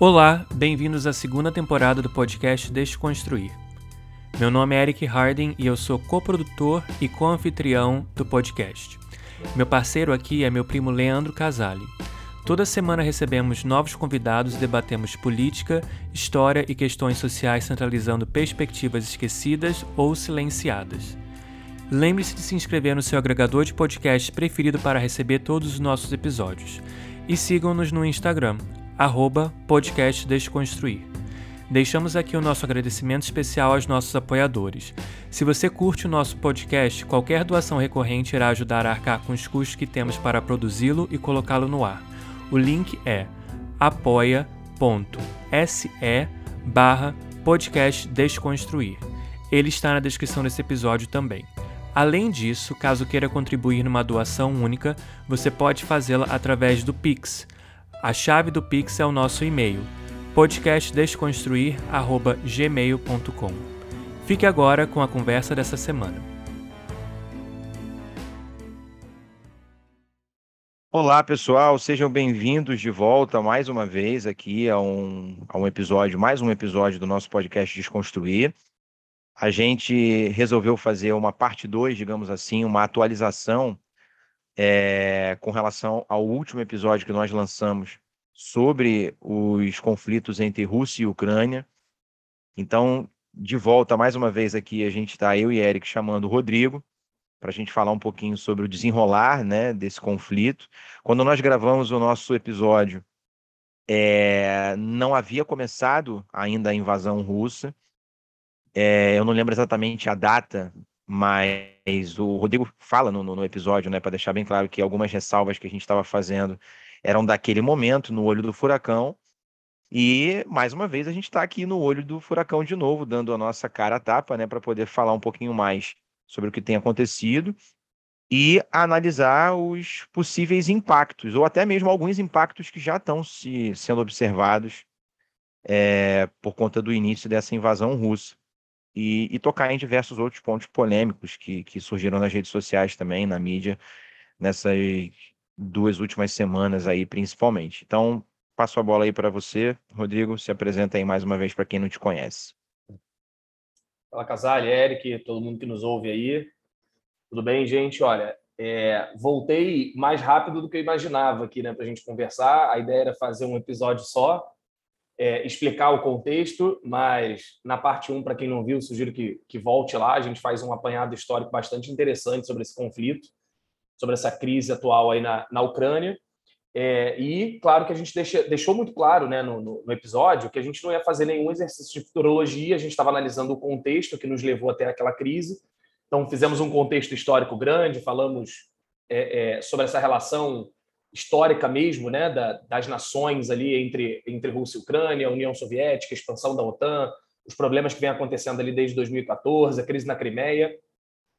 Olá, bem-vindos à segunda temporada do podcast Desconstruir. Meu nome é Eric Harding e eu sou coprodutor e co-anfitrião do podcast. Meu parceiro aqui é meu primo Leandro Casale. Toda semana recebemos novos convidados e debatemos política, história e questões sociais centralizando perspectivas esquecidas ou silenciadas. Lembre-se de se inscrever no seu agregador de podcast preferido para receber todos os nossos episódios. E sigam-nos no Instagram, arroba podcast Desconstruir. Deixamos aqui o nosso agradecimento especial aos nossos apoiadores. Se você curte o nosso podcast, qualquer doação recorrente irá ajudar a arcar com os custos que temos para produzi-lo e colocá-lo no ar. O link é apoia.se barra podcast Desconstruir. Ele está na descrição desse episódio também. Além disso, caso queira contribuir numa doação única, você pode fazê-la através do Pix, a chave do Pix é o nosso e-mail, podcastdesconstruir@gmail.com. Fique agora com a conversa dessa semana. Olá, pessoal, sejam bem-vindos de volta mais uma vez aqui a um, a um episódio, mais um episódio do nosso podcast Desconstruir. A gente resolveu fazer uma parte 2, digamos assim, uma atualização é, com relação ao último episódio que nós lançamos sobre os conflitos entre Rússia e Ucrânia. Então, de volta mais uma vez aqui, a gente está, eu e Eric, chamando o Rodrigo, para a gente falar um pouquinho sobre o desenrolar né, desse conflito. Quando nós gravamos o nosso episódio, é, não havia começado ainda a invasão russa. É, eu não lembro exatamente a data mas o Rodrigo fala no, no episódio, né, para deixar bem claro que algumas ressalvas que a gente estava fazendo eram daquele momento, no olho do furacão. E, mais uma vez, a gente está aqui no olho do furacão de novo, dando a nossa cara a tapa, né, para poder falar um pouquinho mais sobre o que tem acontecido e analisar os possíveis impactos, ou até mesmo alguns impactos que já estão se, sendo observados é, por conta do início dessa invasão russa e, e, tocar em diversos outros pontos polêmicos que, que surgiram nas redes sociais também, na mídia, nessas duas últimas semanas aí, principalmente. Então, passo a bola aí para você, Rodrigo, se apresenta aí mais uma vez para quem não te conhece. Fala, Casale, Eric, todo mundo que nos ouve aí. Tudo bem, gente? Olha, é, voltei mais rápido do que eu imaginava aqui, né, para a gente conversar. A ideia era fazer um episódio só, é, explicar o contexto, mas na parte 1, para quem não viu, sugiro que, que volte lá. A gente faz um apanhado histórico bastante interessante sobre esse conflito, sobre essa crise atual aí na, na Ucrânia. É, e, claro, que a gente deixa, deixou muito claro né, no, no, no, episódio que a gente não ia fazer nenhum exercício de futurologia, a gente estava analisando o contexto que nos levou até aquela crise. Então, fizemos um contexto histórico grande, falamos é, é, sobre essa relação histórica mesmo, né, da, das nações ali entre, entre Rússia e Ucrânia, União Soviética, expansão da OTAN, os problemas que vem acontecendo ali desde 2014, a crise na Crimeia.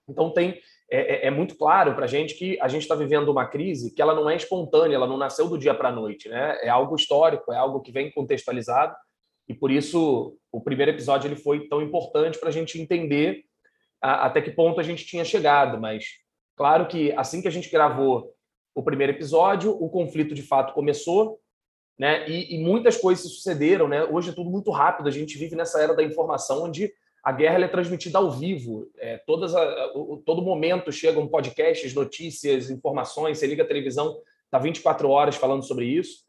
Então tem é, é, é muito claro para a gente que a gente está vivendo uma crise que ela não é espontânea, ela não nasceu do dia para a noite, né? É algo histórico, é algo que vem contextualizado e por isso o primeiro episódio ele foi tão importante para a gente entender a, até que ponto a gente tinha chegado. Mas claro que assim que a gente gravou o primeiro episódio, o conflito de fato começou, né? E, e, muitas coisas se sucederam, né? Hoje é tudo muito rápido. A gente vive nessa era da informação onde a guerra é transmitida ao vivo. É, todas a, todo momento chegam podcasts, notícias, informações. Você liga a televisão, tá 24 horas falando sobre isso.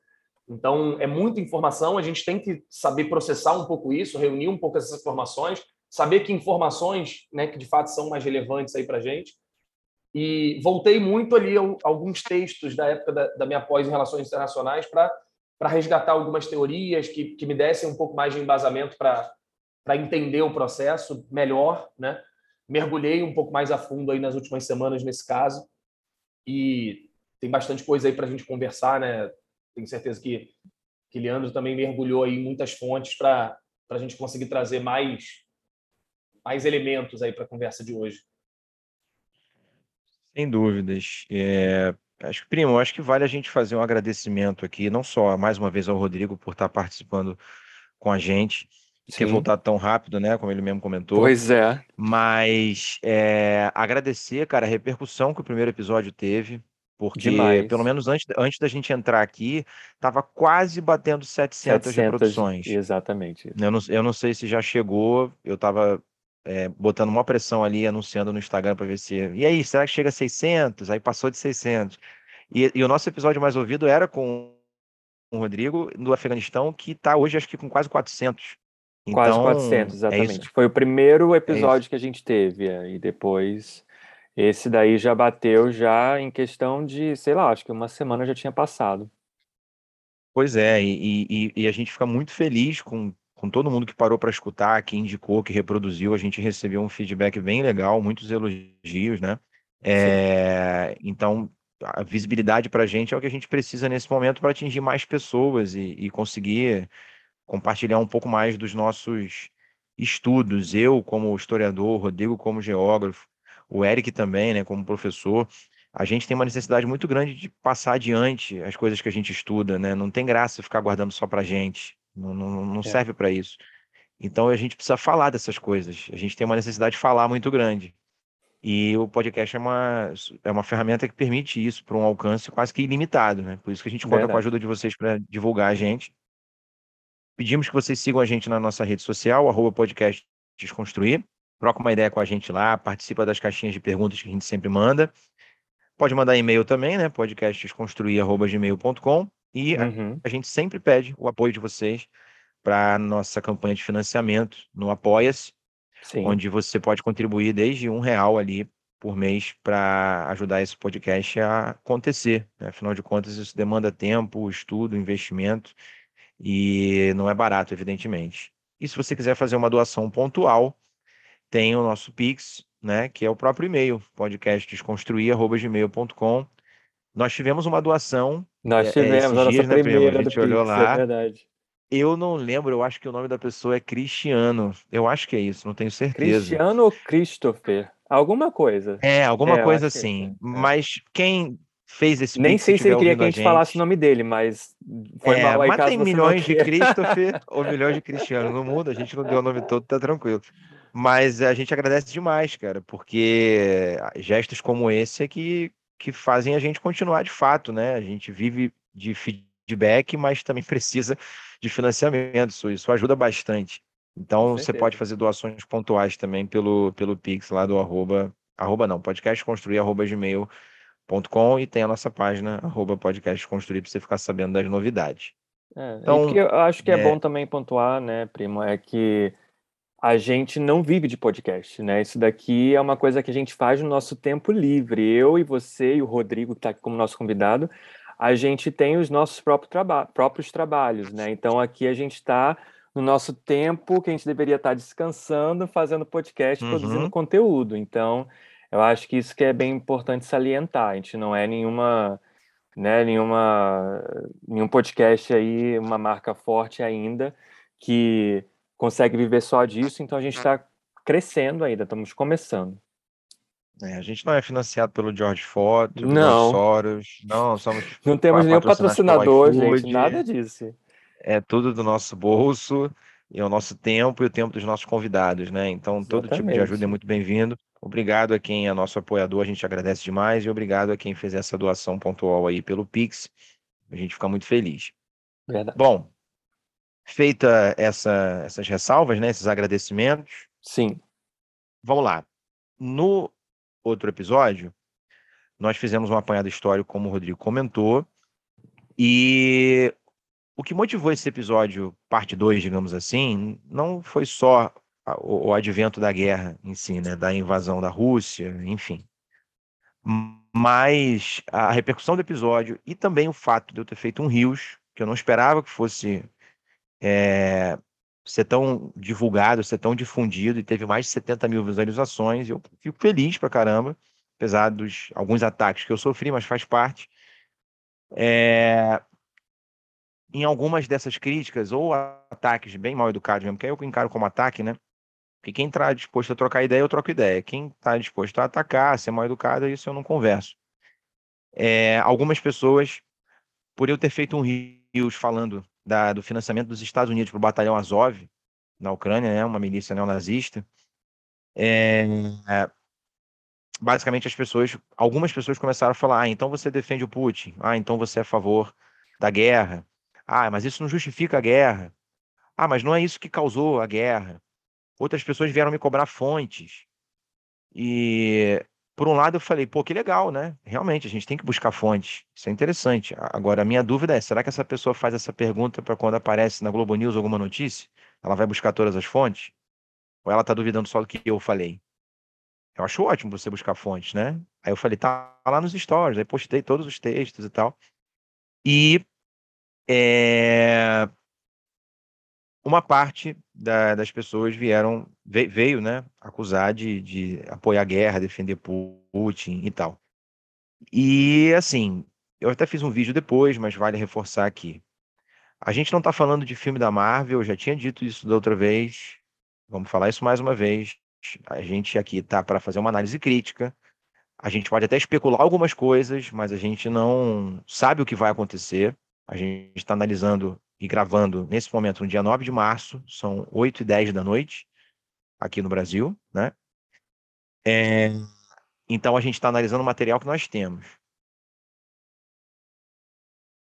Então é muita informação. A gente tem que saber processar um pouco isso, reunir um pouco essas informações, saber que informações, né, que de fato são mais relevantes aí para gente e voltei muito ali a alguns textos da época da, da minha pós em relações internacionais para resgatar algumas teorias que, que me dessem um pouco mais de embasamento para entender o processo melhor, né? Mergulhei um pouco mais a fundo aí nas últimas semanas nesse caso e tem bastante coisa aí para a gente conversar, né? Tenho certeza que que Leandro também mergulhou aí muitas fontes para a gente conseguir trazer mais mais elementos aí para a conversa de hoje. Sem dúvidas. É, acho que, primo, acho que vale a gente fazer um agradecimento aqui, não só mais uma vez ao Rodrigo por estar participando com a gente, ter voltado tão rápido, né? Como ele mesmo comentou. Pois é. Mas é, agradecer, cara, a repercussão que o primeiro episódio teve. Porque, Demais. pelo menos antes, antes da gente entrar aqui, estava quase batendo 700, 700, reproduções. Exatamente. Eu não, eu não sei se já chegou, eu estava é, botando uma pressão ali, anunciando no Instagram para ver se. E aí, será que chega a 600? Aí passou de 600. E, e o nosso episódio mais ouvido era com o Rodrigo, do Afeganistão, que está hoje, acho que com quase 400. Quase Então, 400, é exatamente. isso. Foi o primeiro episódio que a gente teve, é, e depois esse daí já bateu já em questão de, sei lá, acho que uma semana já tinha passado. Pois é, e, e- e a gente fica muito feliz com, com todo mundo que parou para escutar, que indicou, que reproduziu. A gente recebeu um feedback bem legal, muitos elogios, né? É, então, a visibilidade para a gente é o que a gente precisa nesse momento para atingir mais pessoas e, e conseguir compartilhar um pouco mais dos nossos estudos. Eu, como historiador, Rodrigo, como geógrafo, o Eric também, né, como professor. A gente tem uma necessidade muito grande de passar adiante as coisas que a gente estuda, né? Não tem graça ficar guardando só para gente. Não, não, não É. serve para isso. Então a gente precisa falar dessas coisas. A gente tem uma necessidade de falar muito grande. E o podcast é uma, é uma ferramenta que permite isso para um alcance quase que ilimitado, né? Por isso que a gente conta com a Verdade. ajuda de vocês para divulgar a gente. Pedimos que vocês sigam a gente na nossa rede social, arroba podcast Desconstruir. Troca uma ideia com a gente lá, participa das caixinhas de perguntas que a gente sempre manda. Pode mandar e-mail também, né? podcastdesconstruir.gmail.com. E a Uhum. a gente sempre pede o apoio de vocês para nossa campanha de financiamento no Apoia-se, onde você pode contribuir desde um real ali por mês para ajudar esse podcast a acontecer. né? Afinal de contas, isso demanda tempo, estudo, investimento e não é barato, evidentemente. E se você quiser fazer uma doação pontual, tem o nosso Pix, né, que é o próprio e-mail, podcastdesconstruir.gmail.com. Nós tivemos uma doação nós é, é, tivemos a nossa né? A primeira do gente olhou Pix, é lá. verdade. Eu não lembro, eu acho que o nome da pessoa é Cristiano. Eu acho que é isso, não tenho certeza. Cristiano ou Christopher? Alguma coisa. É, alguma É, coisa é assim. é. Mas quem fez esse Nem sei se ele queria que a gente falasse o nome dele, mas foi É, mal aí mas caso tem milhões de. Christopher ou milhões de Cristiano no mundo, a gente não deu o nome todo, tá tranquilo. Mas a gente agradece demais, cara, porque gestos como esse é que, que fazem a gente continuar de fato, né? A gente vive de feedback, mas também precisa de financiamento, isso, isso ajuda bastante. Então você pode fazer doações pontuais também pelo, pelo Pix lá do arroba, arroba não, podcastconstruir, arroba gmail.com e tem a nossa página, arroba podcastconstruir, para você ficar sabendo das novidades. É, e Então, que eu acho que é, é- bom também pontuar, né, primo, é que a gente não vive de podcast, né? Isso daqui é uma coisa que a gente faz no nosso tempo livre. Eu e você e o Rodrigo, que está aqui como nosso convidado, a gente tem os nossos próprios, traba próprios trabalhos, né? Então aqui a gente está no nosso tempo que a gente deveria estar descansando, fazendo podcast, Uhum. produzindo conteúdo. Então, eu acho que isso que é bem importante salientar. A gente não é nenhuma né, nenhuma, nenhum podcast aí, uma marca forte ainda, que consegue viver só disso, então a gente está crescendo ainda, estamos começando. É, a gente não é financiado pelo George Ford, pelo Não. Soros, não somos Não temos nenhum patrocinador, iFood, gente, nada disso. É tudo do nosso bolso, e o nosso tempo e o tempo dos nossos convidados, né? Então, todo tipo de ajuda é muito bem-vindo. Obrigado a quem é nosso apoiador, a gente agradece demais, e obrigado a quem fez essa doação pontual aí pelo Pix. A gente fica muito feliz. Verdade. Bom, feita essa, essas ressalvas, né, esses agradecimentos, Sim, vamos lá. No outro episódio, nós fizemos um apanhado histórico, como o Rodrigo comentou, e o que motivou esse episódio, parte 2, digamos assim, não foi só o, o advento da guerra em si, né, da invasão da Rússia, enfim, mas a repercussão do episódio e também o fato de eu ter feito um Rios, que eu não esperava que fosse é, ser tão divulgado, ser tão difundido, e teve mais de 70 mil visualizações, eu fico feliz pra caramba, apesar dos alguns ataques que eu sofri, mas faz parte. É, em algumas dessas críticas, ou ataques bem mal educados mesmo, que aí eu encaro como ataque, né? Porque quem está disposto a trocar ideia, eu troco ideia. Quem está disposto a atacar, a ser mal educado, isso eu não converso. É, algumas pessoas, por eu ter feito um rios falando da- do financiamento dos Estados Unidos para o batalhão Azov, na Ucrânia, né, uma milícia neonazista, é, basicamente as pessoas, algumas pessoas começaram a falar: ah, então você defende o Putin, ah, então você é a favor da guerra, ah, mas isso não justifica a guerra, ah, mas não é isso que causou a guerra. Outras pessoas vieram me cobrar fontes. E por um lado eu falei, pô, que legal, né? Realmente, a gente tem que buscar fontes. Isso é interessante. Agora, a minha dúvida é, será que essa pessoa faz essa pergunta para quando aparece na Globo News alguma notícia? Ela vai buscar todas as fontes? Ou ela está duvidando só do que eu falei? Eu acho ótimo você buscar fontes, né? Aí eu falei, tá lá nos stories, aí postei todos os textos e tal. E é, uma parte da, das pessoas vieram veio, né, acusar de, de apoiar a guerra, defender Putin e tal. E assim, eu até fiz um vídeo depois, mas vale reforçar aqui. A gente não está falando de filme da Marvel, eu já tinha dito isso da outra vez. Vamos falar isso mais uma vez. A gente aqui tá para fazer uma análise crítica. A gente pode até especular algumas coisas, mas a gente não sabe o que vai acontecer. A gente está analisando e gravando nesse momento, no dia 9 de março, são 8 e 10 da noite, aqui no Brasil, né? É, então a gente está analisando o material que nós temos.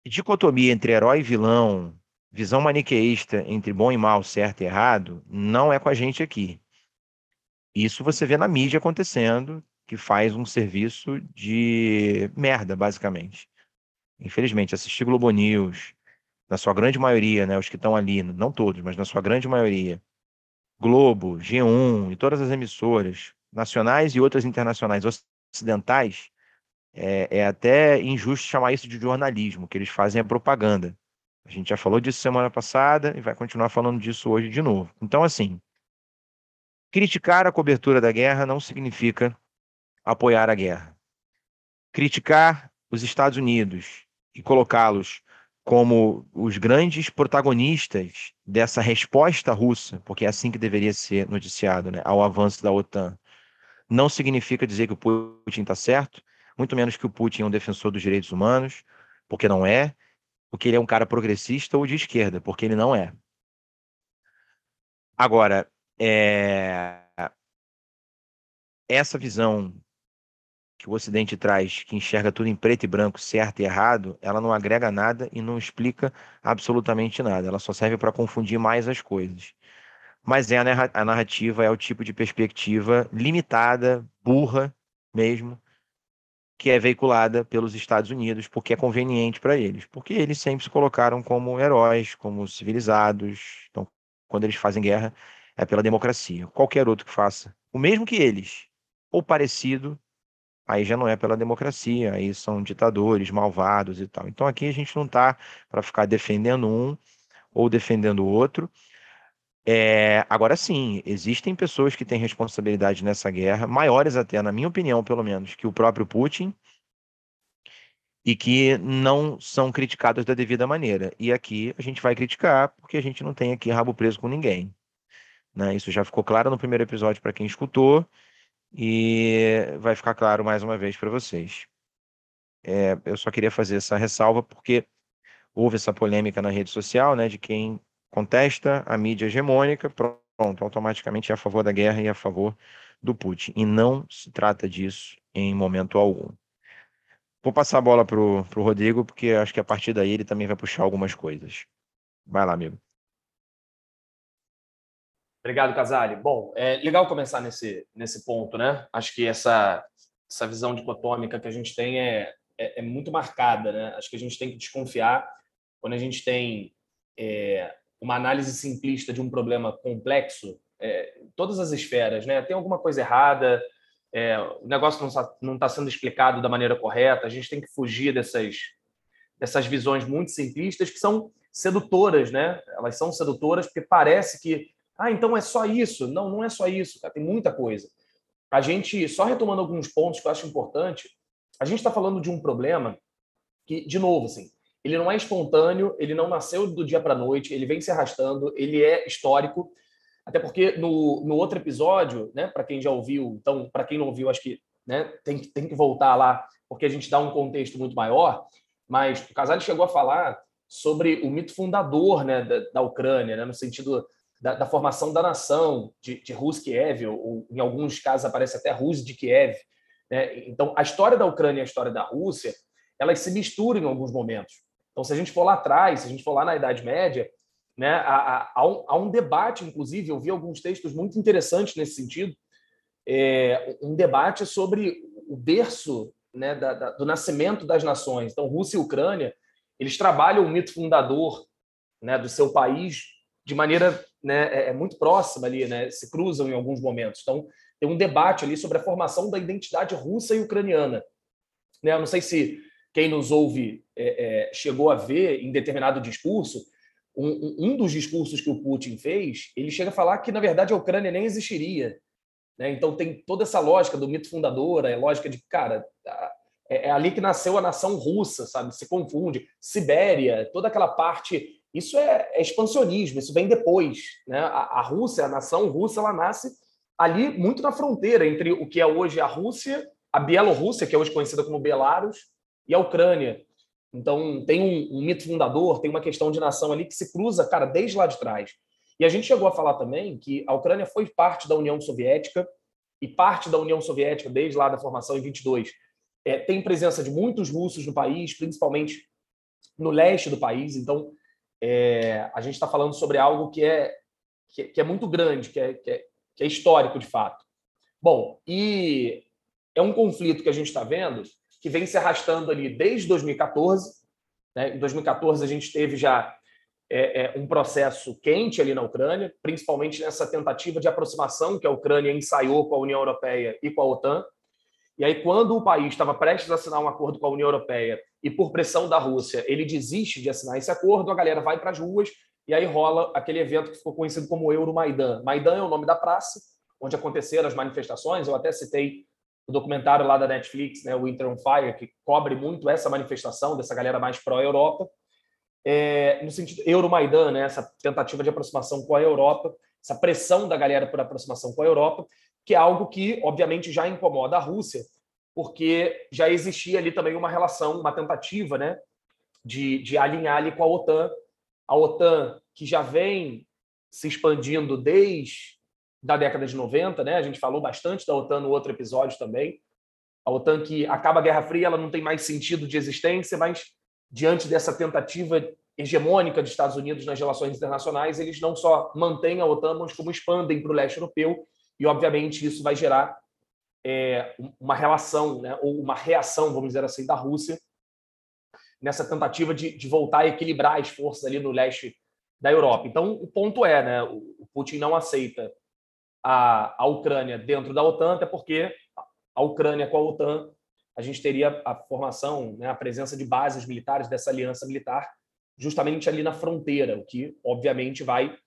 Dicotomia entre herói e vilão, visão maniqueísta entre bom e mal, certo e errado, não é com a gente aqui. Isso você vê na mídia acontecendo, que faz um serviço de merda, basicamente. Infelizmente, assistir Globo News, na sua grande maioria, né, os que estão ali, não todos, mas na sua grande maioria, Globo, G1 e todas as emissoras nacionais e outras internacionais ocidentais, é, é até injusto chamar isso de jornalismo, que eles fazem é propaganda. A gente já falou disso semana passada e vai continuar falando disso hoje de novo. Então, assim, criticar a cobertura da guerra não significa apoiar a guerra. Criticar os Estados Unidos e colocá-los como os grandes protagonistas dessa resposta russa, porque é assim que deveria ser noticiado, né, ao avanço da OTAN, não significa dizer que o Putin está certo, muito menos que o Putin é um defensor dos direitos humanos, porque não é, porque ele é um cara progressista ou de esquerda, porque ele não é. Agora, é... essa visão que o Ocidente traz, que enxerga tudo em preto e branco, certo e errado, ela não agrega nada e não explica absolutamente nada. Ela só serve para confundir mais as coisas. Mas é a narrativa, é o tipo de perspectiva limitada, burra mesmo, que é veiculada pelos Estados Unidos, porque é conveniente para eles. Porque eles sempre se colocaram como heróis, como civilizados. Então, quando eles fazem guerra, é pela democracia. Qualquer outro que faça o mesmo que eles, ou parecido, aí já não é pela democracia, aí são ditadores malvados e tal. Então aqui a gente não está para ficar defendendo um ou defendendo o outro. É, agora sim, existem pessoas que têm responsabilidade nessa guerra, maiores até, na minha opinião, pelo menos, que o próprio Putin, e que não são criticadas da devida maneira. E aqui a gente vai criticar, porque a gente não tem aqui rabo preso com ninguém. Né? Isso já ficou claro no primeiro episódio para quem escutou, e vai ficar claro mais uma vez para vocês. É, eu só queria fazer essa ressalva porque houve essa polêmica na rede social, né, de quem contesta a mídia hegemônica, pronto, automaticamente é a favor da guerra e a favor do Putin. E não se trata disso em momento algum. Vou passar a bola para o Rodrigo, porque acho que a partir daí ele também vai puxar algumas coisas. Vai lá, amigo. Obrigado, Casale. Bom, é legal começar nesse, nesse ponto, né? Acho que essa, essa visão dicotômica que a gente tem é, é, é muito marcada, né? Acho que a gente tem que desconfiar quando a gente tem é, uma análise simplista de um problema complexo, é, todas as esferas, né? Tem alguma coisa errada, é, o negócio não está tá sendo explicado da maneira correta, a gente tem que fugir dessas, dessas visões muito simplistas que são sedutoras, né? Elas são sedutoras porque parece que ah, então é só isso. Não, não é só isso, cara. tem muita coisa. A gente, só retomando alguns pontos que eu acho importante, a gente está falando de um problema que, de novo, assim, ele não é espontâneo, ele não nasceu do dia para a noite, ele vem se arrastando, ele é histórico. Até porque no, no outro episódio, né, para quem já ouviu, então, para quem não ouviu, acho que né, tem, tem que voltar lá, porque a gente dá um contexto muito maior. Mas o Casale chegou a falar sobre o mito fundador né, da, da Ucrânia, né, no sentido da, da, formação da nação de, de Rus Kiev, ou, ou, em alguns casos aparece até Rus de Kiev, Né? Então, a história da Ucrânia e a história da Rússia, elas se misturam em alguns momentos. Então, se a gente for lá atrás, se a gente for lá na Idade Média, né, há, há, um, há um, debate, inclusive, eu vi alguns textos muito interessantes nesse sentido, é, um debate sobre o berço né, da, da, do nascimento das nações. Então, Rússia e Ucrânia, eles trabalham o mito fundador né, do seu país de maneira né, é, é muito próxima ali, né, se cruzam em alguns momentos. Então, tem um debate ali sobre a formação da identidade russa e ucraniana. Né, eu não sei se quem nos ouve é, é, chegou a ver em determinado discurso, um, um, dos discursos que o Putin fez, ele chega a falar que, na verdade, a Ucrânia nem existiria. Né? Então, tem toda essa lógica do mito fundador, a lógica de, cara, é, é ali que nasceu a nação russa, sabe? Se confunde. Sibéria, toda aquela parte isso é, é expansionismo, isso vem depois. Né? A, a, Rússia, a nação russa, ela nasce ali muito na fronteira entre o que é hoje a Rússia, a Bielorrússia, que é hoje conhecida como Belarus, e a Ucrânia. Então, tem um, um, mito fundador, tem uma questão de nação ali que se cruza, cara, desde lá de trás. E a gente chegou a falar também que a Ucrânia foi parte da União Soviética, e parte da União Soviética, desde lá da formação em 22, é, tem presença de muitos russos no país, principalmente no leste do país. Então, é, a gente está falando sobre algo que é, que, que é muito grande, que é, que é, que, é, histórico de fato. Bom, e é um conflito que a gente está vendo que vem se arrastando ali desde 2014. Né? Em 2014, a gente teve já é, é, um processo quente ali na Ucrânia, principalmente nessa tentativa de aproximação que a Ucrânia ensaiou com a União Europeia e com a OTAN. E aí, quando o país estava prestes a assinar um acordo com a União Europeia e, por pressão da Rússia, ele desiste de assinar esse acordo, a galera vai para as ruas e aí rola aquele evento que ficou conhecido como Euromaidan. Maidan é o nome da praça onde aconteceram as manifestações. Eu até citei o documentário lá da Netflix, né, Winter on Fire, que cobre muito essa manifestação dessa galera mais pró-Europa. É, no sentido Euromaidan, né, essa tentativa de aproximação com a Europa, essa pressão da galera por aproximação com a Europa que é algo que, obviamente, já incomoda a Rússia, porque já existia ali também uma relação, uma tentativa né, de, de alinhar ali com a OTAN. A OTAN, que já vem se expandindo desde da década de 90, né? A gente falou bastante da OTAN no outro episódio também. A OTAN que acaba a Guerra Fria, ela não tem mais sentido de existência, mas diante dessa tentativa hegemônica dos Estados Unidos nas relações internacionais, eles não só mantêm a OTAN, mas como expandem para o leste europeu e, obviamente, isso vai gerar é, uma relação, né, ou uma reação, vamos dizer assim, da Rússia nessa tentativa de, de, voltar a equilibrar as forças ali no leste da Europa. Então, o ponto é, né, o Putin não aceita a, a Ucrânia dentro da OTAN, até porque a Ucrânia com a OTAN, a gente teria a formação, né, a presença de bases militares dessa aliança militar justamente ali na fronteira, o que, obviamente, vai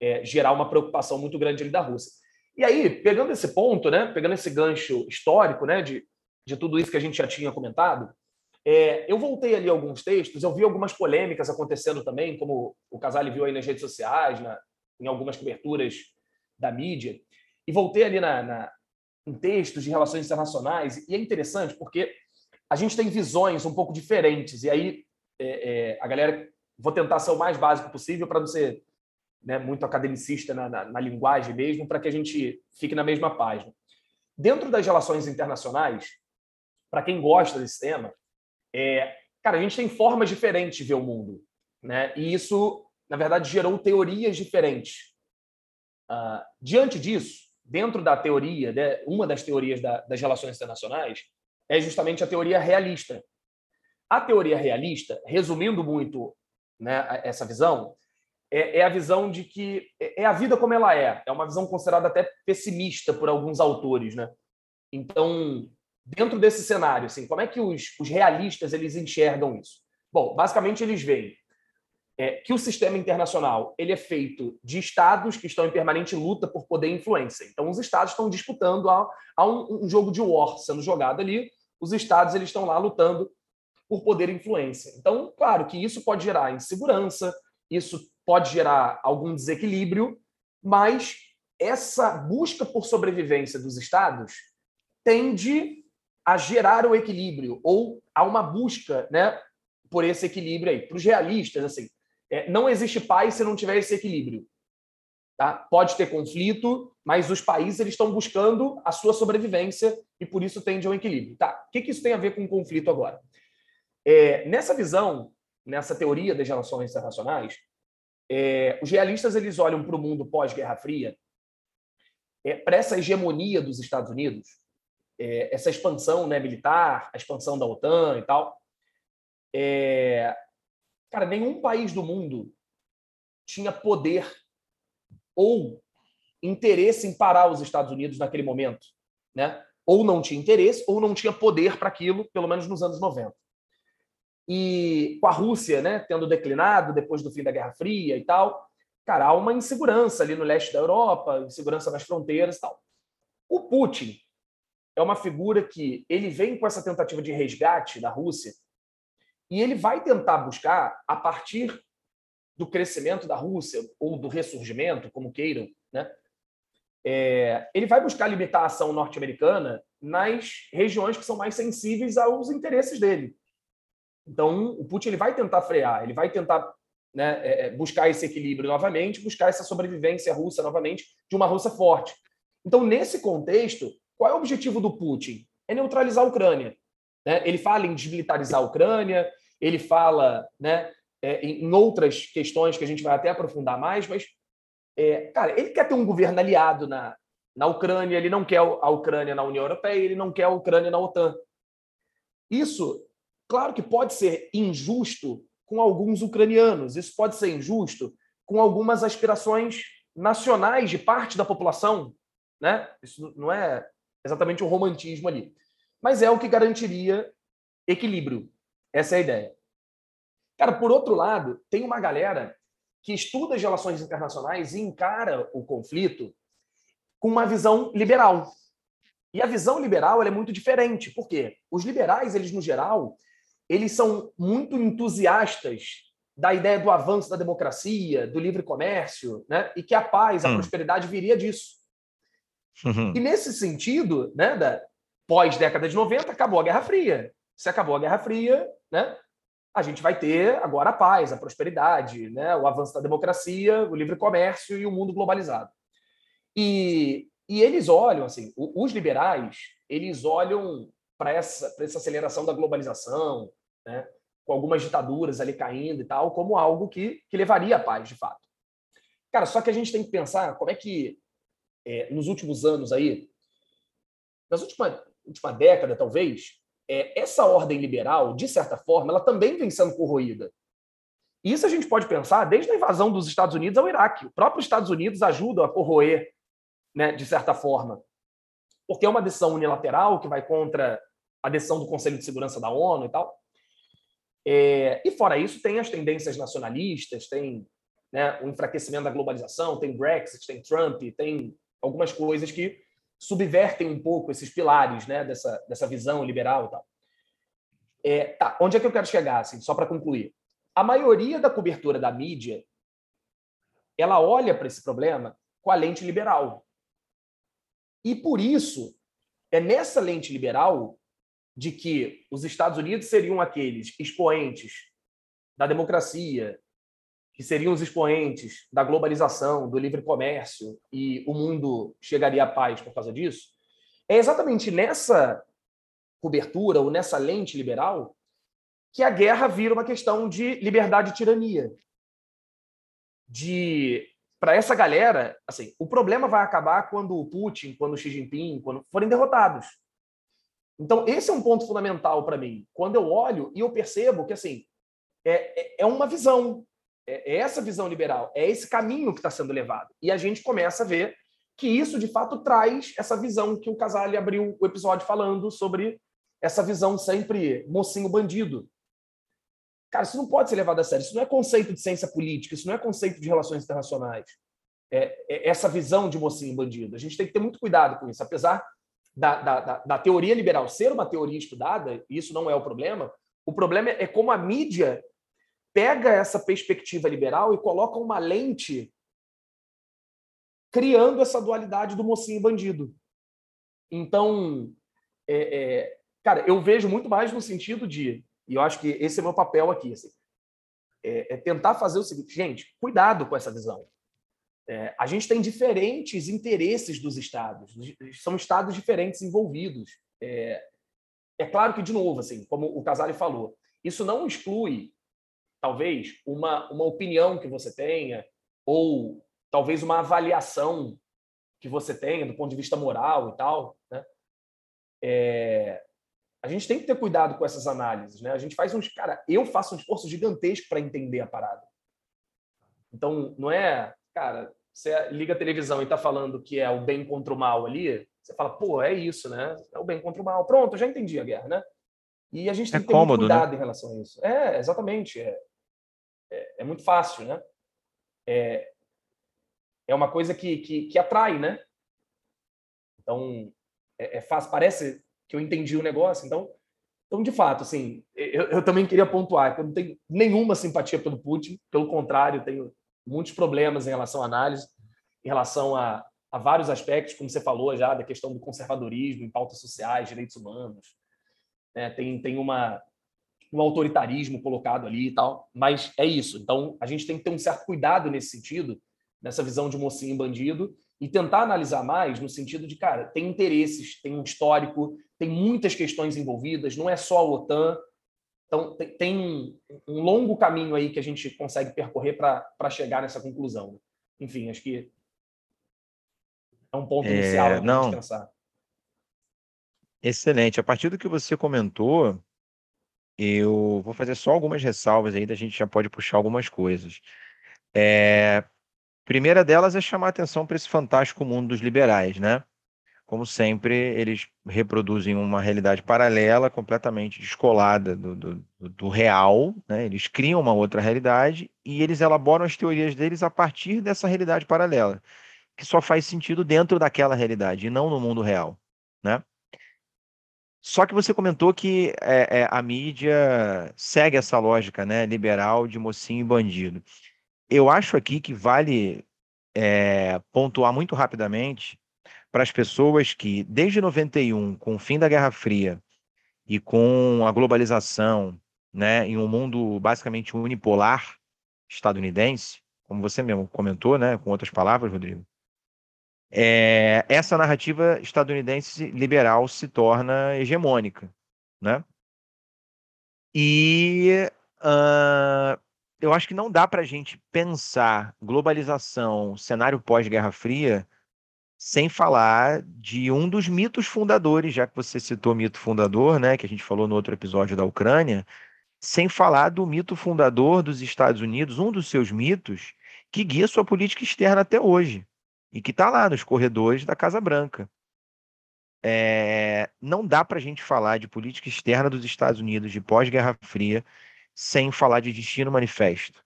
é, gerar uma preocupação muito grande ali da Rússia. E aí, pegando esse ponto, né, pegando esse gancho histórico né, de, de tudo isso que a gente já tinha comentado, é, eu voltei ali alguns textos, eu vi algumas polêmicas acontecendo também, como o Casale viu aí nas redes sociais, na, em algumas coberturas da mídia, e voltei ali na, na, em textos de relações internacionais, e é interessante porque a gente tem visões um pouco diferentes, e aí é, é, a galera, vou tentar ser o mais básico possível para não ser né, muito academicista na, na, na linguagem mesmo, para que a gente fique na mesma página. Dentro das relações internacionais, para quem gosta desse tema, é, cara, a gente tem formas diferentes de ver o mundo, né? E isso, na verdade, gerou teorias diferentes. Uh, diante disso, dentro da teoria, né, uma das teorias da, das relações internacionais é justamente a teoria realista. A teoria realista, resumindo muito né, essa visão, é, é, a visão de que é, é a vida como ela é. É uma visão considerada até pessimista por alguns autores, né? Então, dentro desse cenário, assim, como é que os, os realistas eles enxergam isso? Bom, basicamente eles veem é, que o sistema internacional ele é feito de estados que estão em permanente luta por poder e influência. Então, os estados estão disputando a, a um, um, jogo de war sendo jogado ali. Os estados eles estão lá lutando por poder e influência. Então, claro que isso pode gerar insegurança, isso pode gerar algum desequilíbrio, mas essa busca por sobrevivência dos estados tende a gerar o equilíbrio ou a uma busca, né, por esse equilíbrio aí. Para os realistas, assim, é, não existe paz se não tiver esse equilíbrio. Tá? Pode ter conflito, mas os países eles estão buscando a sua sobrevivência e por isso tende ao equilíbrio. Tá? O que, que isso tem a ver com o conflito agora? É, nessa visão, nessa teoria das relações internacionais, é, os realistas eles olham para o mundo pós-Guerra Fria, é, para essa hegemonia dos Estados Unidos, é, essa expansão né, militar, a expansão da OTAN e tal. É, cara, nenhum país do mundo tinha poder ou interesse em parar os Estados Unidos naquele momento, né? Ou não tinha interesse, ou não tinha poder para aquilo, pelo menos nos anos 90. E com a Rússia, né, tendo declinado depois do fim da Guerra Fria e tal, cara, há uma insegurança ali no leste da Europa, insegurança nas fronteiras e tal. O Putin é uma figura que ele vem com essa tentativa de resgate da Rússia e ele vai tentar buscar, a partir do crescimento da Rússia, ou do ressurgimento, como queiram, né? É, ele vai buscar limitar a ação norte-americana nas regiões que são mais sensíveis aos interesses dele. Então, o Putin ele vai tentar frear, ele vai tentar né, é, é buscar esse equilíbrio novamente, buscar essa sobrevivência russa novamente, de uma Rússia forte. Então, nesse contexto, qual é o objetivo do Putin? É neutralizar a Ucrânia. Né? Ele fala em desmilitarizar a Ucrânia, ele fala né, é, em outras questões que a gente vai até aprofundar mais, mas, é, cara, ele quer ter um governo aliado na, na Ucrânia, ele não quer a Ucrânia na União Europeia, ele não quer a Ucrânia na OTAN. Isso, claro que pode ser injusto com alguns ucranianos, isso pode ser injusto com algumas aspirações nacionais de parte da população, né? Isso não é exatamente um romantismo ali, mas é o que garantiria equilíbrio. Essa é a ideia. Cara, por outro lado, tem uma galera que estuda as relações internacionais e encara o conflito com uma visão liberal. E a visão liberal é muito diferente, porque os liberais, eles no geral, eles são muito entusiastas da ideia do avanço da democracia, do livre comércio, né? E que a paz, a hum. prosperidade viria disso. Uhum. E nesse sentido, né, da pós década de 90, acabou a Guerra Fria. Se acabou a Guerra Fria, né, a gente vai ter agora a paz, a prosperidade, né, o avanço da democracia, o livre comércio e o mundo globalizado. E, e eles olham, assim, os liberais, eles olham para essa, essa aceleração da globalização, né, com algumas ditaduras ali caindo e tal, como algo que, que levaria à paz, de fato. Cara, só que a gente tem que pensar como é que, é, nos últimos anos aí, nas últimas última década, talvez, é, essa ordem liberal, de certa forma, ela também vem sendo corroída. Isso a gente pode pensar desde a invasão dos Estados Unidos ao Iraque. O próprio Estados Unidos ajuda a corroer, né, de certa forma, porque é uma decisão unilateral que vai contra a decisão do Conselho de Segurança da ONU e tal. É, e fora isso, tem as tendências nacionalistas, tem né, o enfraquecimento da globalização, tem Brexit, tem Trump, tem algumas coisas que subvertem um pouco esses pilares né, dessa, dessa visão liberal e tal. É, tá, onde é que eu quero chegar, assim, só para concluir? A maioria da cobertura da mídia ela olha para esse problema com a lente liberal. E por isso, é nessa lente liberal de que os Estados Unidos seriam aqueles expoentes da democracia, que seriam os expoentes da globalização, do livre comércio, e o mundo chegaria à paz por causa disso, é exatamente nessa cobertura ou nessa lente liberal que a guerra vira uma questão de liberdade e tirania. De para essa galera, assim, o problema vai acabar quando o Putin, quando o Xi Jinping, quando forem derrotados. Então, esse é um ponto fundamental para mim. Quando eu olho e eu percebo que assim é, é, é uma visão, é, é essa visão liberal, é esse caminho que está sendo levado. E a gente começa a ver que isso, de fato, traz essa visão que o Casale abriu o episódio falando sobre essa visão sempre mocinho bandido. Cara, isso não pode ser levado a sério. Isso não é conceito de ciência política, isso não é conceito de relações internacionais. É, é essa visão de mocinho bandido. A gente tem que ter muito cuidado com isso. Apesar da, da, da, da teoria liberal ser uma teoria estudada, e isso não é o problema, o problema é como a mídia pega essa perspectiva liberal e coloca uma lente criando essa dualidade do mocinho bandido. Então, é, é, cara, eu vejo muito mais no sentido de, e eu acho que esse é meu papel aqui, assim, é, é tentar fazer o seguinte, gente, cuidado com essa visão. É, a gente tem diferentes interesses dos estados, são estados diferentes envolvidos. É, é claro que, de novo, assim, como o Casale falou, isso não exclui, talvez, uma, uma opinião que você tenha, ou talvez uma avaliação que você tenha do ponto de vista moral e tal. Né? É, a gente tem que ter cuidado com essas análises. Né? A gente faz uns. Cara, eu faço um esforço gigantesco para entender a parada. Então, não é. Cara, você liga a televisão e está falando que é o bem contra o mal ali, você fala, pô, é isso, né? É o bem contra o mal. Pronto, já entendi a guerra, né? E a gente tem é que ter cômodo, né? cuidado né? em relação a isso. É, exatamente. É, é, é muito fácil, né? É, é uma coisa que, que, que atrai, né? Então, é, é, fácil. Parece que eu entendi o negócio. Então, então de fato, assim, eu, eu também queria pontuar que eu não tenho nenhuma simpatia pelo Putin. Pelo contrário, tenho muitos problemas em relação à análise, em relação a, a vários aspectos, como você falou já, da questão do conservadorismo em pautas sociais, direitos humanos. É, tem tem uma, um autoritarismo colocado ali e tal, mas é isso. Então, a gente tem que ter um certo cuidado nesse sentido, nessa visão de mocinho e bandido, e tentar analisar mais no sentido de, cara, tem interesses, tem um histórico, tem muitas questões envolvidas, não é só a OTAN, então, tem um longo caminho aí que a gente consegue percorrer para chegar nessa conclusão. Enfim, acho que é um ponto inicial é, para a pensar. Excelente. A partir do que você comentou, eu vou fazer só algumas ressalvas aí, da gente já pode puxar algumas coisas. É, primeira delas é chamar atenção para esse fantástico mundo dos liberais, né? Como sempre, eles reproduzem uma realidade paralela, completamente descolada do, do, do, real, né? eles criam uma outra realidade e eles elaboram as teorias deles a partir dessa realidade paralela, que só faz sentido dentro daquela realidade e não no mundo real. Né? Só que você comentou que é, é, a mídia segue essa lógica né, liberal de mocinho e bandido. Eu acho aqui que vale é, pontuar muito rapidamente para as pessoas que, desde 91, com o fim da Guerra Fria e com a globalização, né, em um mundo basicamente unipolar estadunidense, como você mesmo comentou, né, com outras palavras, Rodrigo, é, essa narrativa estadunidense liberal se torna hegemônica, né? E uh, eu acho que não dá para a gente pensar globalização, cenário pós-Guerra Fria, sem falar de um dos mitos fundadores, já que você citou o mito fundador, né, que a gente falou no outro episódio da Ucrânia, sem falar do mito fundador dos Estados Unidos, um dos seus mitos que guia sua política externa até hoje e que está lá nos corredores da Casa Branca. É, não dá para a gente falar de política externa dos Estados Unidos de pós-Guerra Fria sem falar de Destino Manifesto.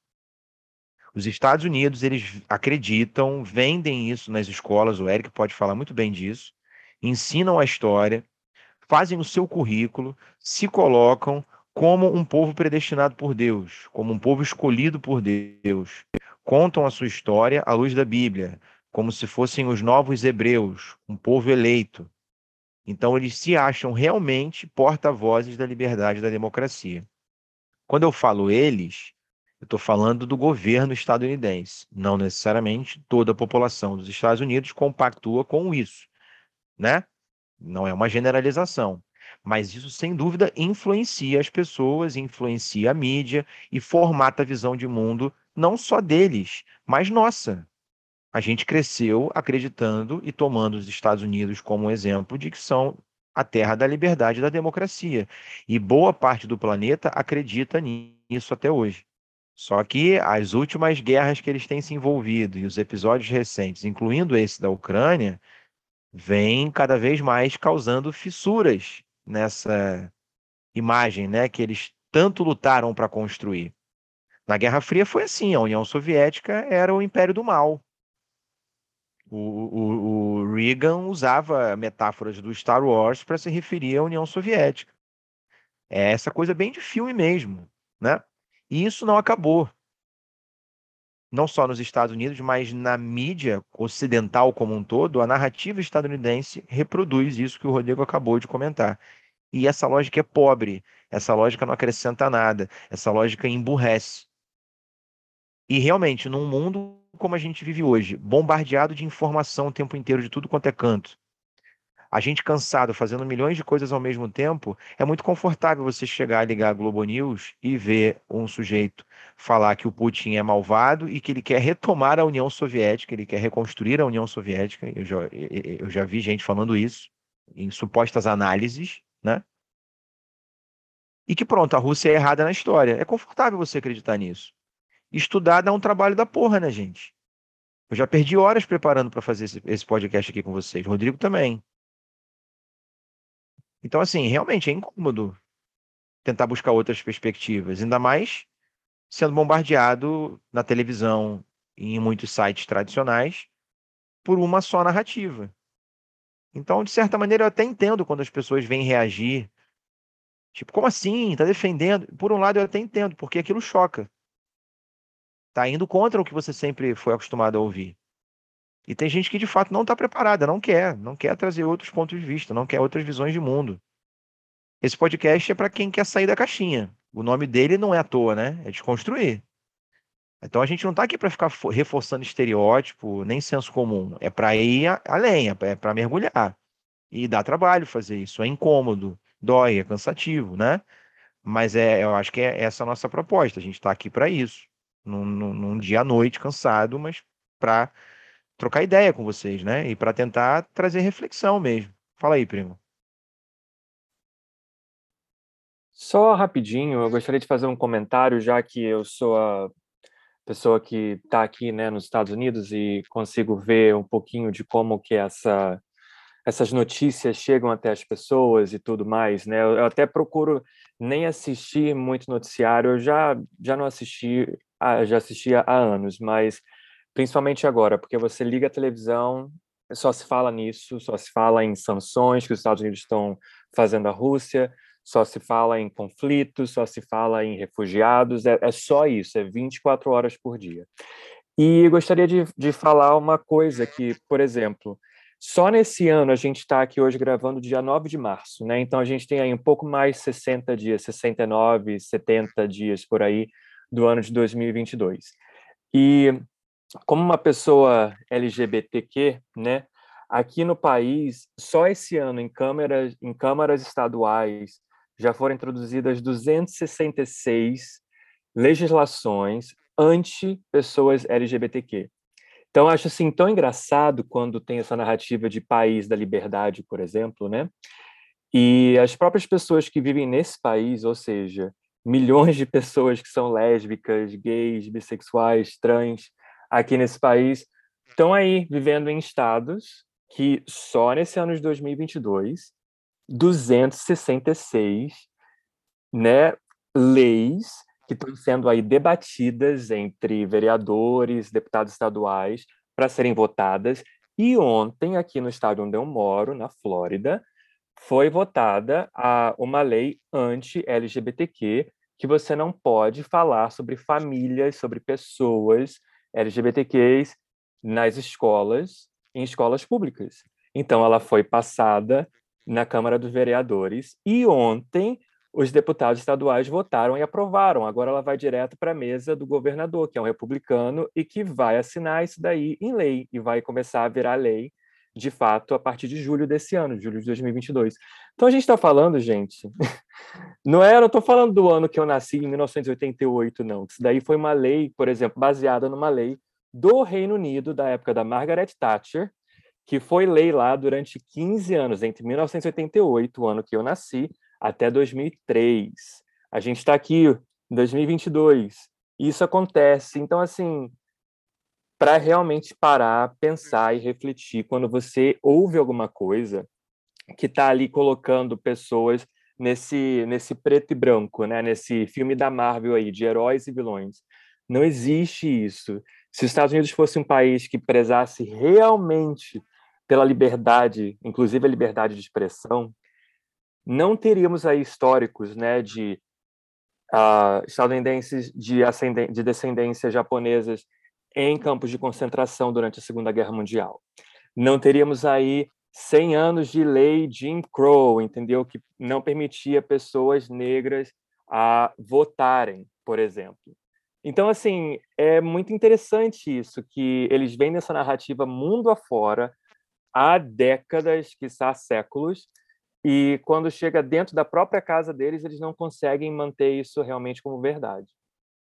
Os Estados Unidos, eles acreditam, vendem isso nas escolas, o Eric pode falar muito bem disso, ensinam a história, fazem o seu currículo, se colocam como um povo predestinado por Deus, como um povo escolhido por Deus. Contam a sua história à luz da Bíblia, como se fossem os novos hebreus, um povo eleito. Então, eles se acham realmente porta-vozes da liberdade e da democracia. Quando eu falo eles, eu estou falando do governo estadunidense. Não necessariamente toda a população dos Estados Unidos compactua com isso, né? Não é uma generalização. Mas isso, sem dúvida, influencia as pessoas, influencia a mídia e formata a visão de mundo não só deles, mas nossa. A gente cresceu acreditando e tomando os Estados Unidos como um exemplo de que são a terra da liberdade e da democracia. E boa parte do planeta acredita nisso até hoje. Só que as últimas guerras que eles têm se envolvido e os episódios recentes, incluindo esse da Ucrânia, vêm cada vez mais causando fissuras nessa imagem, né, que eles tanto lutaram para construir. Na Guerra Fria foi assim, a União Soviética era o império do mal. O, o, o Reagan usava metáforas do Star Wars para se referir à União Soviética. É essa coisa bem de filme mesmo, né? E isso não acabou. Não só nos Estados Unidos, mas na mídia ocidental como um todo, a narrativa estadunidense reproduz isso que o Rodrigo acabou de comentar. E essa lógica é pobre, essa lógica não acrescenta nada, essa lógica emburrece. E realmente, num mundo como a gente vive hoje, bombardeado de informação o tempo inteiro, de tudo quanto é canto. A gente cansado, fazendo milhões de coisas ao mesmo tempo, é muito confortável você chegar, ligar a Globo News e ver um sujeito falar que o Putin é malvado e que ele quer retomar a União Soviética, ele quer reconstruir a União Soviética. Eu já, eu já vi gente falando isso em supostas análises, né? E que pronto, a Rússia é errada na história. É confortável você acreditar nisso. Estudar dá um trabalho da porra, né, gente? Eu já perdi horas preparando para fazer esse, esse podcast aqui com vocês. Rodrigo também. Então, assim, realmente é incômodo tentar buscar outras perspectivas, ainda mais sendo bombardeado na televisão e em muitos sites tradicionais por uma só narrativa. Então, de certa maneira, eu até entendo quando as pessoas vêm reagir. Tipo, como assim? Tá defendendo? Por um lado, eu até entendo, porque aquilo choca. Tá indo contra o que você sempre foi acostumado a ouvir. E tem gente que de fato não está preparada, não quer, não quer trazer outros pontos de vista, não quer outras visões de mundo. Esse podcast é para quem quer sair da caixinha. O nome dele não é à toa, né? É desconstruir. Então a gente não está aqui para ficar reforçando estereótipo, nem senso comum. É para ir além, é para mergulhar. E dá trabalho fazer isso. É incômodo, dói, é cansativo, né? Mas é, eu acho que é essa a nossa proposta. A gente está aqui para isso. Num, num, num dia à noite, cansado, mas para trocar ideia com vocês, né? E para tentar trazer reflexão mesmo. Fala aí, primo. Só rapidinho, eu gostaria de fazer um comentário, já que eu sou a pessoa que está aqui, né, nos Estados Unidos e consigo ver um pouquinho de como que essa essas notícias chegam até as pessoas e tudo mais, né? Eu até procuro nem assistir muito noticiário, eu já já não assisti, já assistia há anos, mas principalmente agora, porque você liga a televisão, só se fala nisso, só se fala em sanções que os Estados Unidos estão fazendo à Rússia, só se fala em conflitos, só se fala em refugiados, é, é só isso, é 24 horas por dia. E gostaria de, de falar uma coisa que, por exemplo, só nesse ano a gente está aqui hoje gravando dia 9 de março, né? Então a gente tem aí um pouco mais 60 dias, 69, 70 dias por aí do ano de 2022. E como uma pessoa LGBTQ, né, aqui no país, só esse ano, em câmaras, em câmaras estaduais, já foram introduzidas 266 legislações anti-pessoas LGBTQ. Então, acho assim tão engraçado quando tem essa narrativa de país da liberdade, por exemplo, né? E as próprias pessoas que vivem nesse país, ou seja, milhões de pessoas que são lésbicas, gays, bissexuais, trans, aqui nesse país estão aí vivendo em estados que só nesse ano de 2022 266 né, leis que estão sendo aí debatidas entre vereadores, deputados estaduais para serem votadas. E ontem aqui no estado onde eu moro, na Flórida, foi votada a uma lei anti-LGBTQ que você não pode falar sobre famílias, sobre pessoas LGBTQs nas escolas, em escolas públicas. Então, ela foi passada na Câmara dos Vereadores e ontem os deputados estaduais votaram e aprovaram. Agora ela vai direto para a mesa do governador, que é um republicano e que vai assinar isso daí em lei e vai começar a virar lei de fato a partir de julho desse ano, julho de 2022. Então a gente está falando, gente, não é, eu estou falando do ano que eu nasci, em 1988, não. Isso daí foi uma lei, por exemplo, baseada numa lei do Reino Unido da época da Margaret Thatcher, que foi lei lá durante 15 anos, entre 1988, o ano que eu nasci, até 2003. A gente está aqui em 2022. Isso acontece. Então, assim, para realmente parar, pensar e refletir quando você ouve alguma coisa que está ali colocando pessoas nesse nesse preto e branco, né? Nesse filme da Marvel aí de heróis e vilões. Não existe isso. Se os Estados Unidos fosse um país que prezasse realmente pela liberdade, inclusive a liberdade de expressão, não teríamos aí históricos, né, de uh, estadunidenses de, de descendência japonesas em campos de concentração durante a Segunda Guerra Mundial. Não teríamos aí 100 anos de lei Jim Crow, entendeu? Que não permitia pessoas negras a votarem, por exemplo. Então, assim, é muito interessante isso, que eles vêm nessa narrativa mundo afora há décadas, quizá séculos, e quando chega dentro da própria casa deles, eles não conseguem manter isso realmente como verdade.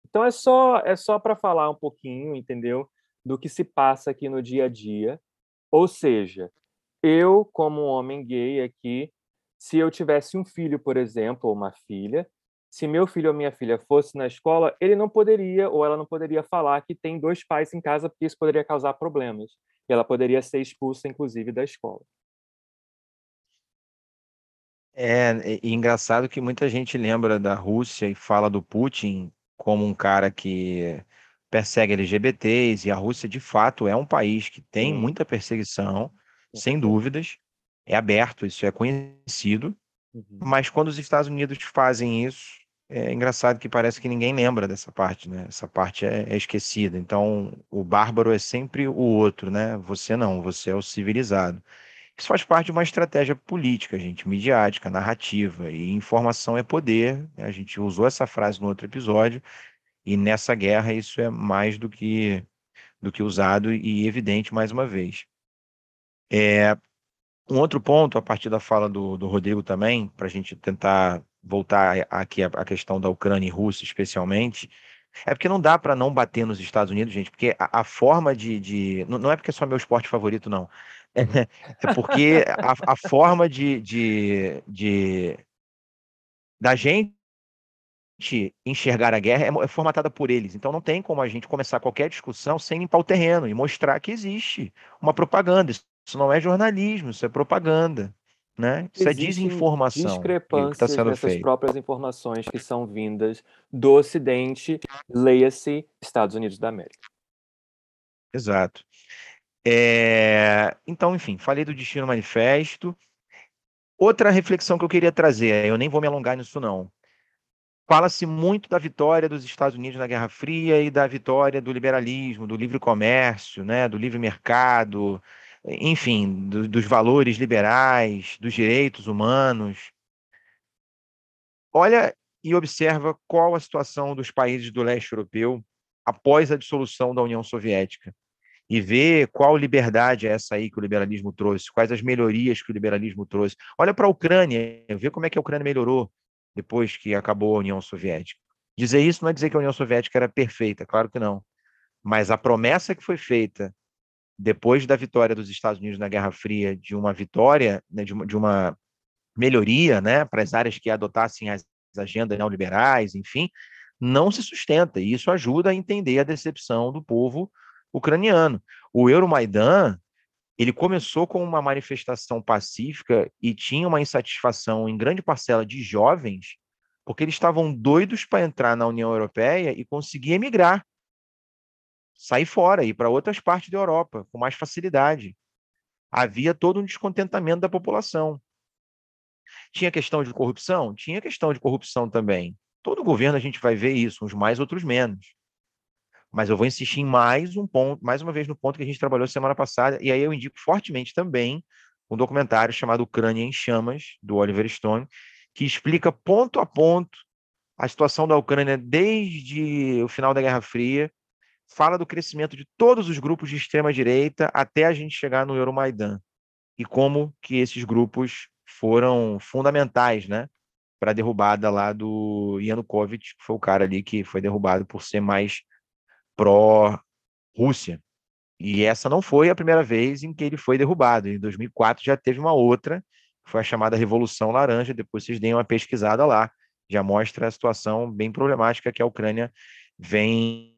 Então é só é só para falar um pouquinho, entendeu, do que se passa aqui no dia a dia. Ou seja, eu como homem gay aqui, se eu tivesse um filho, por exemplo, ou uma filha, se meu filho ou minha filha fosse na escola, ele não poderia ou ela não poderia falar que tem dois pais em casa, porque isso poderia causar problemas. E ela poderia ser expulsa, inclusive, da escola. É, engraçado que muita gente lembra da Rússia e fala do Putin como um cara que persegue LGBTs, e a Rússia, de fato, é um país que tem muita perseguição, sem dúvidas, é aberto, isso é conhecido, uhum. mas quando os Estados Unidos fazem isso, é engraçado que parece que ninguém lembra dessa parte, né? Essa parte é, é esquecida. Então, o bárbaro é sempre o outro, né? Você não, você é o civilizado. Isso faz parte de uma estratégia política, gente, midiática, narrativa, e informação é poder. Né? A gente usou essa frase no outro episódio, e nessa guerra isso é mais do que, do que usado e evidente mais uma vez. É, um outro ponto, a partir da fala do, do Rodrigo também, para a gente tentar voltar aqui à questão da Ucrânia e Rússia, especialmente, é porque não dá para não bater nos Estados Unidos, gente, porque a, a forma de, de, Não é porque é só meu esporte favorito, não. É, é porque a, a forma de, de, de. da gente enxergar a guerra é, é formatada por eles. Então não tem como a gente começar qualquer discussão sem limpar o terreno e mostrar que existe uma propaganda. Não é jornalismo, isso é propaganda. Né? Isso é desinformação. Tá discrepâncias tá nessas feito. próprias informações que são vindas do Ocidente, leia-se Estados Unidos da América. Exato. É... Então, enfim, falei do Destino Manifesto. Outra reflexão que eu queria trazer, eu nem vou me alongar nisso, não. Fala-se muito da vitória dos Estados Unidos na Guerra Fria e da vitória do liberalismo, do livre comércio, né, do livre mercado, enfim, do, dos valores liberais, dos direitos humanos. Olha e observa qual a situação dos países do leste europeu após a dissolução da União Soviética e vê qual liberdade é essa aí que o liberalismo trouxe, quais as melhorias que o liberalismo trouxe. Olha para a Ucrânia, vê como é que a Ucrânia melhorou depois que acabou a União Soviética. Dizer isso não é dizer que a União Soviética era perfeita, claro que não. Mas a promessa que foi feita depois da vitória dos Estados Unidos na Guerra Fria, de uma vitória, né, de, uma, de, uma, melhoria né, para as áreas que adotassem as agendas neoliberais, enfim, não se sustenta. E isso ajuda a entender a decepção do povo ucraniano. O Euromaidan ele começou com uma manifestação pacífica e tinha uma insatisfação em grande parcela de jovens, porque eles estavam doidos para entrar na União Europeia e conseguir emigrar sair fora, ir para outras partes da Europa com mais facilidade. Havia todo um descontentamento da população. Tinha questão de corrupção? Tinha questão de corrupção também. Todo governo a gente vai ver isso, uns mais, outros menos. Mas eu vou insistir em mais um ponto, mais uma vez no ponto que a gente trabalhou semana passada, e aí eu indico fortemente também um documentário chamado Ucrânia em Chamas, do Oliver Stone, que explica ponto a ponto a situação da Ucrânia desde o final da Guerra Fria fala do crescimento de todos os grupos de extrema direita até a gente chegar no Euromaidan e como que esses grupos foram fundamentais, né, para a derrubada lá do Yanukovych, que foi o cara ali que foi derrubado por ser mais pró-Rússia. E essa não foi a primeira vez em que ele foi derrubado. Em 2004 já teve uma outra, que foi a chamada Revolução Laranja. Depois vocês deem uma pesquisada lá. Já mostra a situação bem problemática que a Ucrânia vem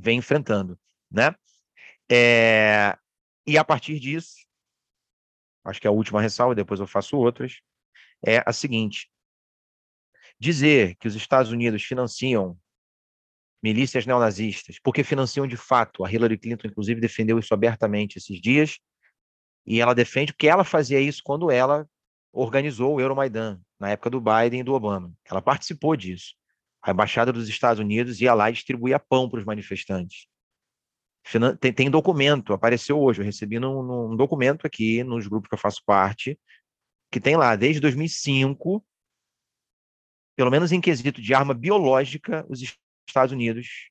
vem enfrentando, né? É, e a partir disso, acho que a última ressalva, depois eu faço outras, é a seguinte: dizer que os Estados Unidos financiam milícias neonazistas, porque financiam de fato, a Hillary Clinton, inclusive, defendeu isso abertamente esses dias, e ela defende que ela fazia isso quando ela organizou o Euromaidan, na época do Biden e do Obama. Ela participou disso. A embaixada dos Estados Unidos ia lá e distribuía pão para os manifestantes. Tem, tem, documento, apareceu hoje, eu recebi num, num, documento aqui nos grupos que eu faço parte, que tem lá, desde 2005, pelo menos em quesito de arma biológica, os Estados Unidos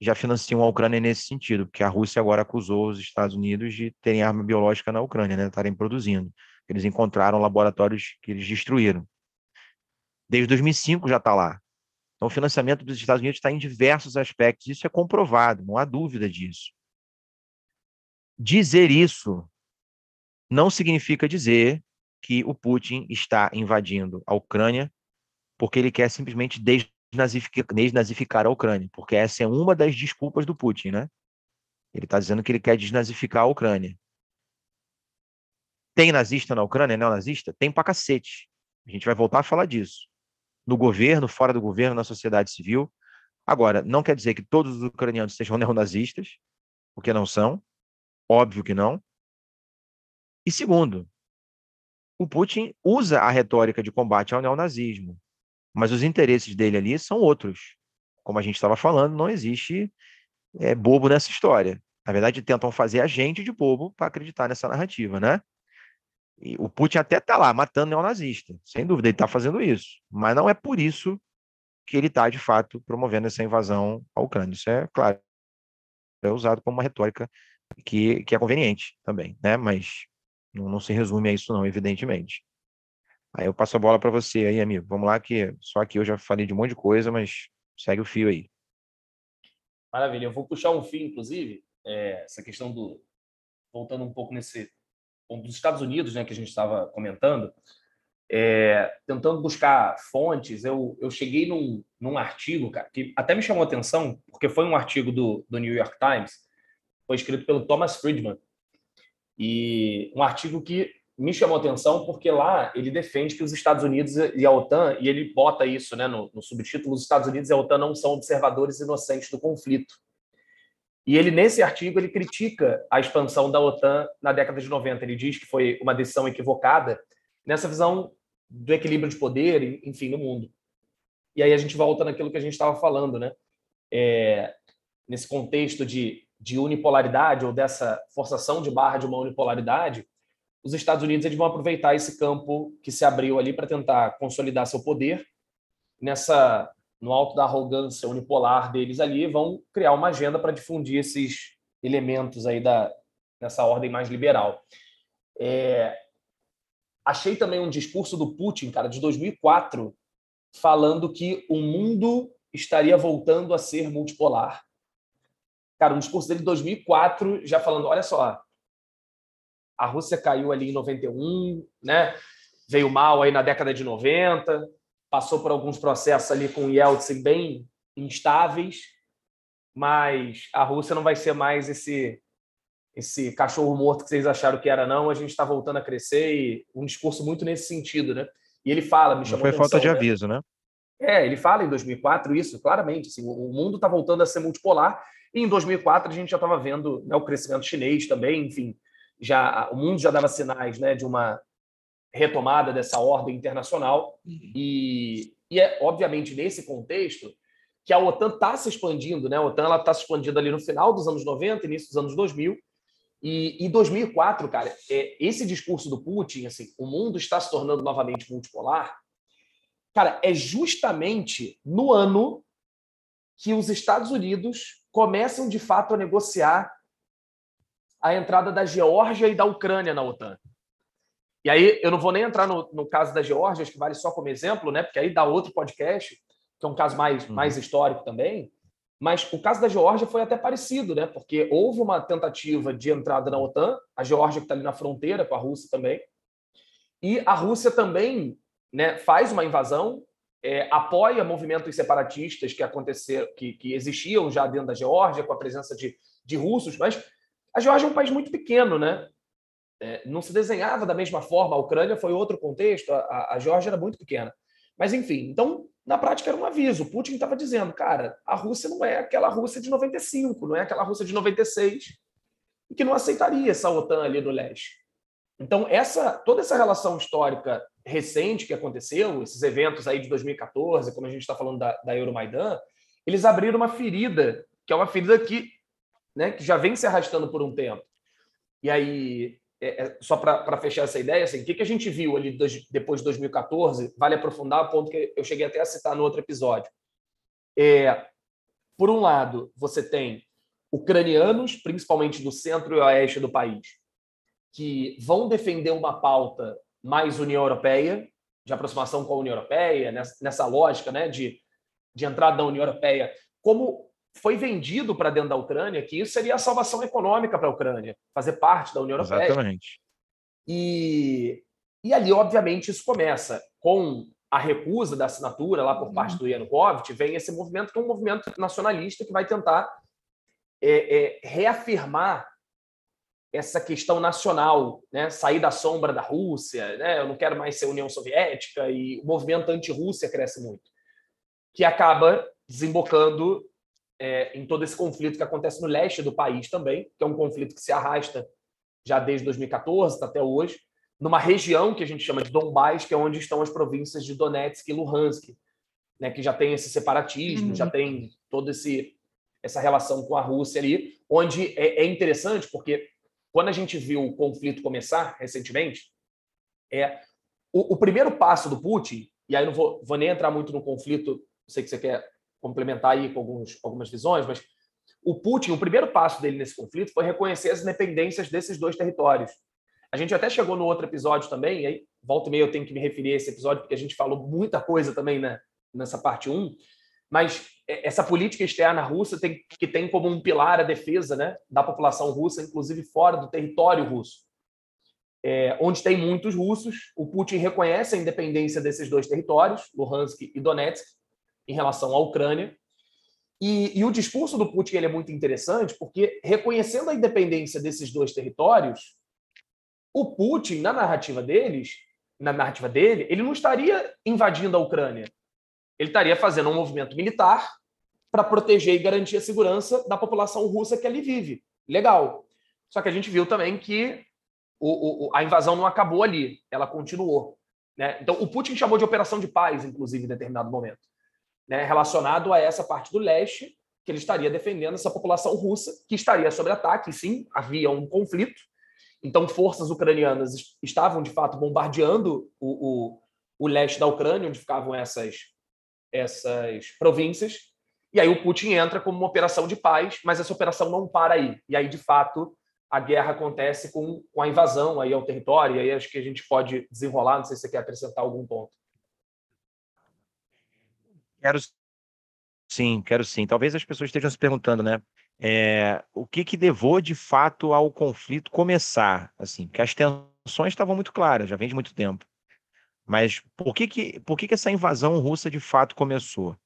já financiam a Ucrânia nesse sentido, porque a Rússia agora acusou os Estados Unidos de terem arma biológica na Ucrânia, né, estarem produzindo. Eles encontraram laboratórios que eles destruíram. Desde 2005 já está lá. Então, o financiamento dos Estados Unidos está em diversos aspectos, isso é comprovado, não há dúvida disso. Dizer isso não significa dizer que o Putin está invadindo a Ucrânia porque ele quer simplesmente desnazificar a Ucrânia, porque essa é uma das desculpas do Putin, né? Ele está dizendo que ele quer desnazificar a Ucrânia. Tem nazista na Ucrânia, neonazista? Tem pra cacete. A gente vai voltar a falar disso. No governo, fora do governo, na sociedade civil. Agora, não quer dizer que todos os ucranianos sejam neonazistas, porque não são. Óbvio que não. E segundo, o Putin usa a retórica de combate ao neonazismo, mas os interesses dele ali são outros. Como a gente estava falando, não existe é, bobo nessa história. Na verdade, tentam fazer a gente de bobo para acreditar nessa narrativa, né? E o Putin até está lá matando neonazista, sem dúvida, ele está fazendo isso. Mas não é por isso que ele está, de fato, promovendo essa invasão à Ucrânia. Isso é claro, é usado como uma retórica que, que é conveniente também, né? Mas não, não se resume a isso, não, evidentemente. Aí eu passo a bola para você aí, amigo. Vamos lá, que só aqui eu já falei de um monte de coisa, mas segue o fio aí. Maravilha. Eu vou puxar um fio, inclusive, é, essa questão do. Voltando um pouco nesse dos Estados Unidos, né, que a gente estava comentando, é, tentando buscar fontes, eu, eu cheguei num, num artigo, cara, que até me chamou atenção, porque foi um artigo do, do New York Times, foi escrito pelo Thomas Friedman, e um artigo que me chamou atenção porque lá ele defende que os Estados Unidos e a OTAN, e ele bota isso né, no, no subtítulo, os Estados Unidos e a OTAN não são observadores inocentes do conflito. E ele, nesse artigo, ele critica a expansão da OTAN na década de 90. Ele diz que foi uma decisão equivocada nessa visão do equilíbrio de poder, enfim, no mundo. E aí a gente volta naquilo que a gente estava falando, né? É, nesse contexto de, de unipolaridade ou dessa forçação de barra de uma unipolaridade, os Estados Unidos eles vão aproveitar esse campo que se abriu ali para tentar consolidar seu poder nessa no alto da arrogância unipolar deles ali, vão criar uma agenda para difundir esses elementos aí da nessa ordem mais liberal. É, achei também um discurso do Putin, cara, de 2004, falando que o mundo estaria voltando a ser multipolar. Cara, um discurso dele de 2004, já falando, olha só, a Rússia caiu ali em 91, né? Veio mal aí na década de 90, passou por alguns processos ali com Yeltsin bem instáveis, mas a Rússia não vai ser mais esse esse cachorro morto que vocês acharam que era não, a gente está voltando a crescer e um discurso muito nesse sentido, né? E ele fala, me chamou foi atenção, falta de né? aviso, né? É, ele fala em 2004 isso, claramente. Assim, o mundo está voltando a ser multipolar. E em 2004 a gente já estava vendo né, o crescimento chinês também, enfim, já o mundo já dava sinais né, de uma retomada dessa ordem internacional. E, e é, obviamente, nesse contexto que a OTAN está se expandindo. Né? A OTAN está se expandindo ali no final dos anos 90, início dos anos 2000. E em 2004, cara, é, esse discurso do Putin, assim, o mundo está se tornando novamente multipolar, cara, é justamente no ano que os Estados Unidos começam de fato a negociar a entrada da Geórgia e da Ucrânia na OTAN. E aí eu não vou nem entrar no, no caso da Geórgia, acho que vale só como exemplo, né? Porque aí dá outro podcast, que é um caso mais, Uhum. mais histórico também. Mas o caso da Geórgia foi até parecido, né? Porque houve uma tentativa de entrada na OTAN, a Geórgia que está ali na fronteira com a Rússia também, e a Rússia também né, faz uma invasão, é, apoia movimentos separatistas que aconteceram, que, que existiam já dentro da Geórgia, com a presença de, de russos, mas a Geórgia é um país muito pequeno, né? É, não se desenhava da mesma forma. A Ucrânia foi outro contexto, a, a, Geórgia era muito pequena. Mas, enfim, então, na prática era um aviso. O Putin estava dizendo, cara, a Rússia não é aquela Rússia de 95, não é aquela Rússia de 96, e que não aceitaria essa OTAN ali no leste. Então, essa, toda essa relação histórica recente que aconteceu, esses eventos aí de 2014, como a gente está falando da, da Euromaidan, eles abriram uma ferida, que é uma ferida que, né, que já vem se arrastando por um tempo. E aí, é, é, só para fechar essa ideia, assim, o que, que a gente viu ali dois, depois de 2014, vale aprofundar, a ponto que eu cheguei até a citar no outro episódio. É, por um lado, você tem ucranianos, principalmente do centro e oeste do país, que vão defender uma pauta mais União Europeia, de aproximação com a União Europeia, nessa, nessa lógica né, de, de entrada da União Europeia, como foi vendido para dentro da Ucrânia que isso seria a salvação econômica para a Ucrânia, fazer parte da União Europeia. Exatamente. E, e ali, obviamente, isso começa com a recusa da assinatura lá por parte do Yanukovych, vem esse movimento que é um movimento nacionalista que vai tentar é, é, reafirmar essa questão nacional, né? sair da sombra da Rússia, né? eu não quero mais ser União Soviética, e o movimento anti-Rússia cresce muito, que acaba desembocando é, em todo esse conflito que acontece no leste do país também, que é um conflito que se arrasta já desde 2014 até hoje, numa região que a gente chama de Donbás, que é onde estão as províncias de Donetsk e Luhansk, né, que já tem esse separatismo, uhum. já tem toda esse essa relação com a Rússia ali, onde é, é, interessante porque quando a gente viu o conflito começar recentemente, é o, o primeiro passo do Putin, e aí não vou, vou nem entrar muito no conflito, sei que você quer complementar aí com alguns, algumas visões, mas o Putin, o primeiro passo dele nesse conflito foi reconhecer as independências desses dois territórios. A gente até chegou no outro episódio também, aí volta e meia eu tenho que me referir a esse episódio, porque a gente falou muita coisa também né, nessa parte 1, mas essa política externa russa tem, que tem como um pilar a defesa né, da população russa, inclusive fora do território russo. É, onde tem muitos russos, o Putin reconhece a independência desses dois territórios, Luhansk e Donetsk, em relação à Ucrânia. E, e o discurso do Putin é muito interessante, porque reconhecendo a independência desses dois territórios, o Putin, na narrativa deles, na narrativa dele, ele não estaria invadindo a Ucrânia. Ele estaria fazendo um movimento militar para proteger e garantir a segurança da população russa que ali vive. Legal. Só que a gente viu também que o, o, a invasão não acabou ali, ela continuou. Né? Então, o Putin chamou de operação de paz, inclusive, em determinado momento né, relacionado a essa parte do leste, que ele estaria defendendo essa população russa, que estaria sob ataque, sim, havia um conflito. Então, forças ucranianas estavam, de fato, bombardeando o, o, o leste da Ucrânia, onde ficavam essas, essas províncias. E aí o Putin entra como uma operação de paz, mas essa operação não para aí. E aí, de fato, a guerra acontece com, com a invasão aí ao território. E aí acho que a gente pode desenrolar. Não sei se você quer acrescentar algum ponto. Quero sim, quero sim. Talvez as pessoas estejam se perguntando, né? É, o que que levou de fato ao conflito começar? Assim, porque as tensões estavam muito claras, já vem de muito tempo. Mas por que que, por que, que essa invasão russa de fato começou?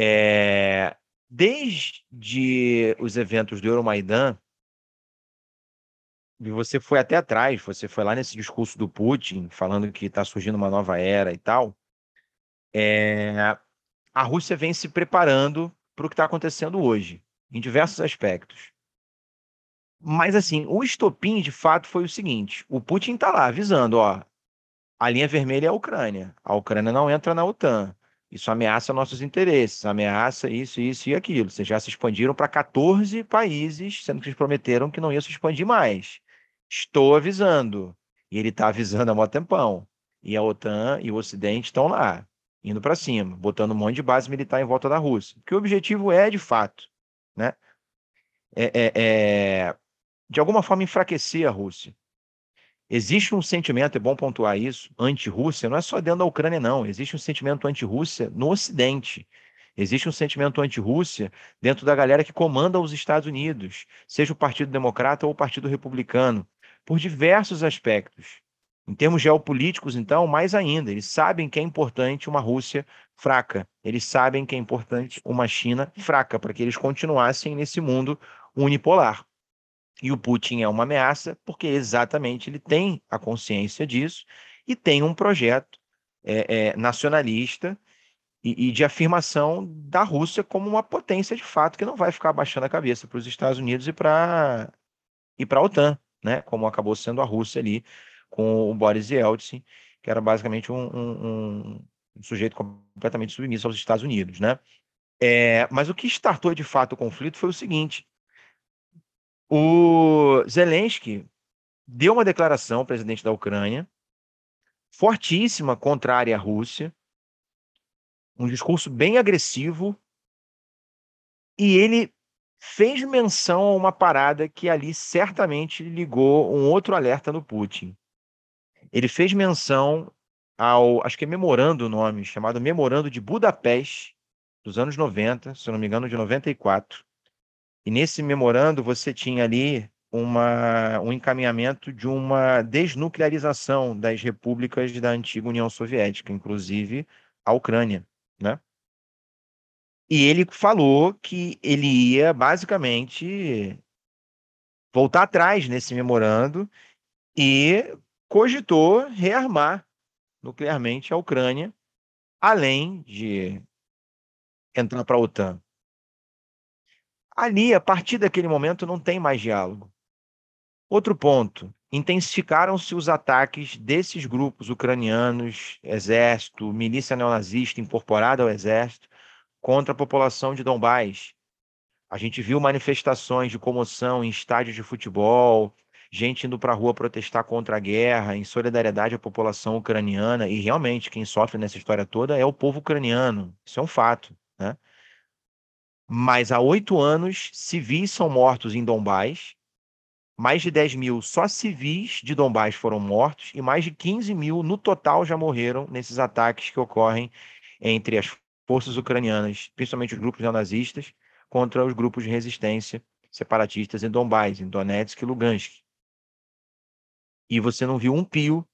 É, desde os eventos do Euromaidan, e você foi até atrás, você foi lá nesse discurso do Putin, falando que está surgindo uma nova era e tal é, a Rússia vem se preparando para o que está acontecendo hoje, em diversos aspectos. Mas, assim, o estopim, de fato, foi o seguinte: o Putin está lá avisando, ó, a linha vermelha é a Ucrânia. A Ucrânia não entra na OTAN. Isso ameaça nossos interesses, ameaça isso, isso e aquilo. Vocês já se expandiram para 14 países, sendo que eles prometeram que não iam se expandir mais. Estou avisando. E ele está avisando há mó tempão. E a OTAN e o Ocidente estão lá indo para cima, botando um monte de base militar em volta da Rússia. Porque o objetivo é, de fato, né, é, é, é, de alguma forma enfraquecer a Rússia. Existe um sentimento, é bom pontuar isso, anti-Rússia, não é só dentro da Ucrânia, não. Existe um sentimento anti-Rússia no Ocidente. Existe um sentimento anti-Rússia dentro da galera que comanda os Estados Unidos, seja o Partido Democrata ou o Partido Republicano, por diversos aspectos. Em termos geopolíticos, então, mais ainda, eles sabem que é importante uma Rússia fraca, eles sabem que é importante uma China fraca, para que eles continuassem nesse mundo unipolar. E o Putin é uma ameaça, porque exatamente ele tem a consciência disso e tem um projeto é, é, nacionalista e, e, de afirmação da Rússia como uma potência de fato que não vai ficar abaixando a cabeça para os Estados Unidos e para e para a OTAN, né? Como acabou sendo a Rússia ali com o Boris Yeltsin, que era basicamente um, um, um sujeito completamente submisso aos Estados Unidos, né? É, mas o que startou de fato o conflito foi o seguinte: o Zelensky deu uma declaração, presidente da Ucrânia, fortíssima contrária à Rússia, um discurso bem agressivo, E ele fez menção a uma parada que ali certamente ligou um outro alerta no Putin. Ele fez menção ao, acho que é memorando o nome, chamado Memorando de Budapeste, dos anos 90, se não me engano, de 94. E nesse memorando você tinha ali uma, um encaminhamento de uma desnuclearização das repúblicas da antiga União Soviética, inclusive a Ucrânia, né? E ele falou que ele ia basicamente voltar atrás nesse memorando e cogitou rearmar nuclearmente a Ucrânia, além de entrar para a OTAN. Ali, a partir daquele momento, não tem mais diálogo. Outro ponto: intensificaram-se os ataques desses grupos ucranianos, exército, milícia neonazista incorporada ao exército, contra a população de Donbás. A gente viu manifestações de comoção em estádios de futebol, gente indo para a rua protestar contra a guerra, em solidariedade à população ucraniana, e realmente quem sofre nessa história toda é o povo ucraniano. Isso é um fato. Né? Mas há oito anos, civis são mortos em Donbás, mais de 10 mil só civis de Donbás foram mortos e mais de 15 mil no total já morreram nesses ataques que ocorrem entre as forças ucranianas, principalmente os grupos neonazistas, contra os grupos de resistência separatistas em Donbás, em Donetsk e Lugansk. E você não viu um pio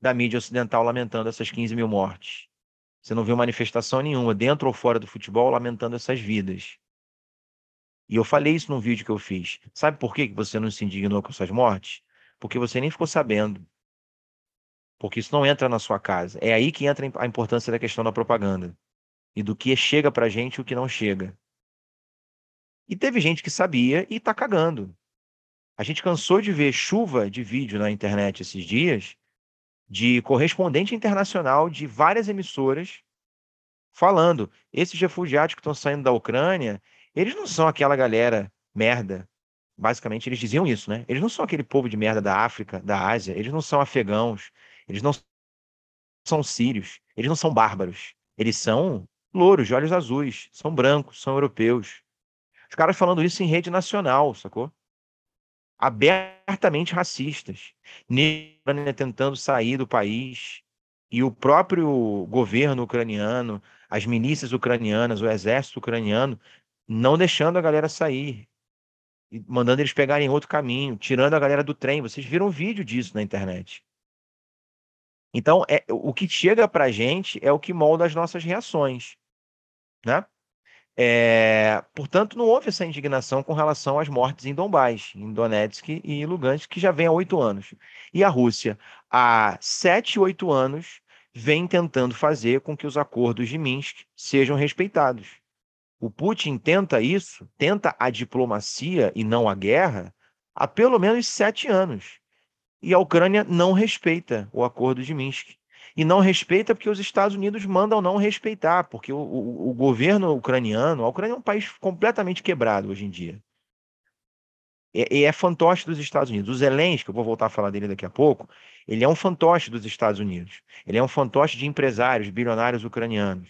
da mídia ocidental lamentando essas 15 mil mortes. Você não viu manifestação nenhuma, dentro ou fora do futebol, lamentando essas vidas. E eu falei isso num vídeo que eu fiz. Sabe por que você não se indignou com essas mortes? Porque você nem ficou sabendo. Porque isso não entra na sua casa. É aí que entra a importância da questão da propaganda. E do que chega pra gente e o que não chega. E teve gente que sabia e tá cagando. A gente cansou de ver chuva de vídeo na internet esses dias de correspondente internacional de várias emissoras falando: esses refugiados que estão saindo da Ucrânia, eles não são aquela galera merda. Basicamente, eles diziam isso, né? Eles não são aquele povo de merda da África, da Ásia, eles não são afegãos, eles não são sírios, eles não são bárbaros. Eles são louros, de olhos azuis, são brancos, são europeus. Os caras falando isso em rede nacional, sacou? Abertamente racistas. Tentando sair do país. E o próprio governo ucraniano, as milícias ucranianas, o exército ucraniano não deixando a galera sair, mandando eles pegarem outro caminho, tirando a galera do trem. Vocês viram vídeo disso na internet. Então, é, o que chega para a gente é o que molda as nossas reações. Né? É, portanto, não houve essa indignação com relação às mortes em Donbás, em Donetsk e Lugansk, que já vem há oito anos. E a Rússia, há sete, oito anos, vem tentando fazer com que os acordos de Minsk sejam respeitados. O Putin tenta isso, tenta a diplomacia e não a guerra, há pelo menos sete anos. E a Ucrânia não respeita o acordo de Minsk. E não respeita porque os Estados Unidos mandam não respeitar, porque o, o, o governo ucraniano, a Ucrânia é um país completamente quebrado hoje em dia. E, e é fantoche dos Estados Unidos. O Zelensky, eu vou voltar a falar dele daqui a pouco, ele é um fantoche dos Estados Unidos. Ele é um fantoche de empresários, bilionários ucranianos.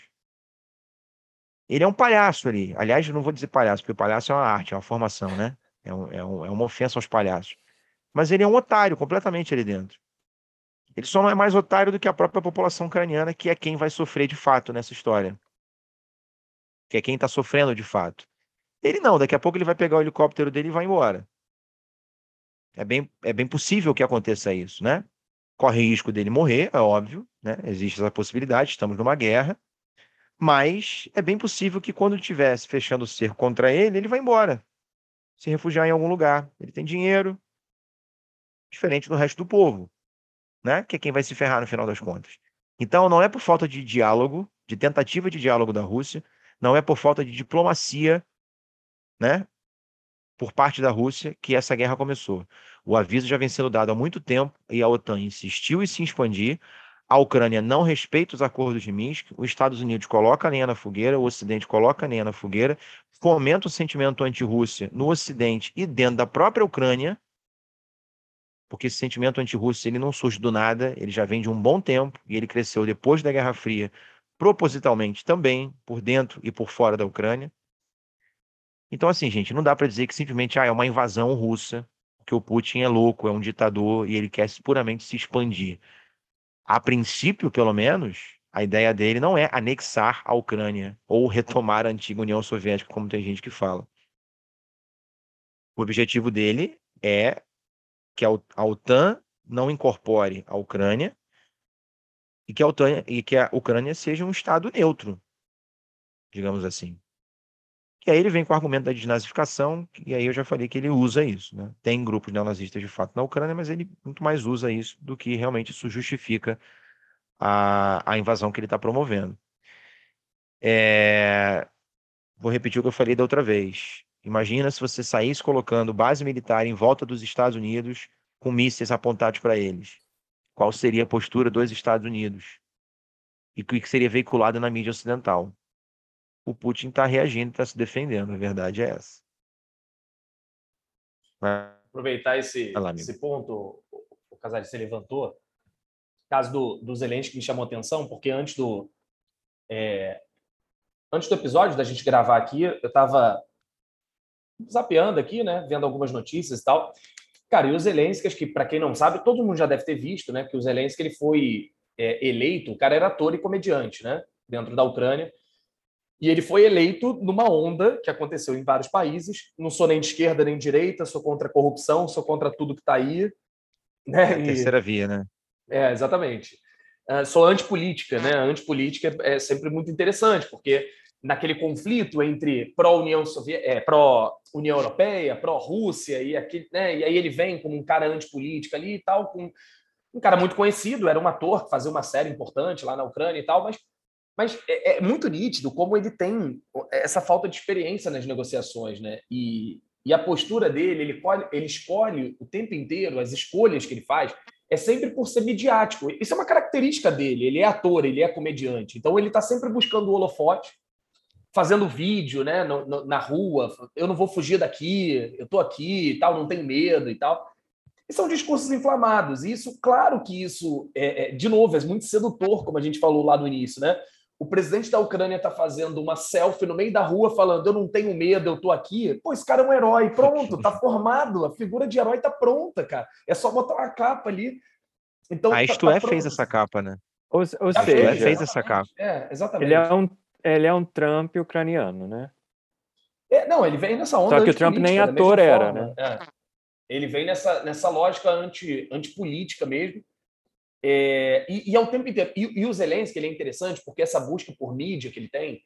Ele é um palhaço ali. Aliás, eu não vou dizer palhaço, porque o palhaço é uma arte, é uma formação, né? É, um, é, um, é uma ofensa aos palhaços. Mas ele é um otário completamente ali dentro. Ele só não é mais otário do que a própria população ucraniana, que é quem vai sofrer de fato nessa história. Que é quem está sofrendo de fato. Ele não, daqui a pouco ele vai pegar o helicóptero dele e vai embora. É bem, é bem possível que aconteça isso, né? Corre risco dele morrer, é óbvio, né? Existe essa possibilidade, estamos numa guerra. Mas é bem possível que quando estivesse fechando o cerco contra ele, ele vai embora. Se refugiar em algum lugar. Ele tem dinheiro, diferente do resto do povo, né? Que é quem vai se ferrar no final das contas. Então, não é por falta de diálogo, de tentativa de diálogo da Rússia, não é por falta de diplomacia, né? Por parte da Rússia que essa guerra começou. O aviso já vem sendo dado há muito tempo e a OTAN insistiu em se expandir a Ucrânia não respeita os acordos de Minsk, os Estados Unidos coloca a lenha na fogueira, o Ocidente coloca a lenha na fogueira, fomenta o sentimento anti-Rússia no Ocidente e dentro da própria Ucrânia, porque esse sentimento anti-Rússia ele não surge do nada, ele já vem de um bom tempo e ele cresceu depois da Guerra Fria, propositalmente também, por dentro e por fora da Ucrânia. Então, assim, gente, não dá para dizer que simplesmente ah, é uma invasão russa, que o Putin é louco, é um ditador e ele quer puramente se expandir. A princípio, pelo menos, a ideia dele não é anexar a Ucrânia ou retomar a antiga União Soviética, como tem gente que fala. O objetivo dele é que a OTAN não incorpore a Ucrânia e que a, OTAN, e que a Ucrânia seja um Estado neutro, digamos assim. E aí ele vem com o argumento da desnazificação, e aí eu já falei que ele usa isso. Né? Tem grupos neonazistas de fato na Ucrânia, mas ele muito mais usa isso do que realmente isso justifica a, a invasão que ele está promovendo. É... Vou repetir o que eu falei da outra vez. Imagina se você saísse colocando base militar em volta dos Estados Unidos com mísseis apontados para eles. Qual seria a postura dos Estados Unidos? E o que seria veiculado na mídia ocidental? o Putin está reagindo, está se defendendo. A verdade é essa. Aproveitar esse, lá, esse ponto, o Casares se levantou, o caso do, do Zelensky me chamou a atenção, porque antes do, é, antes do episódio da gente gravar aqui, eu estava zapeando aqui, né, vendo algumas notícias e tal. Cara, e o Zelensky, acho que para quem não sabe, todo mundo já deve ter visto, né, que o Zelensky ele foi é, eleito, o cara era ator e comediante, né, dentro da Ucrânia. E ele foi eleito numa onda que aconteceu em vários países. Não sou nem de esquerda nem de direita, sou contra a corrupção, sou contra tudo que está aí. Né? É a terceira e... via, né? É, exatamente. Uh, sou antipolítica, né? Antipolítica é, é sempre muito interessante, porque naquele conflito entre pró-União é, pró-União Europeia, pró-Rússia, e, né? e aí ele vem como um cara antipolítica ali e tal, com um cara muito conhecido, era um ator que fazia uma série importante lá na Ucrânia e tal, mas mas é, é, muito nítido como ele tem essa falta de experiência nas negociações, né? E, e a postura dele, ele, ele escolhe o tempo inteiro, as escolhas que ele faz, é sempre por ser midiático. Isso é uma característica dele. Ele é ator, ele é comediante. Então ele está sempre buscando o holofote, fazendo vídeo, né, no, no, na rua. Eu não vou fugir daqui, eu estou aqui e tal, não tenho medo e tal. E são discursos inflamados. E isso, claro que isso, é, é, de novo, é muito sedutor, como a gente falou lá no início, né? o presidente da Ucrânia está fazendo uma selfie no meio da rua falando eu não tenho medo, eu estou aqui. Pô, esse cara é um herói, pronto, tá formado, a figura de herói tá pronta, cara. É só botar uma capa ali. Então, a Isto tá, tá é fez essa capa, né? Ou, ou seja, fez essa capa. É, exatamente. Ele é um, ele é um Trump ucraniano, né? É, não, ele vem nessa onda Só que o Trump nem ator era, né? É. Ele vem nessa, nessa lógica anti, antipolítica mesmo. É, e, e ao tempo inteiro. E, e o Zelensky ele é interessante porque essa busca por mídia que ele tem,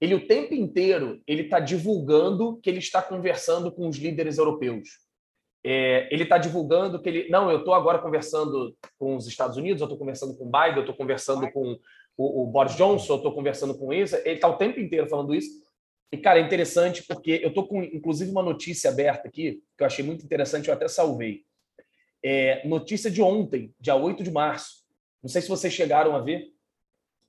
ele o tempo inteiro ele está divulgando que ele está conversando com os líderes europeus. É, ele está divulgando que ele. Não, eu estou agora conversando com os Estados Unidos, eu estou conversando com o Biden, eu estou conversando com o, o, Boris Johnson, eu estou conversando com isso. Ele está o tempo inteiro falando isso. E, cara, é interessante porque eu estou com, inclusive, uma notícia aberta aqui, que eu achei muito interessante, eu até salvei. É, notícia de ontem, dia 8 de março. Não sei se vocês chegaram a ver.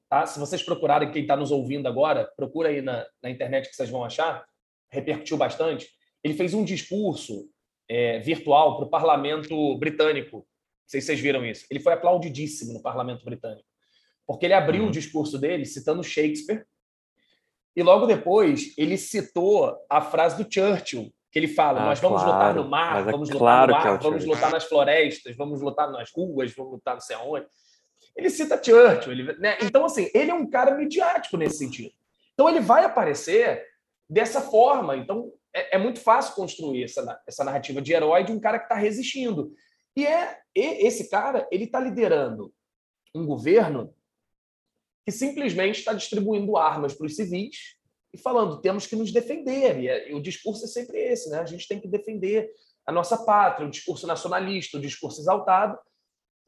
Tá? Se vocês procurarem, quem está nos ouvindo agora, procura aí na, na internet que vocês vão achar. Repercutiu bastante. Ele fez um discurso é, virtual para o parlamento britânico. Não sei se vocês viram isso. Ele foi aplaudidíssimo no parlamento britânico. Porque ele abriu uhum. o discurso dele citando Shakespeare. E logo depois ele citou a frase do Churchill, que ele fala: ah, nós vamos claro, lutar no mar, é vamos claro lutar no ar, é vamos lutar nas florestas, vamos lutar nas ruas, vamos lutar não sei aonde. Ele cita Churchill, ele, né? então assim, ele é um cara midiático nesse sentido. Então ele vai aparecer dessa forma. Então é, é muito fácil construir essa, essa narrativa de herói de um cara que está resistindo. E é e esse cara, ele está liderando um governo que simplesmente está distribuindo armas para os civis e falando temos que nos defender. E, é, e, o discurso é sempre esse, né? A gente tem que defender a nossa pátria, o discurso nacionalista, o discurso exaltado.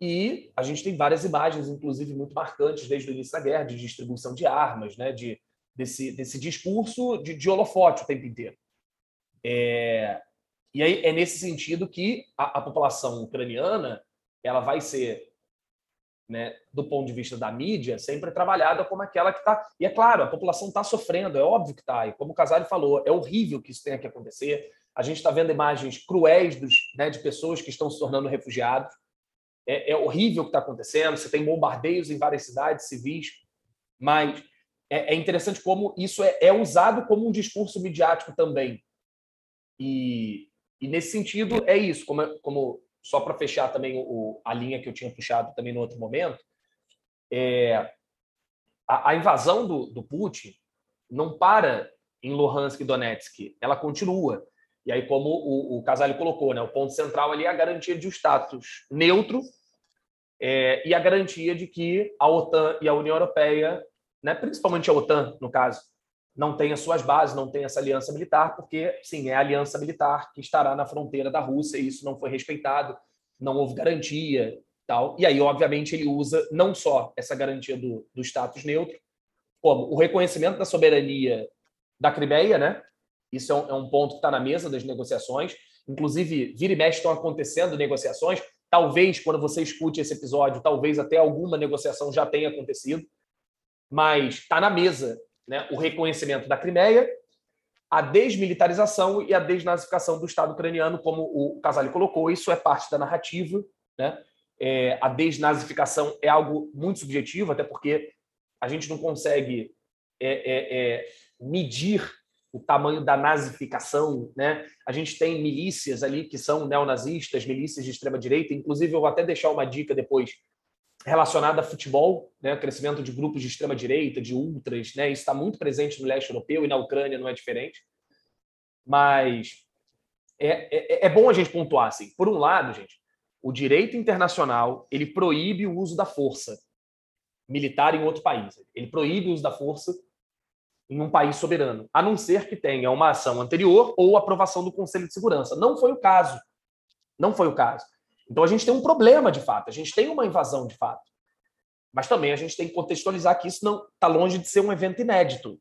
E a gente tem várias imagens, inclusive muito marcantes desde o início da guerra, de distribuição de armas, né? De desse, desse discurso de, de holofote o tempo inteiro. É, e aí é nesse sentido que a, a população ucraniana ela vai ser né, do ponto de vista da mídia, sempre trabalhada como aquela que está. E é claro, a população está sofrendo, é óbvio que está. E como o Casale falou, é horrível que isso tenha que acontecer. A gente está vendo imagens cruéis dos, né, de pessoas que estão se tornando refugiados. É, é horrível o que está acontecendo. Você tem bombardeios em várias cidades civis, mas é, é interessante como isso é, é, usado como um discurso midiático também. E, e nesse sentido, é isso. Como, como só para fechar também o, a linha que eu tinha puxado também no outro momento, é, a, a invasão do, do Putin não para em Luhansk e Donetsk, ela continua. E aí, como o, o Casale colocou, né, o ponto central ali é a garantia de um status neutro é, e a garantia de que a OTAN e a União Europeia, né, principalmente a OTAN, no caso, não tenha suas bases, não tenha essa aliança militar, porque, sim, é a aliança militar que estará na fronteira da Rússia e isso não foi respeitado, não houve garantia tal. E aí, obviamente, ele usa não só essa garantia do, do status neutro, como o reconhecimento da soberania da Crimeia, né? Isso é um, é um ponto que está na mesa das negociações. Inclusive, vira e mexe estão acontecendo negociações. Talvez, quando você escute esse episódio, talvez até alguma negociação já tenha acontecido. Mas está na mesa né, o reconhecimento da Crimeia, a desmilitarização e a desnazificação do Estado ucraniano, como o Casale colocou. Isso é parte da narrativa. Né? É, a desnazificação é algo muito subjetivo, até porque a gente não consegue é, é, é medir o tamanho da nazificação, né? A gente tem milícias ali que são neonazistas, milícias de extrema direita. Inclusive, eu vou até deixar uma dica depois relacionada a futebol, né? Crescimento de grupos de extrema direita, de ultras, né? Isso está muito presente no leste europeu e na Ucrânia não é diferente. Mas é, é, é bom a gente pontuar assim. Por um lado, gente, o direito internacional ele proíbe o uso da força militar em outro país. Ele proíbe o uso da força em um país soberano, a não ser que tenha uma ação anterior ou aprovação do Conselho de Segurança. Não foi o caso. Não foi o caso. Então a gente tem um problema de fato, a gente tem uma invasão de fato. Mas também a gente tem que contextualizar que isso não está longe de ser um evento inédito.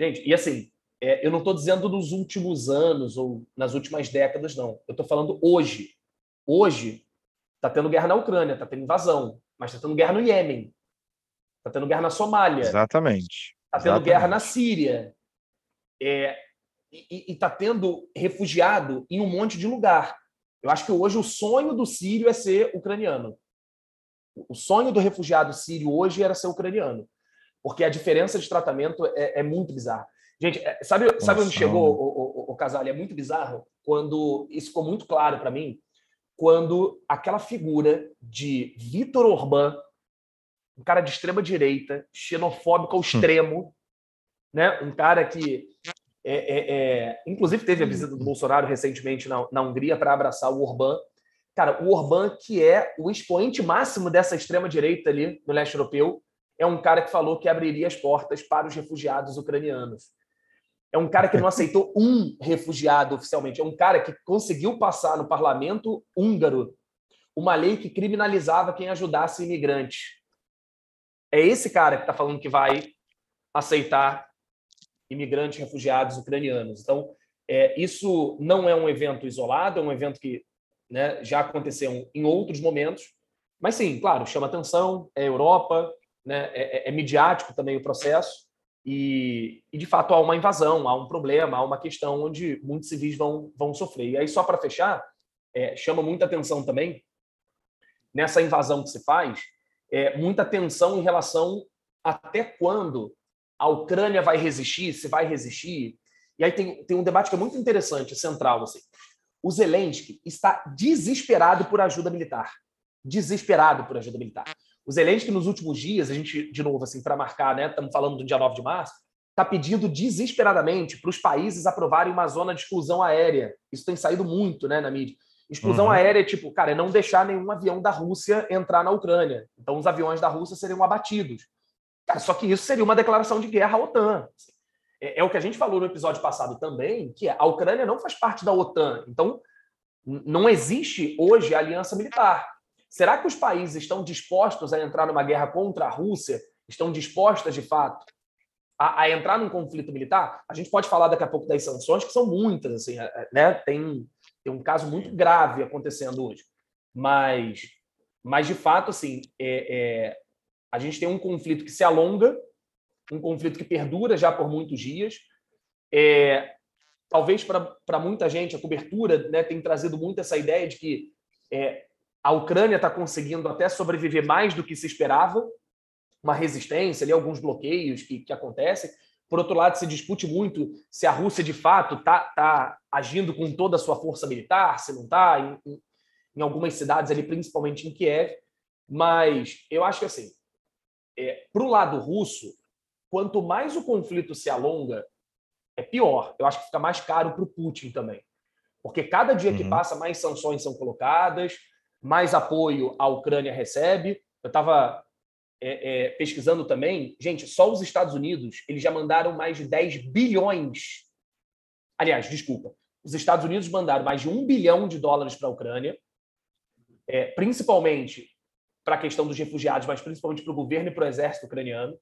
Gente, e assim, é, eu não estou dizendo nos últimos anos ou nas últimas décadas, não. Eu estou falando hoje. Hoje está tendo guerra na Ucrânia, está tendo invasão, mas está tendo guerra no Iêmen, está tendo guerra na Somália. Exatamente. Está tendo Exatamente. guerra na Síria. É, e está tendo refugiado em um monte de lugar. Eu acho que hoje o sonho do sírio é ser ucraniano. O sonho do refugiado sírio hoje era ser ucraniano. Porque a diferença de tratamento é, é muito bizarra. Gente, é, sabe, Nossa, sabe onde chegou o, o, o Casale? É muito bizarro quando isso ficou muito claro para mim, quando aquela figura de Vitor Orbán um cara de extrema direita, xenofóbico ao hum. extremo, né? Um cara que, é, é, é, inclusive, teve a visita do Bolsonaro recentemente na, na Hungria para abraçar o Orbán. Cara, o Orbán, que é o expoente máximo dessa extrema direita ali no leste europeu, é um cara que falou que abriria as portas para os refugiados ucranianos. É um cara que não aceitou um refugiado oficialmente. É um cara que conseguiu passar no parlamento húngaro uma lei que criminalizava quem ajudasse imigrantes. É esse cara que está falando que vai aceitar imigrantes, refugiados ucranianos. Então, é, isso não é um evento isolado, é um evento que né, já aconteceu em outros momentos, mas sim, claro, chama atenção, é Europa, né, é, é, é midiático também o processo, e, e, de fato há uma invasão, há um problema, há uma questão onde muitos civis vão, vão sofrer. E aí, só para fechar, é, chama muita atenção também nessa invasão que se faz, é, muita tensão em relação até quando a Ucrânia vai resistir, se vai resistir. E aí tem, tem um debate que é muito interessante, central. Assim. O Zelensky está desesperado por ajuda militar. Desesperado por ajuda militar. O Zelensky, nos últimos dias, a gente, de novo, assim, para marcar, né? Estamos falando do dia 9 de março, está pedindo desesperadamente para os países aprovarem uma zona de exclusão aérea. Isso tem saído muito né, na mídia. Exclusão uhum. aérea é tipo, cara, é não deixar nenhum avião da Rússia entrar na Ucrânia. Então, os aviões da Rússia seriam abatidos. Cara, só que isso seria uma declaração de guerra à OTAN. É, é, o que a gente falou no episódio passado também, que é, a Ucrânia não faz parte da OTAN. Então, não existe hoje aliança militar. Será que os países estão dispostos a entrar numa guerra contra a Rússia? Estão dispostas, de fato, a, a entrar num conflito militar? A gente pode falar daqui a pouco das sanções, que são muitas, assim, é, né? Tem tem um caso muito grave acontecendo hoje. Mas, mas de fato, assim, é, é, a gente tem um conflito que se alonga, um conflito que perdura já por muitos dias. É, talvez para muita gente a cobertura né, tem trazido muito essa ideia de que é, a Ucrânia está conseguindo até sobreviver mais do que se esperava. uma resistência, ali, alguns bloqueios que, que acontecem. Por outro lado, se discute muito se a Rússia de fato está tá agindo com toda a sua força militar, se não está, em, em, algumas cidades ali, principalmente em Kiev. Mas eu acho que assim, é, para o lado russo, quanto mais o conflito se alonga, é pior. Eu acho que fica mais caro para o Putin também. Porque cada dia uhum. que passa, mais sanções são colocadas, mais apoio a Ucrânia recebe. Eu estava é, é, pesquisando também, gente, só os Estados Unidos eles já mandaram mais de 10 bilhões. Aliás, desculpa, os Estados Unidos mandaram mais de um bilhão de dólares para a Ucrânia, é, principalmente para a questão dos refugiados, mas principalmente para o governo e para o exército ucraniano.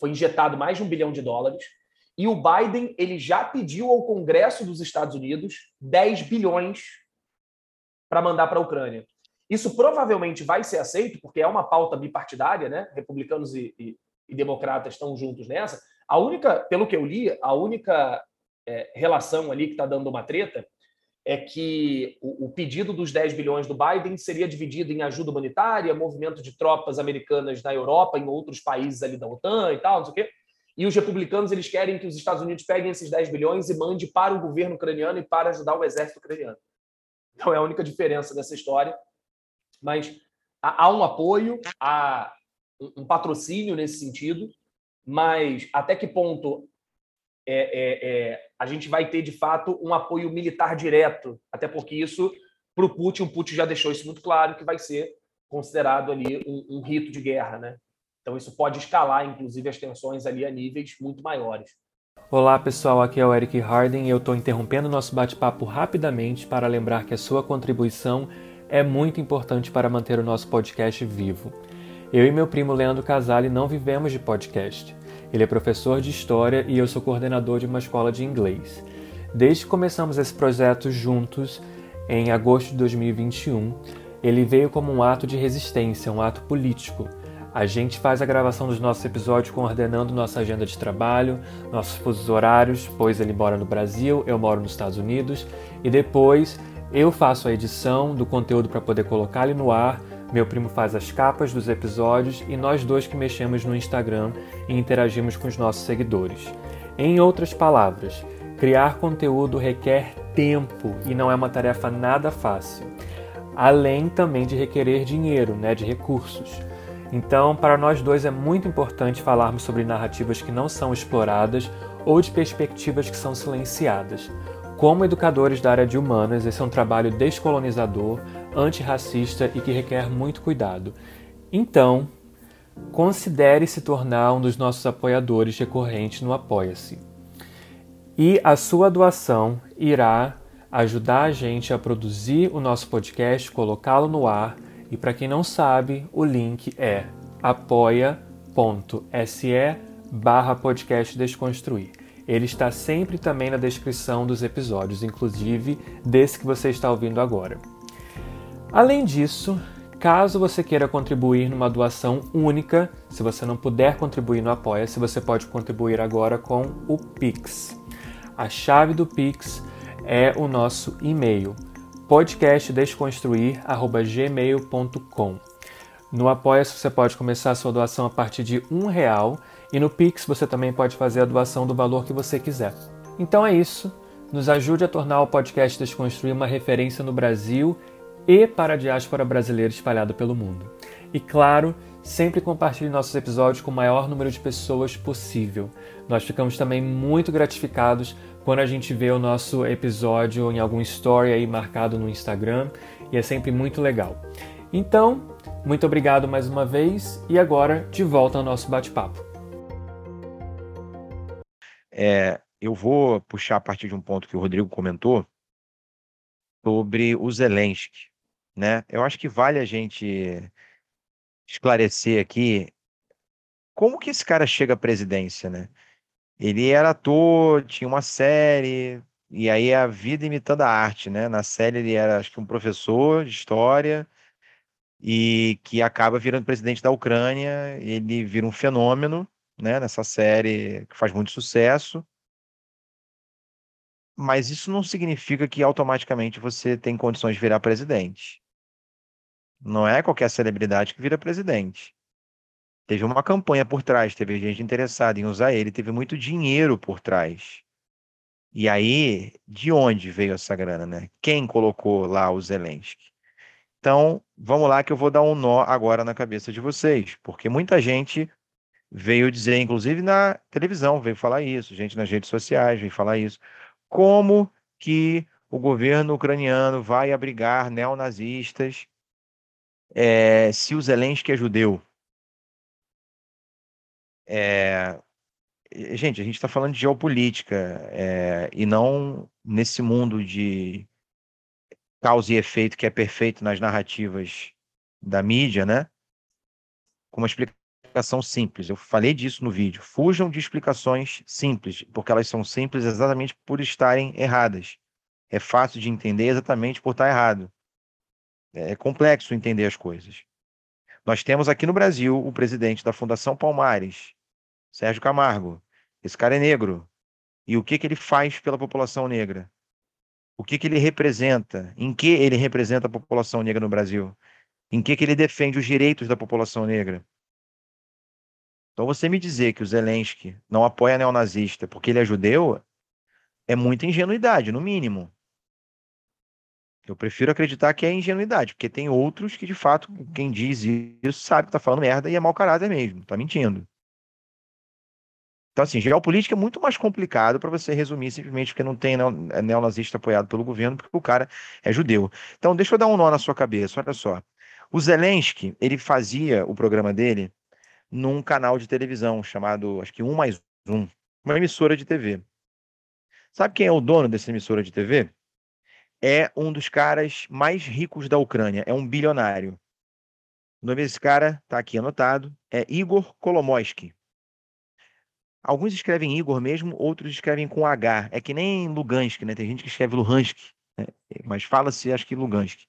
Foi injetado mais de um bilhão de dólares. E o Biden ele já pediu ao Congresso dos Estados Unidos 10 bilhões para mandar para a Ucrânia. Isso provavelmente vai ser aceito, porque é uma pauta bipartidária, né? Republicanos e, e, e democratas estão juntos nessa. A única, pelo que eu li, a única é, relação ali que está dando uma treta é que o, pedido dos 10 bilhões do Biden seria dividido em ajuda humanitária, movimento de tropas americanas na Europa, em outros países ali da OTAN e tal, não sei o quê. E os republicanos eles querem que os Estados Unidos peguem esses 10 bilhões e mande para o governo ucraniano e para ajudar o exército ucraniano. Então é a única diferença dessa história mas há um apoio, há um patrocínio nesse sentido, mas até que ponto é, é, é, a gente vai ter de fato um apoio militar direto? Até porque isso, para o Putin, o Putin já deixou isso muito claro que vai ser considerado ali um, um rito de guerra, né? Então isso pode escalar, inclusive, as tensões ali a níveis muito maiores. Olá pessoal, aqui é o Eric Harden e eu estou interrompendo nosso bate-papo rapidamente para lembrar que a sua contribuição é muito importante para manter o nosso podcast vivo. Eu e meu primo Leandro Casale não vivemos de podcast. Ele é professor de história e eu sou coordenador de uma escola de inglês. Desde que começamos esse projeto juntos, em agosto de 2021, ele veio como um ato de resistência, um ato político. A gente faz a gravação dos nossos episódios coordenando nossa agenda de trabalho, nossos fusos horários, pois ele mora no Brasil, eu moro nos Estados Unidos, e depois eu faço a edição do conteúdo para poder colocar ele no ar, meu primo faz as capas dos episódios e nós dois que mexemos no Instagram e interagimos com os nossos seguidores. Em outras palavras, criar conteúdo requer tempo e não é uma tarefa nada fácil. Além também de requerer dinheiro, né, de recursos. Então, para nós dois é muito importante falarmos sobre narrativas que não são exploradas ou de perspectivas que são silenciadas. Como educadores da área de humanas, esse é um trabalho descolonizador, antirracista e que requer muito cuidado. Então, considere se tornar um dos nossos apoiadores recorrentes no Apoia-se. E a sua doação irá ajudar a gente a produzir o nosso podcast, colocá-lo no ar. E para quem não sabe, o link é apoia.se barra podcast desconstruir. Ele está sempre também na descrição dos episódios, inclusive desse que você está ouvindo agora. Além disso, caso você queira contribuir numa doação única, se você não puder contribuir no Apoia-se, você pode contribuir agora com o Pix. A chave do Pix é o nosso e-mail podcastdesconstruir@gmail.com. No Apoia-se você pode começar a sua doação a partir de um real e no Pix você também pode fazer a doação do valor que você quiser. Então é isso. Nos ajude a tornar o podcast Desconstruir uma referência no Brasil e para a diáspora brasileira espalhada pelo mundo. E claro, sempre compartilhe nossos episódios com o maior número de pessoas possível. Nós ficamos também muito gratificados quando a gente vê o nosso episódio em algum story aí marcado no Instagram e é sempre muito legal. Então, muito obrigado mais uma vez e agora de volta ao nosso bate-papo. É, eu vou puxar a partir de um ponto que o Rodrigo comentou sobre o Zelensky, né? Eu acho que vale a gente esclarecer aqui como que esse cara chega à presidência, né? Ele era ator, tinha uma série, e aí a vida imitando a arte, né? Na série ele era, acho que um professor de história, e que acaba virando presidente da Ucrânia, ele vira um fenômeno, né, nessa série que faz muito sucesso. Mas isso não significa que automaticamente você tem condições de virar presidente. Não é qualquer celebridade que vira presidente. Teve uma campanha por trás, teve gente interessada em usar ele, teve muito dinheiro por trás. E aí, de onde veio essa grana, né? Quem colocou lá o Zelensky? Então, vamos lá que eu vou dar um nó agora na cabeça de vocês, porque muita gente veio dizer, inclusive na televisão, veio falar isso, gente nas redes sociais veio falar isso. Como que o governo ucraniano vai abrigar neonazistas é, se o Zelensky é judeu? É, gente, a gente está falando de geopolítica é, e não nesse mundo de causa e efeito que é perfeito nas narrativas da mídia, né? Com uma explicação simples. Eu falei disso no vídeo. Fujam de explicações simples, porque elas são simples exatamente por estarem erradas. É fácil de entender exatamente por estar errado. É complexo entender as coisas. Nós temos aqui no Brasil o presidente da Fundação Palmares, Sérgio Camargo. Esse cara é negro. E o que, que ele faz pela população negra? O que, que ele representa? Em que ele representa a população negra no Brasil? Em que, que ele defende os direitos da população negra? Então, você me dizer que o Zelensky não apoia neonazista porque ele é judeu é muita ingenuidade, no mínimo. Eu prefiro acreditar que é ingenuidade, porque tem outros que, de fato, quem diz isso sabe que está falando merda e é mau caráter mesmo, está mentindo. Então, assim, geopolítica é muito mais complicado para você resumir simplesmente porque não tem é neonazista apoiado pelo governo, porque o cara é judeu. Então, deixa eu dar um nó na sua cabeça, olha só. O Zelensky, ele fazia o programa dele num canal de televisão chamado, acho que um mais um, uma emissora de TV. Sabe quem é o dono dessa emissora de TV? É um dos caras mais ricos da Ucrânia, é um bilionário. O nome desse cara está aqui anotado, é Igor Kolomoisky. Alguns escrevem Igor mesmo, outros escrevem com H. É que nem Lugansk, né? Tem gente que escreve Luhansk, né? mas fala-se, acho que Lugansk.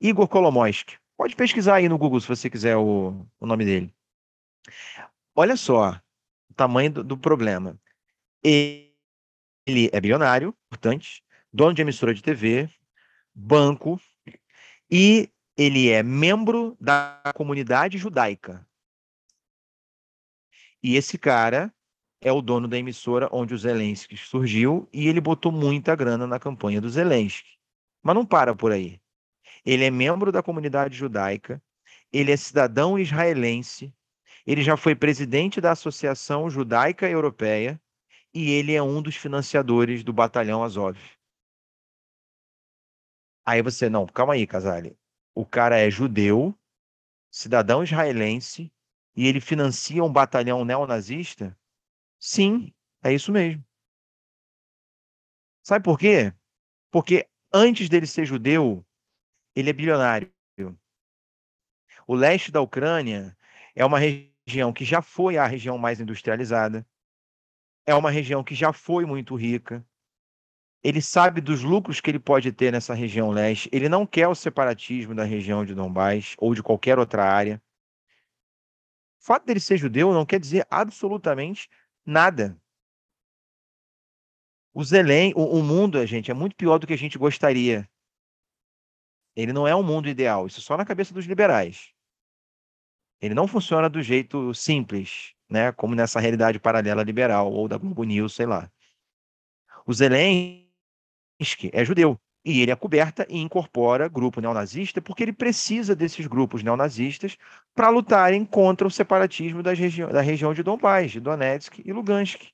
Igor Kolomoisky. Pode pesquisar aí no Google se você quiser o, o nome dele. Olha só o tamanho do, do problema. Ele, é bilionário, portanto, dono de emissora de TV, banco, e ele é membro da comunidade judaica. E esse cara é o dono da emissora onde o Zelensky surgiu e ele botou muita grana na campanha do Zelensky. Mas não para por aí. Ele é membro da comunidade judaica, ele é cidadão israelense, ele já foi presidente da Associação Judaica Europeia e ele é um dos financiadores do Batalhão Azov. Aí você, não, calma aí, Casale. O cara é judeu, cidadão israelense, e ele financia um batalhão neonazista? Sim, é isso mesmo. Sabe por quê? Porque antes dele ser judeu, ele é bilionário. O leste da Ucrânia é uma região que já foi a região mais industrializada, é uma região que já foi muito rica. Ele sabe dos lucros que ele pode ter nessa região leste. Ele não quer o separatismo da região de Donbass ou de qualquer outra área. O fato dele ser judeu não quer dizer absolutamente nada. O Zelém, o, o mundo, gente, é muito pior do que a gente gostaria. Ele não é um mundo ideal, isso só na cabeça dos liberais. Ele não funciona do jeito simples, né, como nessa realidade paralela liberal ou da Globo News, sei lá. O Zelensky é judeu. E ele é coberta e incorpora grupo neonazista porque ele precisa desses grupos neonazistas para lutarem contra o separatismo regi da região de Donbass, de Donetsk e Lugansk.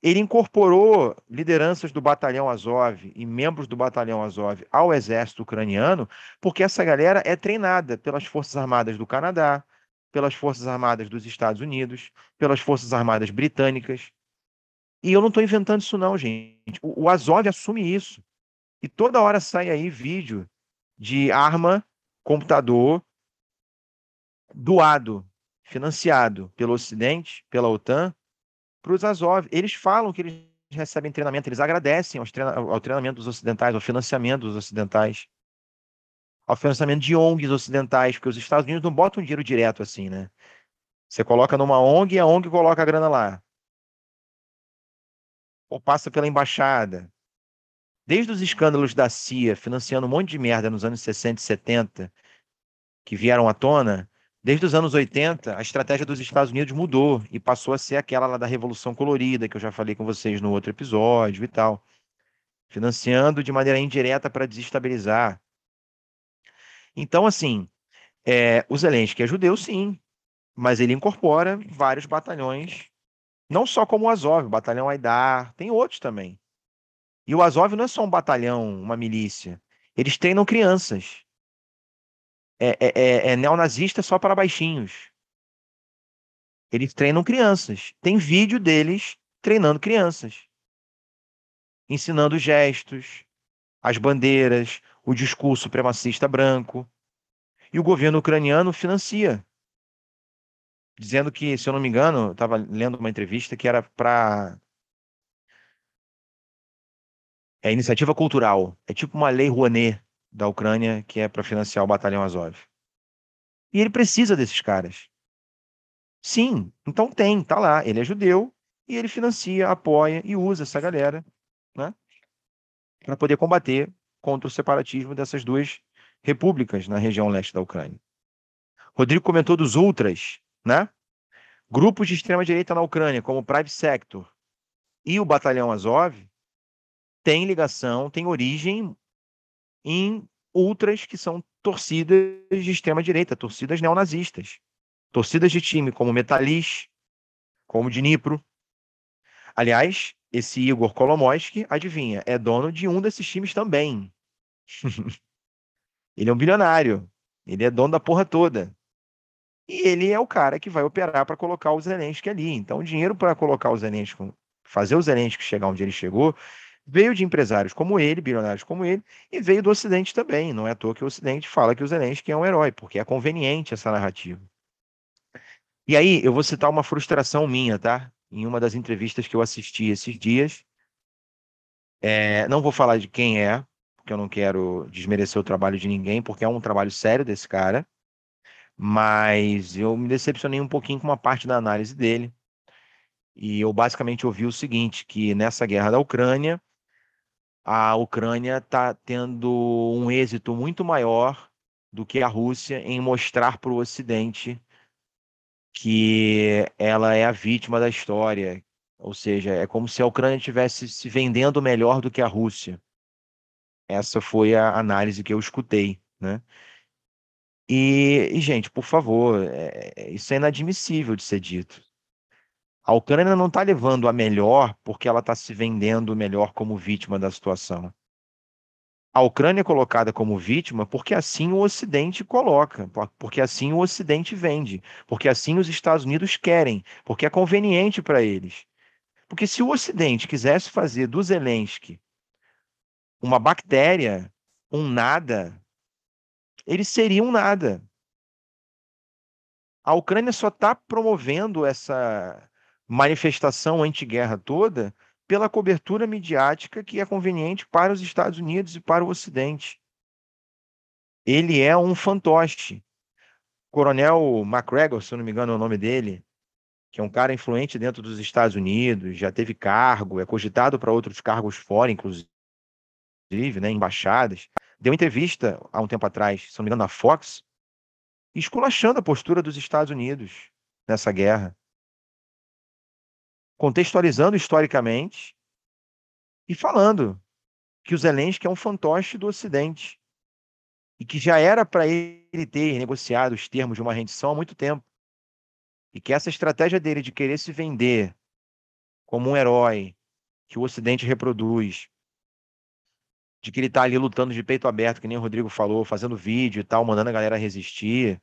Ele incorporou lideranças do batalhão Azov e membros do batalhão Azov ao exército ucraniano, porque essa galera é treinada pelas Forças Armadas do Canadá, pelas Forças Armadas dos Estados Unidos, pelas Forças Armadas britânicas. E eu não estou inventando isso, não, gente. O, o Azov assume isso. E toda hora sai aí vídeo de arma, computador doado, financiado pelo Ocidente, pela OTAN, para os Azov. Eles falam que eles recebem treinamento, eles agradecem treina ao treinamento dos ocidentais, ao financiamento dos ocidentais, ao financiamento de ONGs ocidentais, porque os Estados Unidos não botam dinheiro direto assim, né? Você coloca numa ONG e a ONG coloca a grana lá. Ou passa pela embaixada. Desde os escândalos da CIA financiando um monte de merda nos anos 60 e 70, que vieram à tona, Desde os anos 80, a estratégia dos Estados Unidos mudou e passou a ser aquela lá da Revolução Colorida, que eu já falei com vocês no outro episódio e tal. Financiando de maneira indireta para desestabilizar. Então, assim, é, o Zelensky é judeu, sim, mas ele incorpora vários batalhões, não só como o Azov, o batalhão Aidar, tem outros também. E o Azov não é só um batalhão, uma milícia. Eles treinam crianças. É, é, é, é neonazista só para baixinhos. Eles treinam crianças. Tem vídeo deles treinando crianças. Ensinando gestos, as bandeiras, o discurso supremacista branco. E o governo ucraniano financia. Dizendo que, se eu não me engano, estava lendo uma entrevista que era para é iniciativa cultural. É tipo uma lei Rouanet da Ucrânia que é para financiar o batalhão Azov. E ele precisa desses caras. Sim, então tem, tá lá. Ele é judeu e ele financia, apoia e usa essa galera, né, para poder combater contra o separatismo dessas duas repúblicas na região leste da Ucrânia. Rodrigo comentou dos ultras, né? Grupos de extrema direita na Ucrânia, como o Private Sector e o Batalhão Azov, tem ligação, tem origem em ultras que são torcidas de extrema direita, torcidas neonazistas, torcidas de time como Metalis, como Dnipro. Aliás, esse Igor Kolomoisky, adivinha, é dono de um desses times também. ele é um bilionário, ele é dono da porra toda. E ele é o cara que vai operar para colocar o Zelensky ali. Então, o dinheiro para colocar o Zelensky, fazer o Zelensky chegar onde ele chegou, veio de empresários como ele, bilionários como ele, e veio do Ocidente também. Não é à toa que o Ocidente fala que o Zelensky é um herói, porque é conveniente essa narrativa. E aí, eu vou citar uma frustração minha, tá? Em uma das entrevistas que eu assisti esses dias. É, não vou falar de quem é, porque eu não quero desmerecer o trabalho de ninguém, porque é um trabalho sério desse cara. Mas eu me decepcionei um pouquinho com uma parte da análise dele. E eu basicamente ouvi o seguinte: que nessa guerra da Ucrânia, a Ucrânia está tendo um êxito muito maior do que a Rússia em mostrar para o Ocidente que ela é a vítima da história. Ou seja, é como se a Ucrânia estivesse se vendendo melhor do que a Rússia. Essa foi a análise que eu escutei, né? E, e gente, por favor, é, isso é inadmissível de ser dito. A Ucrânia não está levando a melhor porque ela está se vendendo melhor como vítima da situação. A Ucrânia é colocada como vítima porque assim o Ocidente coloca, porque assim o Ocidente vende, porque assim os Estados Unidos querem, porque é conveniente para eles. Porque se o Ocidente quisesse fazer do Zelensky uma bactéria, um nada, ele seria um nada. A Ucrânia só está promovendo essa manifestação anti-guerra toda pela cobertura midiática que é conveniente para os Estados Unidos e para o Ocidente. Ele é um fantoche. Coronel McGregor, se não me engano é o nome dele, que é um cara influente dentro dos Estados Unidos, já teve cargo, é cogitado para outros cargos fora, inclusive, né, embaixadas. Deu entrevista há um tempo atrás, se não me engano, na Fox, esculachando a postura dos Estados Unidos nessa guerra contextualizando historicamente e falando que o Zelensky é um fantoche do Ocidente e que já era para ele ter negociado os termos de uma rendição há muito tempo. E que essa estratégia dele de querer se vender como um herói que o Ocidente reproduz, de que ele está ali lutando de peito aberto, que nem o Rodrigo falou, fazendo vídeo e tal, mandando a galera resistir.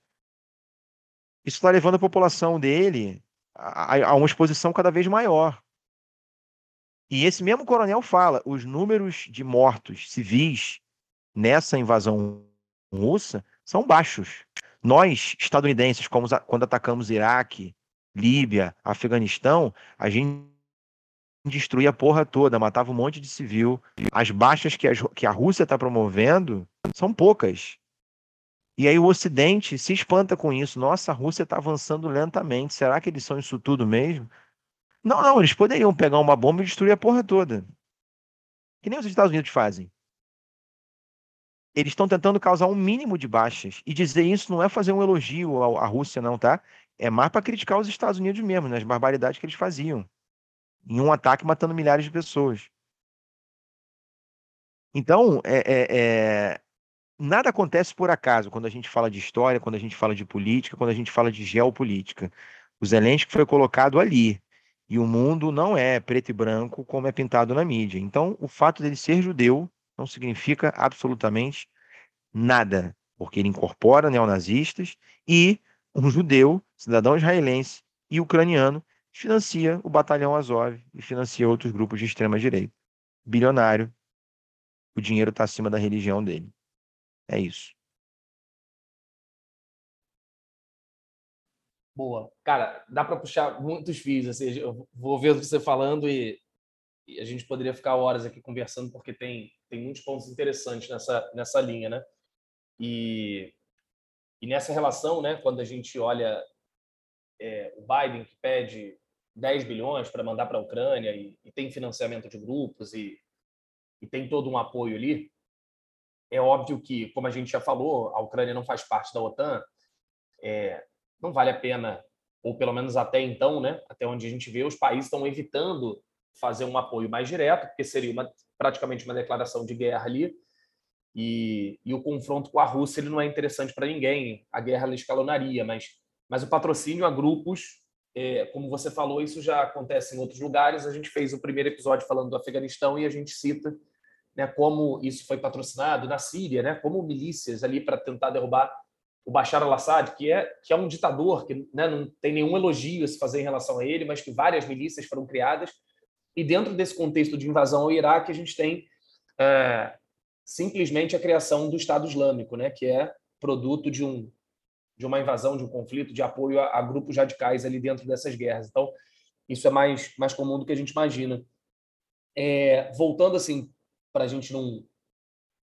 Isso está levando a população dele a, a uma exposição cada vez maior. E esse mesmo coronel fala: os números de mortos civis nessa invasão russa são baixos. Nós, estadunidenses, como quando atacamos Iraque, Líbia, Afeganistão, a gente destruía a porra toda, matava um monte de civil. As baixas que a, que a Rússia está promovendo são poucas. E aí o Ocidente se espanta com isso. Nossa, a Rússia está avançando lentamente. Será que eles são isso tudo mesmo? Não, não, eles poderiam pegar uma bomba e destruir a porra toda. Que nem os Estados Unidos fazem. eles estão tentando causar um mínimo de baixas. E dizer isso não é fazer um elogio à Rússia, não, tá? É mais para criticar os Estados Unidos mesmo, nas barbaridades que eles faziam. Em um ataque matando milhares de pessoas. Então, é, é, é, nada acontece por acaso quando a gente fala de história, quando a gente fala de política, quando a gente fala de geopolítica. O Zelensky foi colocado ali. E o mundo não é preto e branco como é pintado na mídia. Então, o fato dele ser judeu não significa absolutamente nada, porque ele incorpora neonazistas e um judeu, cidadão israelense e ucraniano financia o batalhão Azov e financia outros grupos de extrema direita. Bilionário, o dinheiro está acima da religião dele. É isso. Boa. Cara, dá para puxar muitos fios. Assim, eu vou ver você falando e, e, a gente poderia ficar horas aqui conversando, porque tem, tem muitos pontos interessantes nessa, nessa linha, né? E, e nessa relação, né, quando a gente olha é, o Biden, que pede 10 bilhões para mandar para a Ucrânia e, e, tem financiamento de grupos e, e tem todo um apoio ali, é óbvio que, como a gente já falou, a Ucrânia não faz parte da OTAN. É, não vale a pena, ou pelo menos até então, né, até onde a gente vê, os países estão evitando fazer um apoio mais direto, porque seria uma, praticamente uma declaração de guerra ali. E, e o confronto com a Rússia ele não é interessante para ninguém. A guerra escalonaria, mas, mas o patrocínio a grupos, é, como você falou, isso já acontece em outros lugares. A gente fez o primeiro episódio falando do Afeganistão e a gente cita né, como isso foi patrocinado na Síria, né, como milícias ali para tentar derrubar o Bashar al-Assad, que é, que é um ditador, que né, não tem nenhum elogio a se fazer em relação a ele, mas que várias milícias foram criadas. E dentro desse contexto de invasão ao Iraque, a gente tem é, simplesmente a criação do Estado Islâmico, né, que é produto de, um, de uma invasão, de um conflito, de apoio a, a grupos radicais ali dentro dessas guerras. Então, isso é mais, mais comum do que a gente imagina. É, voltando assim, para a gente não,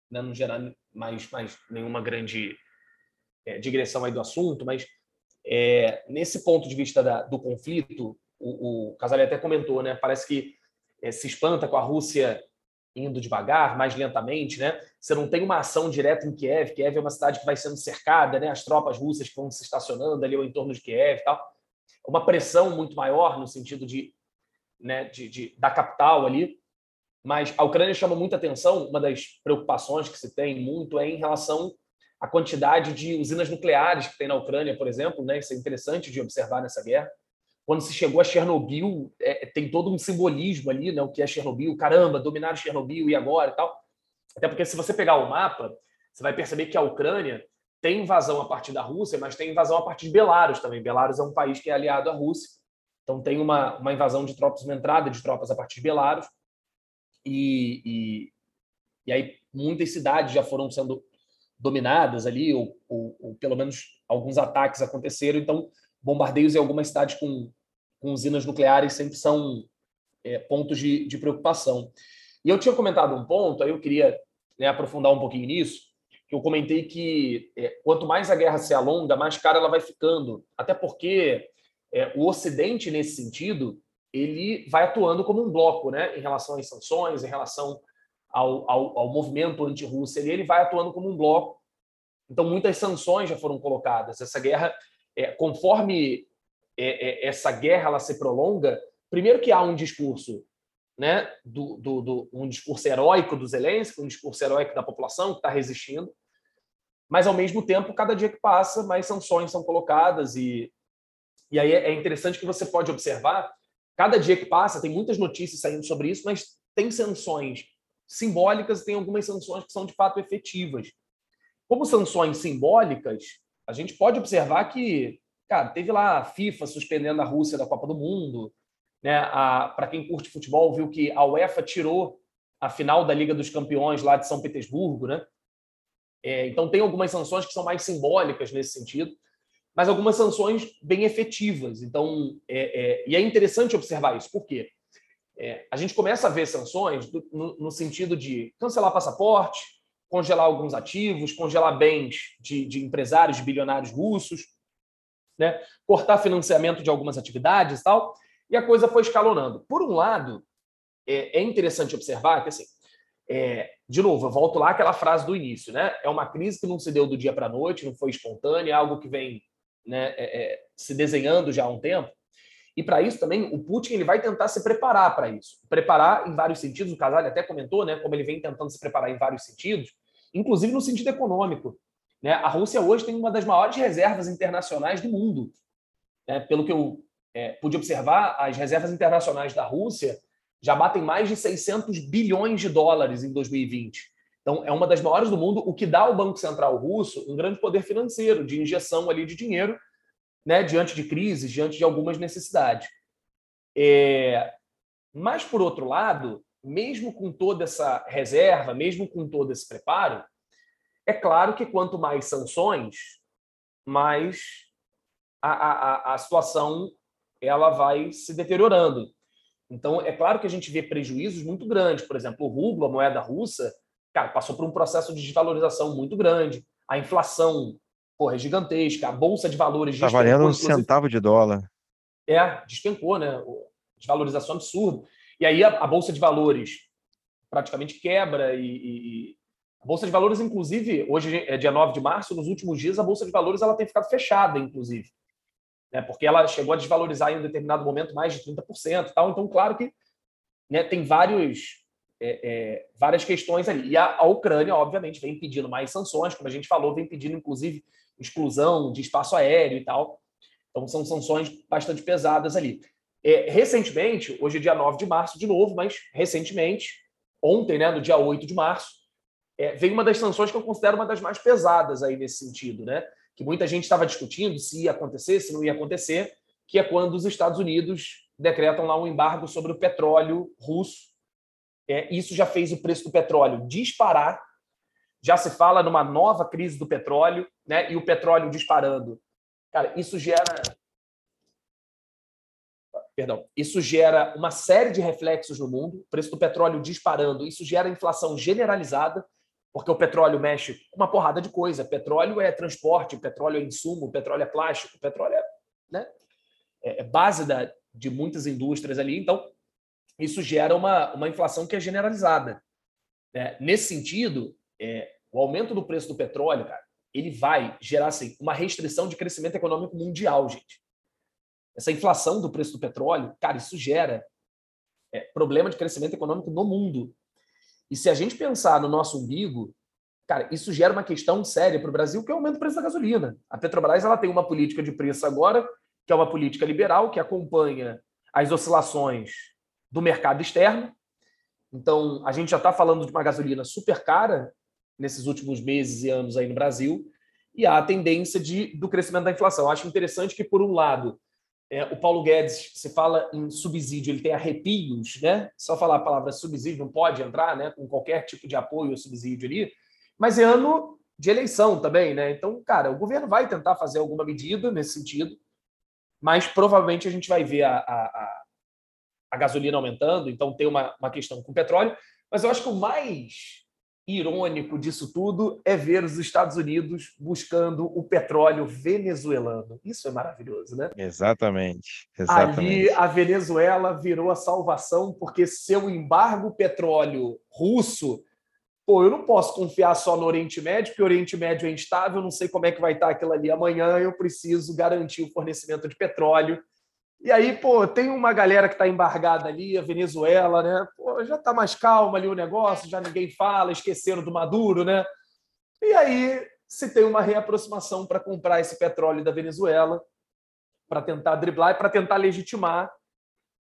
né, não gerar mais, mais nenhuma grande é, digressão aí do assunto, mas é, nesse ponto de vista da, do conflito, o, o Casale até comentou, né? Parece que é, se espanta com a Rússia indo devagar, mais lentamente, né? Você não tem uma ação direta em Kiev. Kiev é uma cidade que vai sendo cercada, né? As tropas russas que vão se estacionando ali ao entorno de Kiev, tal. Uma pressão muito maior no sentido de, né? De, de, da capital ali. Mas a Ucrânia chama muita atenção. Uma das preocupações que se tem muito é em relação a quantidade de usinas nucleares que tem na Ucrânia, por exemplo, né? Isso é interessante de observar nessa guerra. Quando se chegou a Chernobyl, é, tem todo um simbolismo ali, né? O que é Chernobyl? Caramba, dominaram Chernobyl e agora e tal. Até porque se você pegar o mapa, você vai perceber que a Ucrânia tem invasão a partir da Rússia, mas tem invasão a partir de Belarus também. Belarus é um país que é aliado à Rússia, então tem uma, uma invasão de tropas, uma entrada de tropas a partir de Belarus. E, e, e aí muitas cidades já foram sendo dominadas ali, ou, ou, ou, pelo menos alguns ataques aconteceram. Então, bombardeios em algumas cidades com, com usinas nucleares sempre são é, pontos de, de, preocupação. E eu tinha comentado um ponto, aí eu queria né, aprofundar um pouquinho nisso, que eu comentei que é, quanto mais a guerra se alonga, mais cara ela vai ficando. Até porque é, o Ocidente, nesse sentido, ele vai atuando como um bloco né, em relação às sanções, em relação ao, ao, ao movimento anti-Rússia, ele, ele vai atuando como um bloco. Então, muitas sanções já foram colocadas. Essa guerra, é, conforme é, é, essa guerra ela se prolonga, primeiro que há um discurso, né, do, do, do um discurso heróico do Zelensky, um discurso heróico da população que está resistindo, mas ao mesmo tempo, cada dia que passa, mais sanções são colocadas e e aí é interessante que você pode observar, cada dia que passa tem muitas notícias saindo sobre isso, mas tem sanções simbólicas e tem algumas sanções que são de fato efetivas. Como sanções simbólicas, a gente pode observar que, cara, teve lá a FIFA suspendendo a Rússia da Copa do Mundo, né? Para quem curte futebol, viu que a UEFA tirou a final da Liga dos Campeões lá de São Petersburgo, né? É, então tem algumas sanções que são mais simbólicas nesse sentido, mas algumas sanções bem efetivas. Então, é, é, e é interessante observar isso, por quê? É, a gente começa a ver sanções do, no, no, sentido de cancelar passaporte, congelar alguns ativos, congelar bens de, de empresários, de bilionários russos, né? cortar financiamento de algumas atividades e tal, e a coisa foi escalonando. Por um lado, é, é interessante observar que assim, é, de novo, eu volto lá àquela frase do início, né? É uma crise que não se deu do dia para a noite, não foi espontânea, é algo que vem né, é, é, se desenhando já há um tempo. E para isso também, o Putin ele vai tentar se preparar para isso. Preparar em vários sentidos, o Casal até comentou, né, como ele vem tentando se preparar em vários sentidos, inclusive no sentido econômico. Né? A Rússia hoje tem uma das maiores reservas internacionais do mundo. Né? Pelo que eu é, pude observar, as reservas internacionais da Rússia já batem mais de 600 bilhões de dólares em 2020. Então, é uma das maiores do mundo, o que dá ao Banco Central russo um grande poder financeiro, de injeção ali de dinheiro, né, diante de crises, diante de algumas necessidades. É... Mas, por outro lado, mesmo com toda essa reserva, mesmo com todo esse preparo, é claro que quanto mais sanções, mais a, a, a situação ela vai se deteriorando. Então, é claro que a gente vê prejuízos muito grandes. Por exemplo, o rublo, a moeda russa, cara, passou por um processo de desvalorização muito grande. A inflação porra, é gigantesca. A bolsa de valores Está valendo um centavo de dólar. É, despencou, né? Desvalorização absurda. E aí a, a bolsa de valores praticamente quebra e, e, a bolsa de valores, inclusive, hoje é dia 9 de março, nos últimos dias a bolsa de valores ela tem ficado fechada, inclusive né, porque ela chegou a desvalorizar em um determinado momento mais de 30% e tal. Então, claro que né, tem vários, é, é, várias questões ali. E a, a, Ucrânia, obviamente, vem pedindo mais sanções, como a gente falou, vem pedindo, inclusive, exclusão de espaço aéreo e tal. Então, são sanções bastante pesadas ali. É, recentemente, hoje é dia 9 de março, de novo, mas recentemente, ontem, né, no dia 8 de março, é, veio uma das sanções que eu considero uma das mais pesadas aí nesse sentido, né? que muita gente estava discutindo se ia acontecer, se não ia acontecer, que é quando os Estados Unidos decretam lá um embargo sobre o petróleo russo. É, isso já fez o preço do petróleo disparar. Já se fala numa nova crise do petróleo, né? E o petróleo disparando. Cara, isso gera perdão, isso gera uma série de reflexos no mundo, preço do petróleo disparando, isso gera inflação generalizada, porque o petróleo mexe com uma porrada de coisa. Petróleo é transporte, petróleo é insumo, petróleo é plástico, petróleo é, né, é, é base da, de muitas indústrias ali. Então, isso gera uma, uma inflação que é generalizada. É, nesse sentido, é, o aumento do preço do petróleo, cara, ele vai gerar assim, uma restrição de crescimento econômico mundial, gente. Essa inflação do preço do petróleo, cara, isso gera é, problema de crescimento econômico no mundo. E se a gente pensar no nosso umbigo, cara, isso gera uma questão séria para o Brasil, que é o aumento do preço da gasolina. A Petrobras ela tem uma política de preço agora, que é uma política liberal, que acompanha as oscilações do mercado externo. Então, a gente já está falando de uma gasolina super cara nesses últimos meses e anos aí no Brasil, e há a tendência de, do crescimento da inflação. Acho interessante que, por um lado, é, o Paulo Guedes, se fala em subsídio, ele tem arrepios, né? Só falar a palavra subsídio não pode entrar, né? Com qualquer tipo de apoio ou subsídio ali. Mas é ano de eleição também, né? Então, cara, o governo vai tentar fazer alguma medida nesse sentido, mas provavelmente a gente vai ver a, a, a gasolina aumentando, então tem uma, uma questão com o petróleo. Mas eu acho que o mais irônico disso tudo é ver os Estados Unidos buscando o petróleo venezuelano. Isso é maravilhoso, né? Exatamente. exatamente. Ali a Venezuela virou a salvação porque seu embargo petróleo russo, pô, eu não posso confiar só no Oriente Médio, porque o Oriente Médio é instável, não sei como é que vai estar aquilo ali amanhã, eu preciso garantir o fornecimento de petróleo e aí, pô, tem uma galera que está embargada ali, a Venezuela, né? Pô, já está mais calma ali o negócio, já ninguém fala, esqueceram do Maduro, né? E aí se tem uma reaproximação para comprar esse petróleo da Venezuela, para tentar driblar e para tentar legitimar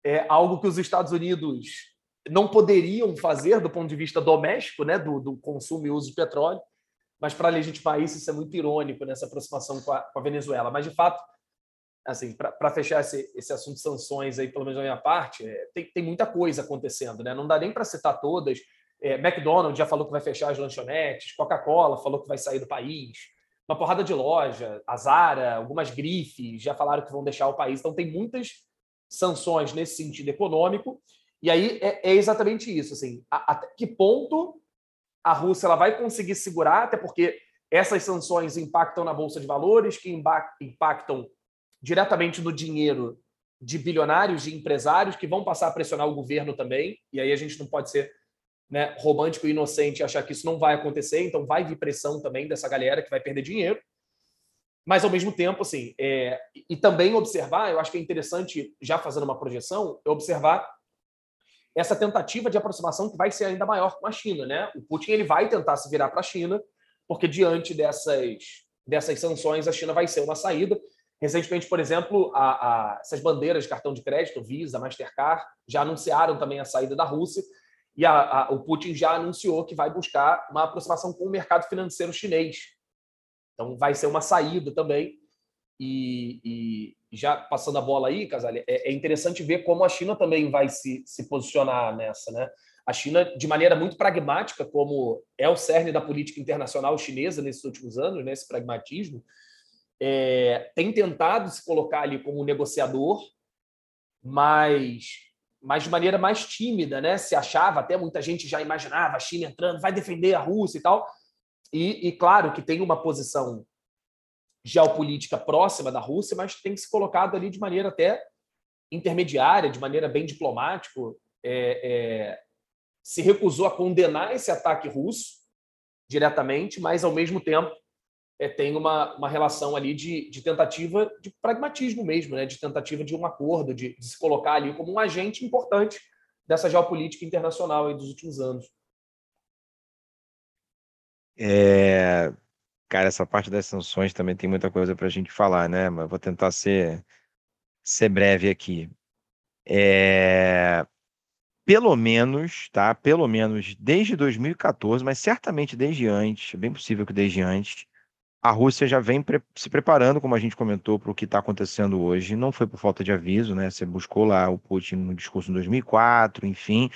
é, algo que os Estados Unidos não poderiam fazer do ponto de vista doméstico, né, do, do consumo e uso de petróleo, mas para legitimar isso, isso é muito irônico nessa aproximação com a, com a Venezuela. Mas, de fato, assim, para fechar esse, esse assunto de sanções aí, pelo menos da minha parte, é, tem, tem muita coisa acontecendo, né? Não dá nem para citar todas. É, McDonald's já falou que vai fechar as lanchonetes, Coca-Cola falou que vai sair do país, uma porrada de loja, a Zara, algumas grifes já falaram que vão deixar o país. Então tem muitas sanções nesse sentido econômico. E aí é, é exatamente isso, assim, a, até que ponto a Rússia ela vai conseguir segurar, até porque essas sanções impactam na bolsa de valores, que impactam diretamente no dinheiro de bilionários, de empresários que vão passar a pressionar o governo também, e aí a gente não pode ser né, romântico e inocente achar que isso não vai acontecer, então vai vir pressão também dessa galera que vai perder dinheiro. Mas, ao mesmo tempo, assim, é, e também observar, eu acho que é interessante, já fazendo uma projeção, observar essa tentativa de aproximação que vai ser ainda maior com a China. Né? O Putin ele vai tentar se virar para a China, porque diante dessas, dessas sanções, a China vai ser uma saída. Recentemente, por exemplo, a, a, essas bandeiras de cartão de crédito, Visa, Mastercard, já anunciaram também a saída da Rússia. E a, o Putin já anunciou que vai buscar uma aproximação com o mercado financeiro chinês. Então, vai ser uma saída também. E, e já passando a bola aí, Casale, é, é, interessante ver como a China também vai se, se posicionar nessa. Né? A China, de maneira muito pragmática, como é o cerne da política internacional chinesa nesses últimos anos, né, esse pragmatismo, é, tem tentado se colocar ali como negociador, mas, mas de maneira mais tímida, né? Se achava, até muita gente já imaginava a China entrando, vai defender a Rússia e tal. E, e, claro que tem uma posição geopolítica próxima da Rússia, mas tem que se colocado ali de maneira até intermediária, de maneira bem diplomática. É, é, se recusou a condenar esse ataque russo diretamente, mas ao mesmo tempo é, tem uma, uma relação ali de, de tentativa de pragmatismo mesmo, né? de tentativa de um acordo, de, de se colocar ali como um agente importante dessa geopolítica internacional dos últimos anos. É, cara, essa parte das sanções também tem muita coisa para a gente falar, né? Mas vou tentar ser, ser breve aqui. É, pelo menos, tá? Pelo menos desde 2014, mas certamente desde antes, é bem possível que desde antes, a Rússia já vem pre se preparando, como a gente comentou, para o que está acontecendo hoje. Não foi por falta de aviso, né? Você buscou lá o Putin no discurso em 2004, enfim.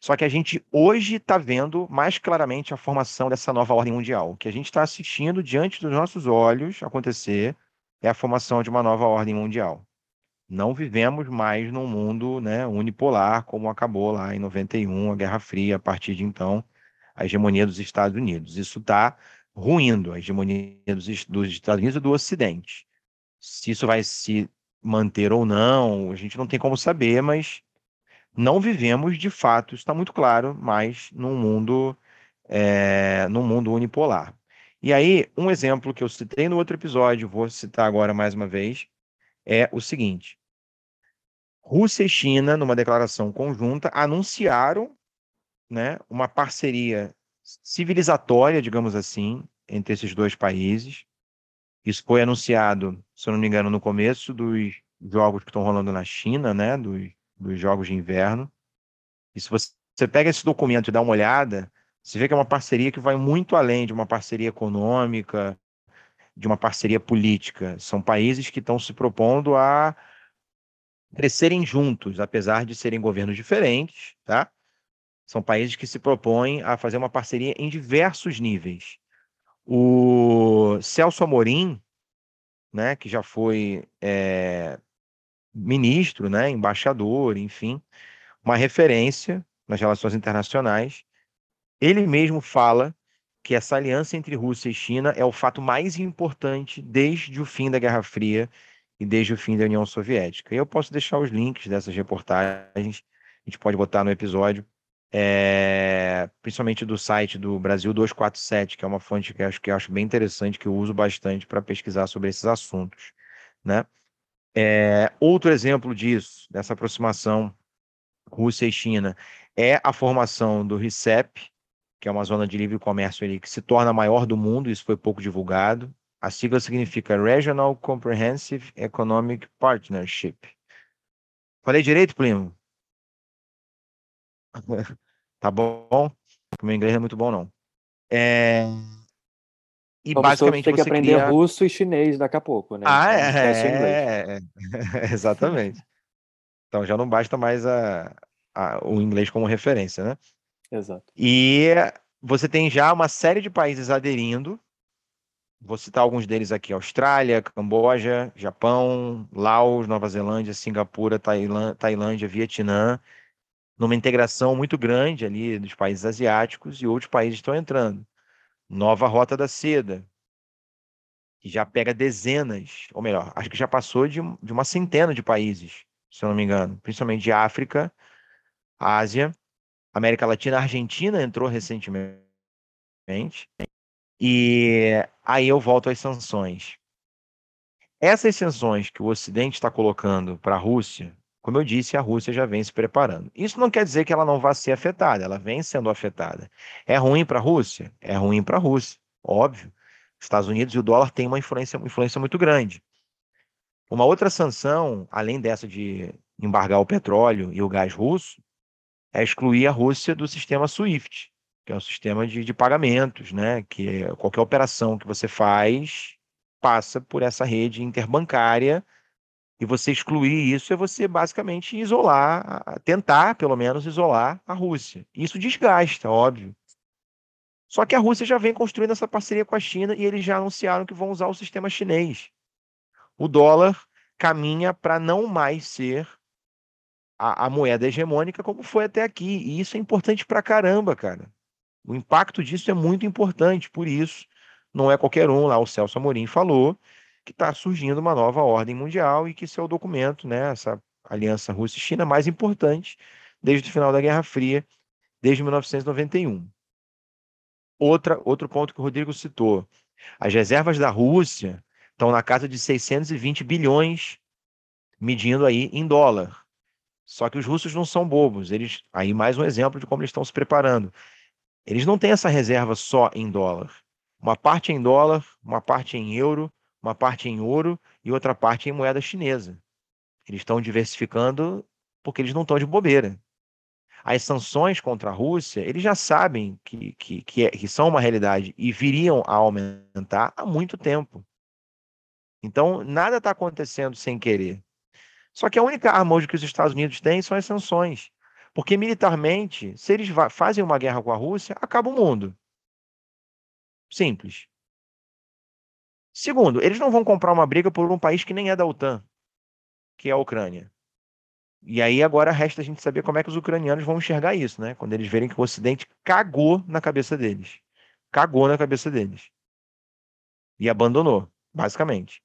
Só que a gente hoje está vendo mais claramente a formação dessa nova ordem mundial. O que a gente está assistindo diante dos nossos olhos acontecer é a formação de uma nova ordem mundial. Não vivemos mais num mundo né, unipolar, como acabou lá em 91, a Guerra Fria, a partir de então, a hegemonia dos Estados Unidos. Isso está ruindo a hegemonia dos, dos Estados Unidos e do Ocidente. Se isso vai se manter ou não, a gente não tem como saber, mas não vivemos de fato, está muito claro, mais num mundo, é, num mundo unipolar. E aí, um exemplo que eu citei no outro episódio, vou citar agora mais uma vez, é o seguinte: Rússia e China, numa declaração conjunta, anunciaram né, uma parceria civilizatória, digamos assim, entre esses dois países. Isso foi anunciado, se eu não me engano, no começo dos jogos que estão rolando na China, né, dos, dos jogos de inverno. E se você, você pega esse documento e dá uma olhada, você vê que é uma parceria que vai muito além de uma parceria econômica, de uma parceria política. São países que estão se propondo a crescerem juntos, apesar de serem governos diferentes, tá? São países que se propõem a fazer uma parceria em diversos níveis. O Celso Amorim, né, que já foi é, ministro, né, embaixador, enfim, uma referência nas relações internacionais, ele mesmo fala que essa aliança entre Rússia e China é o fato mais importante desde o fim da Guerra Fria e desde o fim da União Soviética. E eu posso deixar os links dessas reportagens, a gente pode botar no episódio é, principalmente do site do Brasil 247, que é uma fonte que eu acho, que eu acho bem interessante, que eu uso bastante para pesquisar sobre esses assuntos. Né? É, outro exemplo disso, dessa aproximação Rússia e China, é a formação do RICEP, que é uma zona de livre comércio ali, que se torna a maior do mundo, isso foi pouco divulgado. A sigla significa Regional Comprehensive Economic Partnership. Falei direito, primo? tá bom? O meu inglês é muito bom, não. É... E Como basicamente tem que aprender cria... russo e chinês daqui a pouco, né? Ah, é, é, é, exatamente. Então já não basta mais a, a, o inglês como referência, né? Exato. E você tem já uma série de países aderindo. Vou citar alguns deles aqui: Austrália, Camboja, Japão, Laos, Nova Zelândia, Singapura, Tailândia, Vietnã numa integração muito grande ali dos países asiáticos e outros países estão entrando. Nova Rota da Seda, que já pega dezenas, ou melhor, acho que já passou de, de uma centena de países, se eu não me engano, principalmente de África, Ásia América Latina, Argentina entrou recentemente. E aí eu volto às sanções. Essas sanções que o Ocidente está colocando para a Rússia, como eu disse, a Rússia já vem se preparando. Isso não quer dizer que ela não vá ser afetada, ela vem sendo afetada. É ruim para a Rússia? É ruim para a Rússia, óbvio. Estados Unidos e o dólar têm uma influência, uma influência muito grande. Uma outra sanção, além dessa de embargar o petróleo e o gás russo, é excluir a Rússia do sistema SWIFT, que é o sistema de, de pagamentos, né? Que é qualquer operação que você faz passa por essa rede interbancária e você excluir isso é você basicamente isolar, tentar pelo menos isolar a Rússia. Isso desgasta, óbvio. Só que a Rússia já vem construindo essa parceria com a China e eles já anunciaram que vão usar o sistema chinês. O dólar caminha para não mais ser a, a, moeda hegemônica como foi até aqui. E isso é importante para caramba, cara. O impacto disso é muito importante, por isso não é qualquer um, lá o Celso Amorim falou, que está surgindo uma nova ordem mundial e que esse é o documento, né, essa aliança Rússia-China mais importante desde o final da Guerra Fria, desde 1991. Outra, outro ponto que o Rodrigo citou, as reservas da Rússia estão na casa de 620 bilhões, medindo aí em dólar. Só que os russos não são bobos, eles aí mais um exemplo de como eles estão se preparando. Eles não têm essa reserva só em dólar. Uma parte em dólar, uma parte em euro, uma parte em ouro e outra parte em moeda chinesa. Eles estão diversificando porque eles não estão de bobeira. As sanções contra a Rússia, eles já sabem que, que, que, é, que são uma realidade e viriam a aumentar há muito tempo. Então, nada está acontecendo sem querer. Só que a única arma hoje que os Estados Unidos têm são as sanções. Porque militarmente, se eles fazem uma guerra com a Rússia, acaba o mundo. Simples. Segundo, eles não vão comprar uma briga por um país que nem é da OTAN, que é a Ucrânia. E aí agora resta a gente saber como é que os ucranianos vão enxergar isso, né? Quando eles verem que o Ocidente cagou na cabeça deles. Cagou na cabeça deles. E abandonou, basicamente.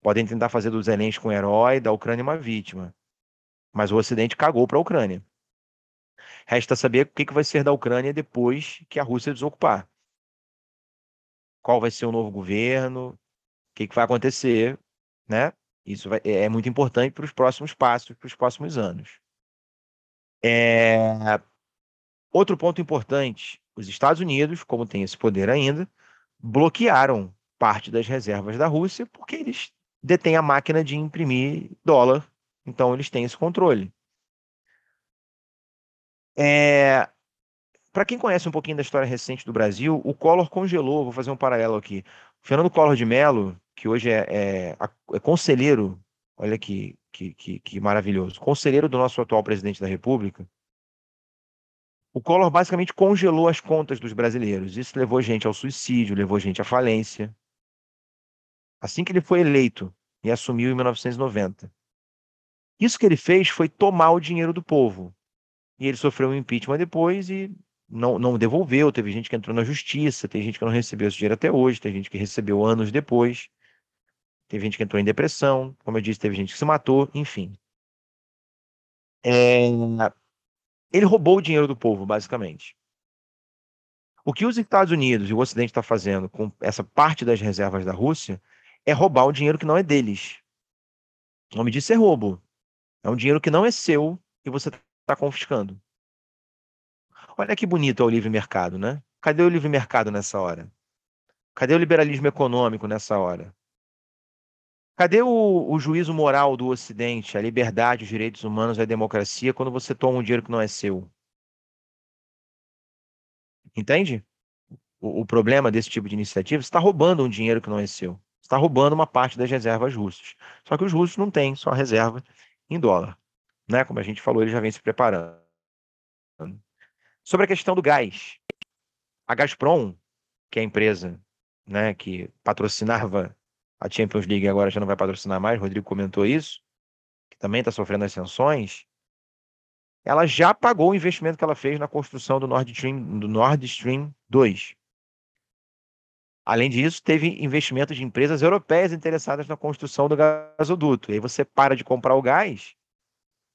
Podem tentar fazer do Zelensky um herói, da Ucrânia uma vítima. Mas o Ocidente cagou para a Ucrânia. Resta saber o que vai ser da Ucrânia depois que a Rússia desocupar qual vai ser o novo governo, o que, que vai acontecer, né? Isso vai, é, é muito importante para os próximos passos, para os próximos anos. É... Outro ponto importante: os Estados Unidos, como tem esse poder ainda, bloquearam parte das reservas da Rússia porque eles detêm a máquina de imprimir dólar, então eles têm esse controle. É, para quem conhece um pouquinho da história recente do Brasil, o Collor congelou, vou fazer um paralelo aqui. O Fernando Collor de Mello, que hoje é, é, é conselheiro, olha que, que, que, que maravilhoso, conselheiro do nosso atual presidente da República, o Collor basicamente congelou as contas dos brasileiros. Isso levou gente ao suicídio, levou gente à falência. Assim que ele foi eleito e assumiu em 1990. Isso que ele fez foi tomar o dinheiro do povo. E ele sofreu um impeachment depois e não, não devolveu, teve gente que entrou na justiça, tem gente que não recebeu esse dinheiro até hoje, tem gente que recebeu anos depois, teve gente que entrou em depressão, como eu disse, teve gente que se matou, enfim. É... Ele roubou o dinheiro do povo, basicamente. O que os Estados Unidos e o Ocidente está fazendo com essa parte das reservas da Rússia é roubar o dinheiro que não é deles. O nome disso é roubo. É um dinheiro que não é seu e você está confiscando. Olha que bonito é o livre mercado, né? Cadê o livre mercado nessa hora? Cadê o liberalismo econômico nessa hora? Cadê o, o, juízo moral do Ocidente, a liberdade, os direitos humanos, a democracia, quando você toma um dinheiro que não é seu? Entende? O, o problema desse tipo de iniciativa, você está roubando um dinheiro que não é seu. Você está roubando uma parte das reservas russas. Só que os russos não têm só reserva em dólar. Né? Como a gente falou, ele já vem se preparando. Sobre a questão do gás, a Gazprom, que é a empresa né, que patrocinava a Champions League agora já não vai patrocinar mais, Rodrigo comentou isso, que também está sofrendo as sanções, ela já pagou o investimento que ela fez na construção do Nord Stream, do Nord Stream 2. Além disso, teve investimento de empresas europeias interessadas na construção do gasoduto. E aí você para de comprar o gás,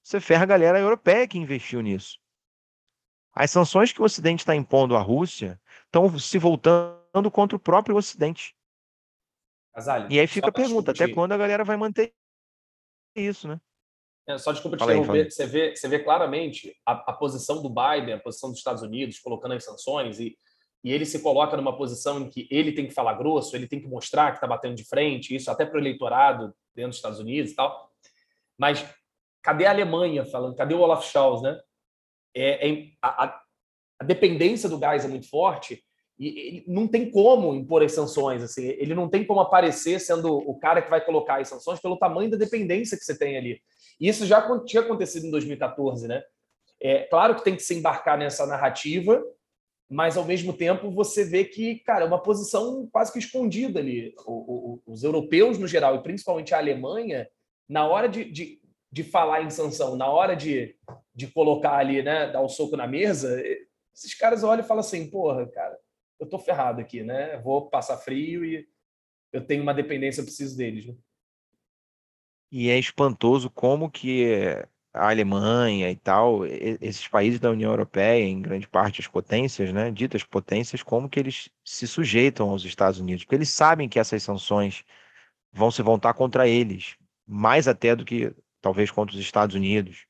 você ferra a galera europeia que investiu nisso. As sanções que o Ocidente está impondo à Rússia estão se voltando contra o próprio Ocidente. Casalho, e aí fica a pergunta, até quando a galera vai manter isso, né? É, só desculpa te fala interromper, aí, você, vê, você vê claramente a, a, posição do Biden, a posição dos Estados Unidos, colocando as sanções, e, e ele se coloca numa posição em que ele tem que falar grosso, ele tem que mostrar que está batendo de frente, isso até para o eleitorado dentro dos Estados Unidos e tal. Mas cadê a Alemanha falando? Cadê o Olaf Scholz, né? É, é a, a, dependência do gás é muito forte e não tem como impor as sanções. Assim, ele não tem como aparecer sendo o cara que vai colocar as sanções pelo tamanho da dependência que você tem ali. E isso já tinha acontecido em 2014, né? É claro que tem que se embarcar nessa narrativa, mas ao mesmo tempo você vê que, cara, é uma posição quase que escondida ali. O, o, os europeus, no geral, e principalmente a Alemanha, na hora de, de, de falar em sanção, na hora de, de colocar ali, né, dar o um soco na mesa, esses caras olham e falam assim: porra, cara, eu tô ferrado aqui, né? Vou passar frio e eu tenho uma dependência, eu preciso deles. Né? E é espantoso como que a Alemanha e tal, esses países da União Europeia, em grande parte as potências, né, ditas potências, como que eles se sujeitam aos Estados Unidos, porque eles sabem que essas sanções vão se voltar contra eles, mais até do que talvez contra os Estados Unidos.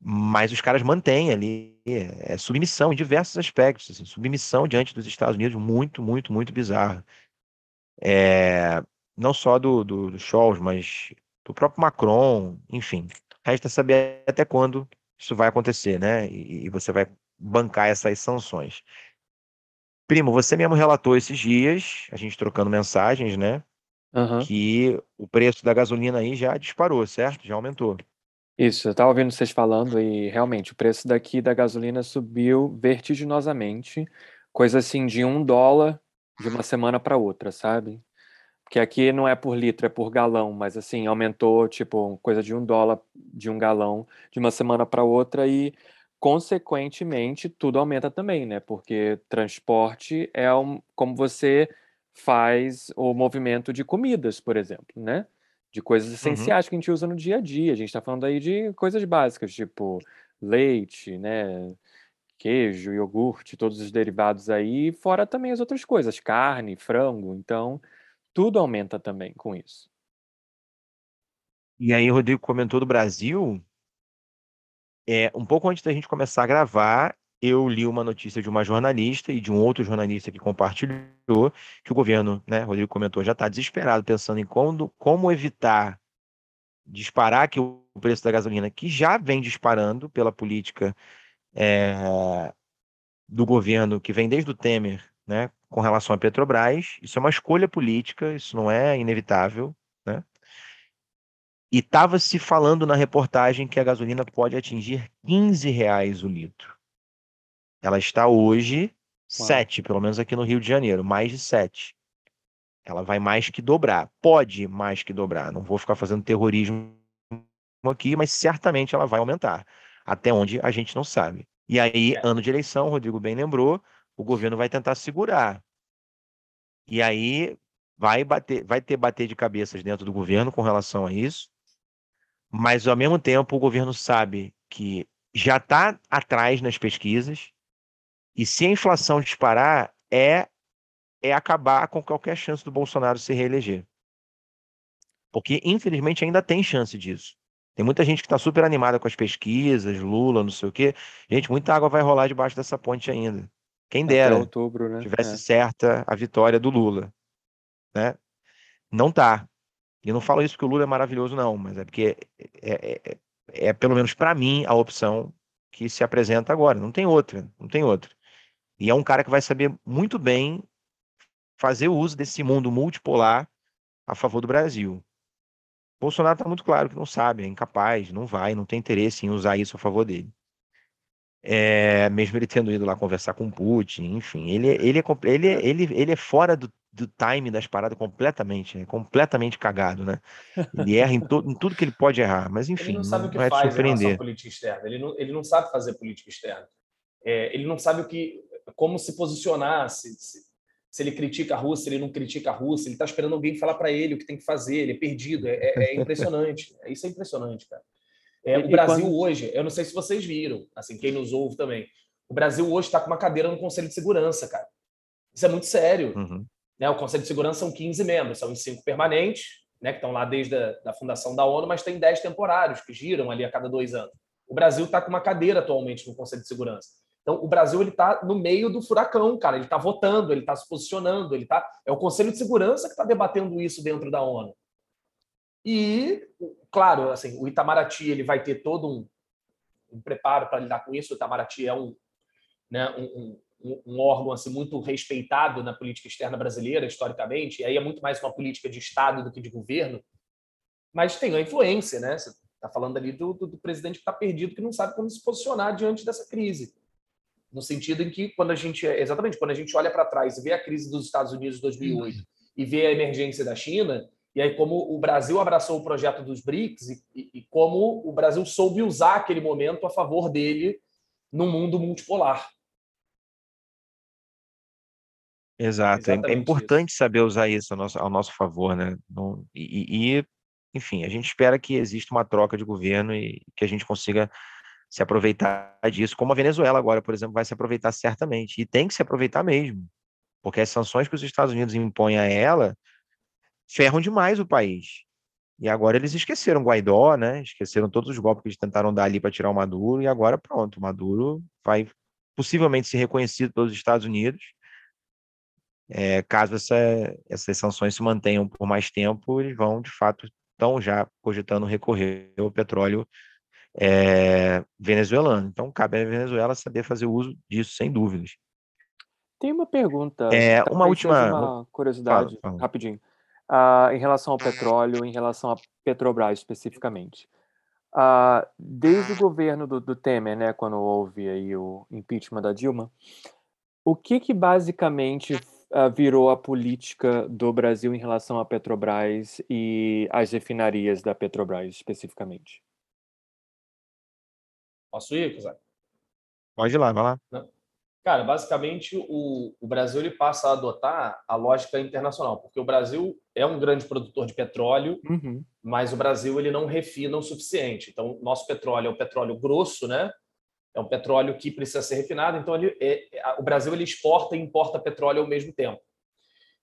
Mas os caras mantêm ali é, submissão em diversos aspectos, assim, submissão diante dos Estados Unidos, muito, muito, muito bizarra. É, não só do, do, do Scholz, mas do próprio Macron, enfim. Resta saber até quando isso vai acontecer, né? E, e você vai bancar essas sanções. Primo, você mesmo relatou esses dias, a gente trocando mensagens, né? Uhum. Que o preço da gasolina aí já disparou, certo? Já aumentou. Isso, eu estava ouvindo vocês falando e realmente o preço daqui da gasolina subiu vertiginosamente, coisa assim de um dólar de uma semana para outra, sabe? Porque aqui não é por litro, é por galão, mas assim, aumentou tipo coisa de um dólar de um galão de uma semana para outra e consequentemente tudo aumenta também, né? Porque transporte é um, como você faz o movimento de comidas, por exemplo, né? De coisas uhum. essenciais uhum. que a gente usa no dia a dia. A gente está falando aí de coisas básicas, tipo leite, né? Queijo, iogurte, todos os derivados aí, fora também as outras coisas, carne, frango. Então, tudo aumenta também com isso. E aí, o Rodrigo comentou do Brasil. É, um pouco antes da gente começar a gravar, eu li uma notícia de uma jornalista e de um outro jornalista que compartilhou que o governo, né, Rodrigo comentou, já está desesperado pensando em como, como evitar disparar aqui o preço da gasolina, que já vem disparando pela política é, do governo que vem desde o Temer, né, com relação à Petrobras. Isso é uma escolha política, isso não é inevitável, né? E estava se falando na reportagem que a gasolina pode atingir 15 reais o litro. Ela está hoje sete, pelo menos aqui no Rio de Janeiro, mais de sete. Ela vai mais que dobrar. Pode mais que dobrar. Não vou ficar fazendo terrorismo aqui, mas certamente ela vai aumentar. Até onde a gente não sabe. E aí, é. ano de eleição, o Rodrigo bem lembrou, o governo vai tentar segurar. E aí vai bater, vai ter bater de cabeças dentro do governo com relação a isso. Mas ao mesmo tempo, o governo sabe que já está atrás nas pesquisas, e se a inflação disparar, é, é acabar com qualquer chance do Bolsonaro se reeleger. Porque, infelizmente, ainda tem chance disso. Tem muita gente que está super animada com as pesquisas, Lula, não sei o quê. Gente, muita água vai rolar debaixo dessa ponte ainda. Quem dera Até outubro, né? tivesse é. certa a vitória do Lula. Né? Não tá. E não falo isso porque o Lula é maravilhoso, não, mas é porque é, é, é, é pelo menos para mim, a opção que se apresenta agora. Não tem outra, não tem outra. E é um cara que vai saber muito bem fazer uso desse mundo multipolar a favor do Brasil. Bolsonaro está muito claro que não sabe, é incapaz, não vai, não tem interesse em usar isso a favor dele. É, mesmo ele tendo ido lá conversar com Putin, enfim, ele, ele, é, ele, ele, ele é fora do, do time das paradas completamente, é completamente cagado, né? Ele erra em, to, em, tudo que ele pode errar, mas enfim, ele não sabe não, o que faz relação à política externa, ele não, ele não sabe fazer política externa. É, ele não sabe o que, como se posicionar, se, se, se, ele critica a Rússia, ele não critica a Rússia, ele está esperando alguém falar para ele o que tem que fazer, ele é perdido, é, é, é impressionante. Isso é impressionante, cara. É, o Brasil quando... hoje, eu não sei se vocês viram, assim, quem nos ouve também, O Brasil hoje está com uma cadeira no Conselho de Segurança, cara. Isso é muito sério. Uhum. Né? O Conselho de Segurança são 15 membros, são os cinco permanentes, né, que estão lá desde a da fundação da ONU, mas tem 10 temporários que giram ali a cada dois anos. O Brasil está com uma cadeira atualmente no Conselho de Segurança. Então, o Brasil ele está no meio do furacão, cara. Ele está votando, ele está se posicionando, ele tá. É o Conselho de Segurança que está debatendo isso dentro da ONU. E, claro, assim, o Itamaraty ele vai ter todo um, um preparo para lidar com isso. O Itamaraty é um, né, um, um, um, órgão assim, muito respeitado na política externa brasileira, historicamente, e aí é muito mais uma política de Estado do que de governo, mas tem a influência, né? Você está falando ali do, do, do presidente que está perdido, que não sabe como se posicionar diante dessa crise. No sentido em que, quando a gente, exatamente, quando a gente olha para trás e vê a crise dos Estados Unidos de 2008 e vê a emergência da China, e aí como o Brasil abraçou o projeto dos BRICS e, e, e como o Brasil soube usar aquele momento a favor dele no mundo multipolar. Exato. É, é importante isso. saber usar isso ao nosso, ao nosso favor, né? Não, e, e, enfim, a gente espera que exista uma troca de governo e que a gente consiga se aproveitar disso, como a Venezuela agora, por exemplo, vai se aproveitar certamente. E tem que se aproveitar mesmo, porque as sanções que os Estados Unidos impõem a ela ferram demais o país. E agora eles esqueceram Guaidó, né? Esqueceram todos os golpes que eles tentaram dar ali para tirar o Maduro, e agora pronto, o Maduro vai possivelmente ser reconhecido pelos Estados Unidos é, caso essa, essas sanções se mantenham por mais tempo, eles vão, de fato, estão já cogitando recorrer ao petróleo é, venezuelano. Então, cabe à Venezuela saber fazer uso disso, sem dúvidas. Tem uma pergunta, é, uma última uma curiosidade, fala, fala. rapidinho, uh, em relação ao petróleo, em relação a Petrobras especificamente. Uh, desde o governo do, do, Temer, né, quando houve aí o impeachment da Dilma, o que que basicamente uh, virou a política do Brasil em relação à Petrobras e às refinarias da Petrobras especificamente? Posso ir, Cusar? Pode ir lá, vai lá. Não. Cara, basicamente o, o Brasil ele passa a adotar a lógica internacional, porque o Brasil é um grande produtor de petróleo, uhum. mas o Brasil ele não refina o suficiente. Então, nosso petróleo é o petróleo grosso, né? É um petróleo que precisa ser refinado, então ele, é, o Brasil ele exporta e importa petróleo ao mesmo tempo.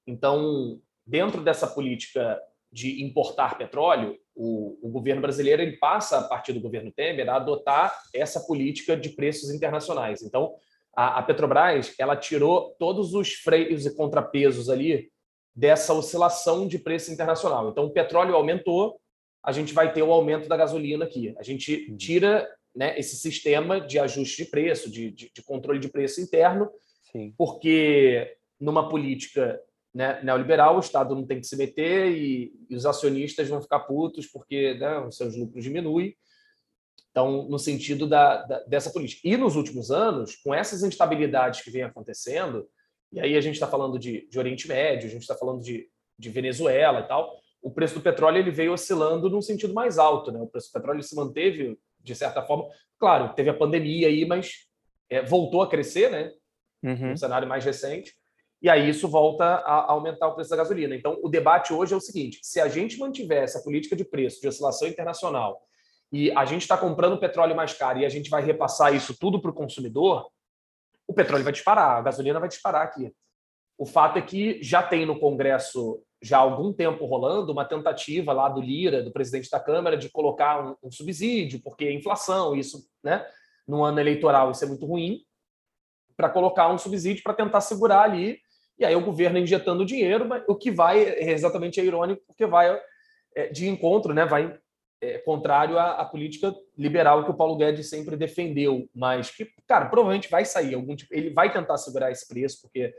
Então, dentro dessa política de importar petróleo, o, o, governo brasileiro ele passa, a partir do governo Temer, a adotar essa política de preços internacionais. Então, a, a Petrobras ela tirou todos os freios e contrapesos ali dessa oscilação de preço internacional. Então, o petróleo aumentou, a gente vai ter o aumento da gasolina aqui. A gente tira né, esse sistema de ajuste de preço, de, de, de controle de preço interno, Sim. porque numa política né, neoliberal o Estado não tem que se meter e, e os acionistas vão ficar putos porque né, os seus lucros diminuem. Então, no sentido da, da, dessa política. E nos últimos anos, com essas instabilidades que vem acontecendo, e aí a gente está falando de, de, Oriente Médio, a gente está falando de, de Venezuela e tal, o preço do petróleo ele veio oscilando num sentido mais alto. Né? O preço do petróleo se manteve de certa forma. Claro, teve a pandemia aí, mas é, voltou a crescer, né? Uhum. No cenário mais recente. E aí isso volta a aumentar o preço da gasolina. Então, o debate hoje é o seguinte: se a gente mantiver essa política de preço, de oscilação internacional, e a gente está comprando petróleo mais caro e a gente vai repassar isso tudo para o consumidor, o petróleo vai disparar, a gasolina vai disparar aqui. O fato é que já tem no Congresso já há algum tempo rolando uma tentativa lá do Lira, do presidente da Câmara, de colocar um, um subsídio, porque a inflação, isso, né, no ano eleitoral, isso é muito ruim, para colocar um subsídio para tentar segurar ali, e aí o governo injetando dinheiro, o que vai, é exatamente é irônico, porque vai é, de encontro, né, vai é, contrário à, à, política liberal que o Paulo Guedes sempre defendeu, mas que, cara, provavelmente vai sair algum tipo, ele vai tentar segurar esse preço, porque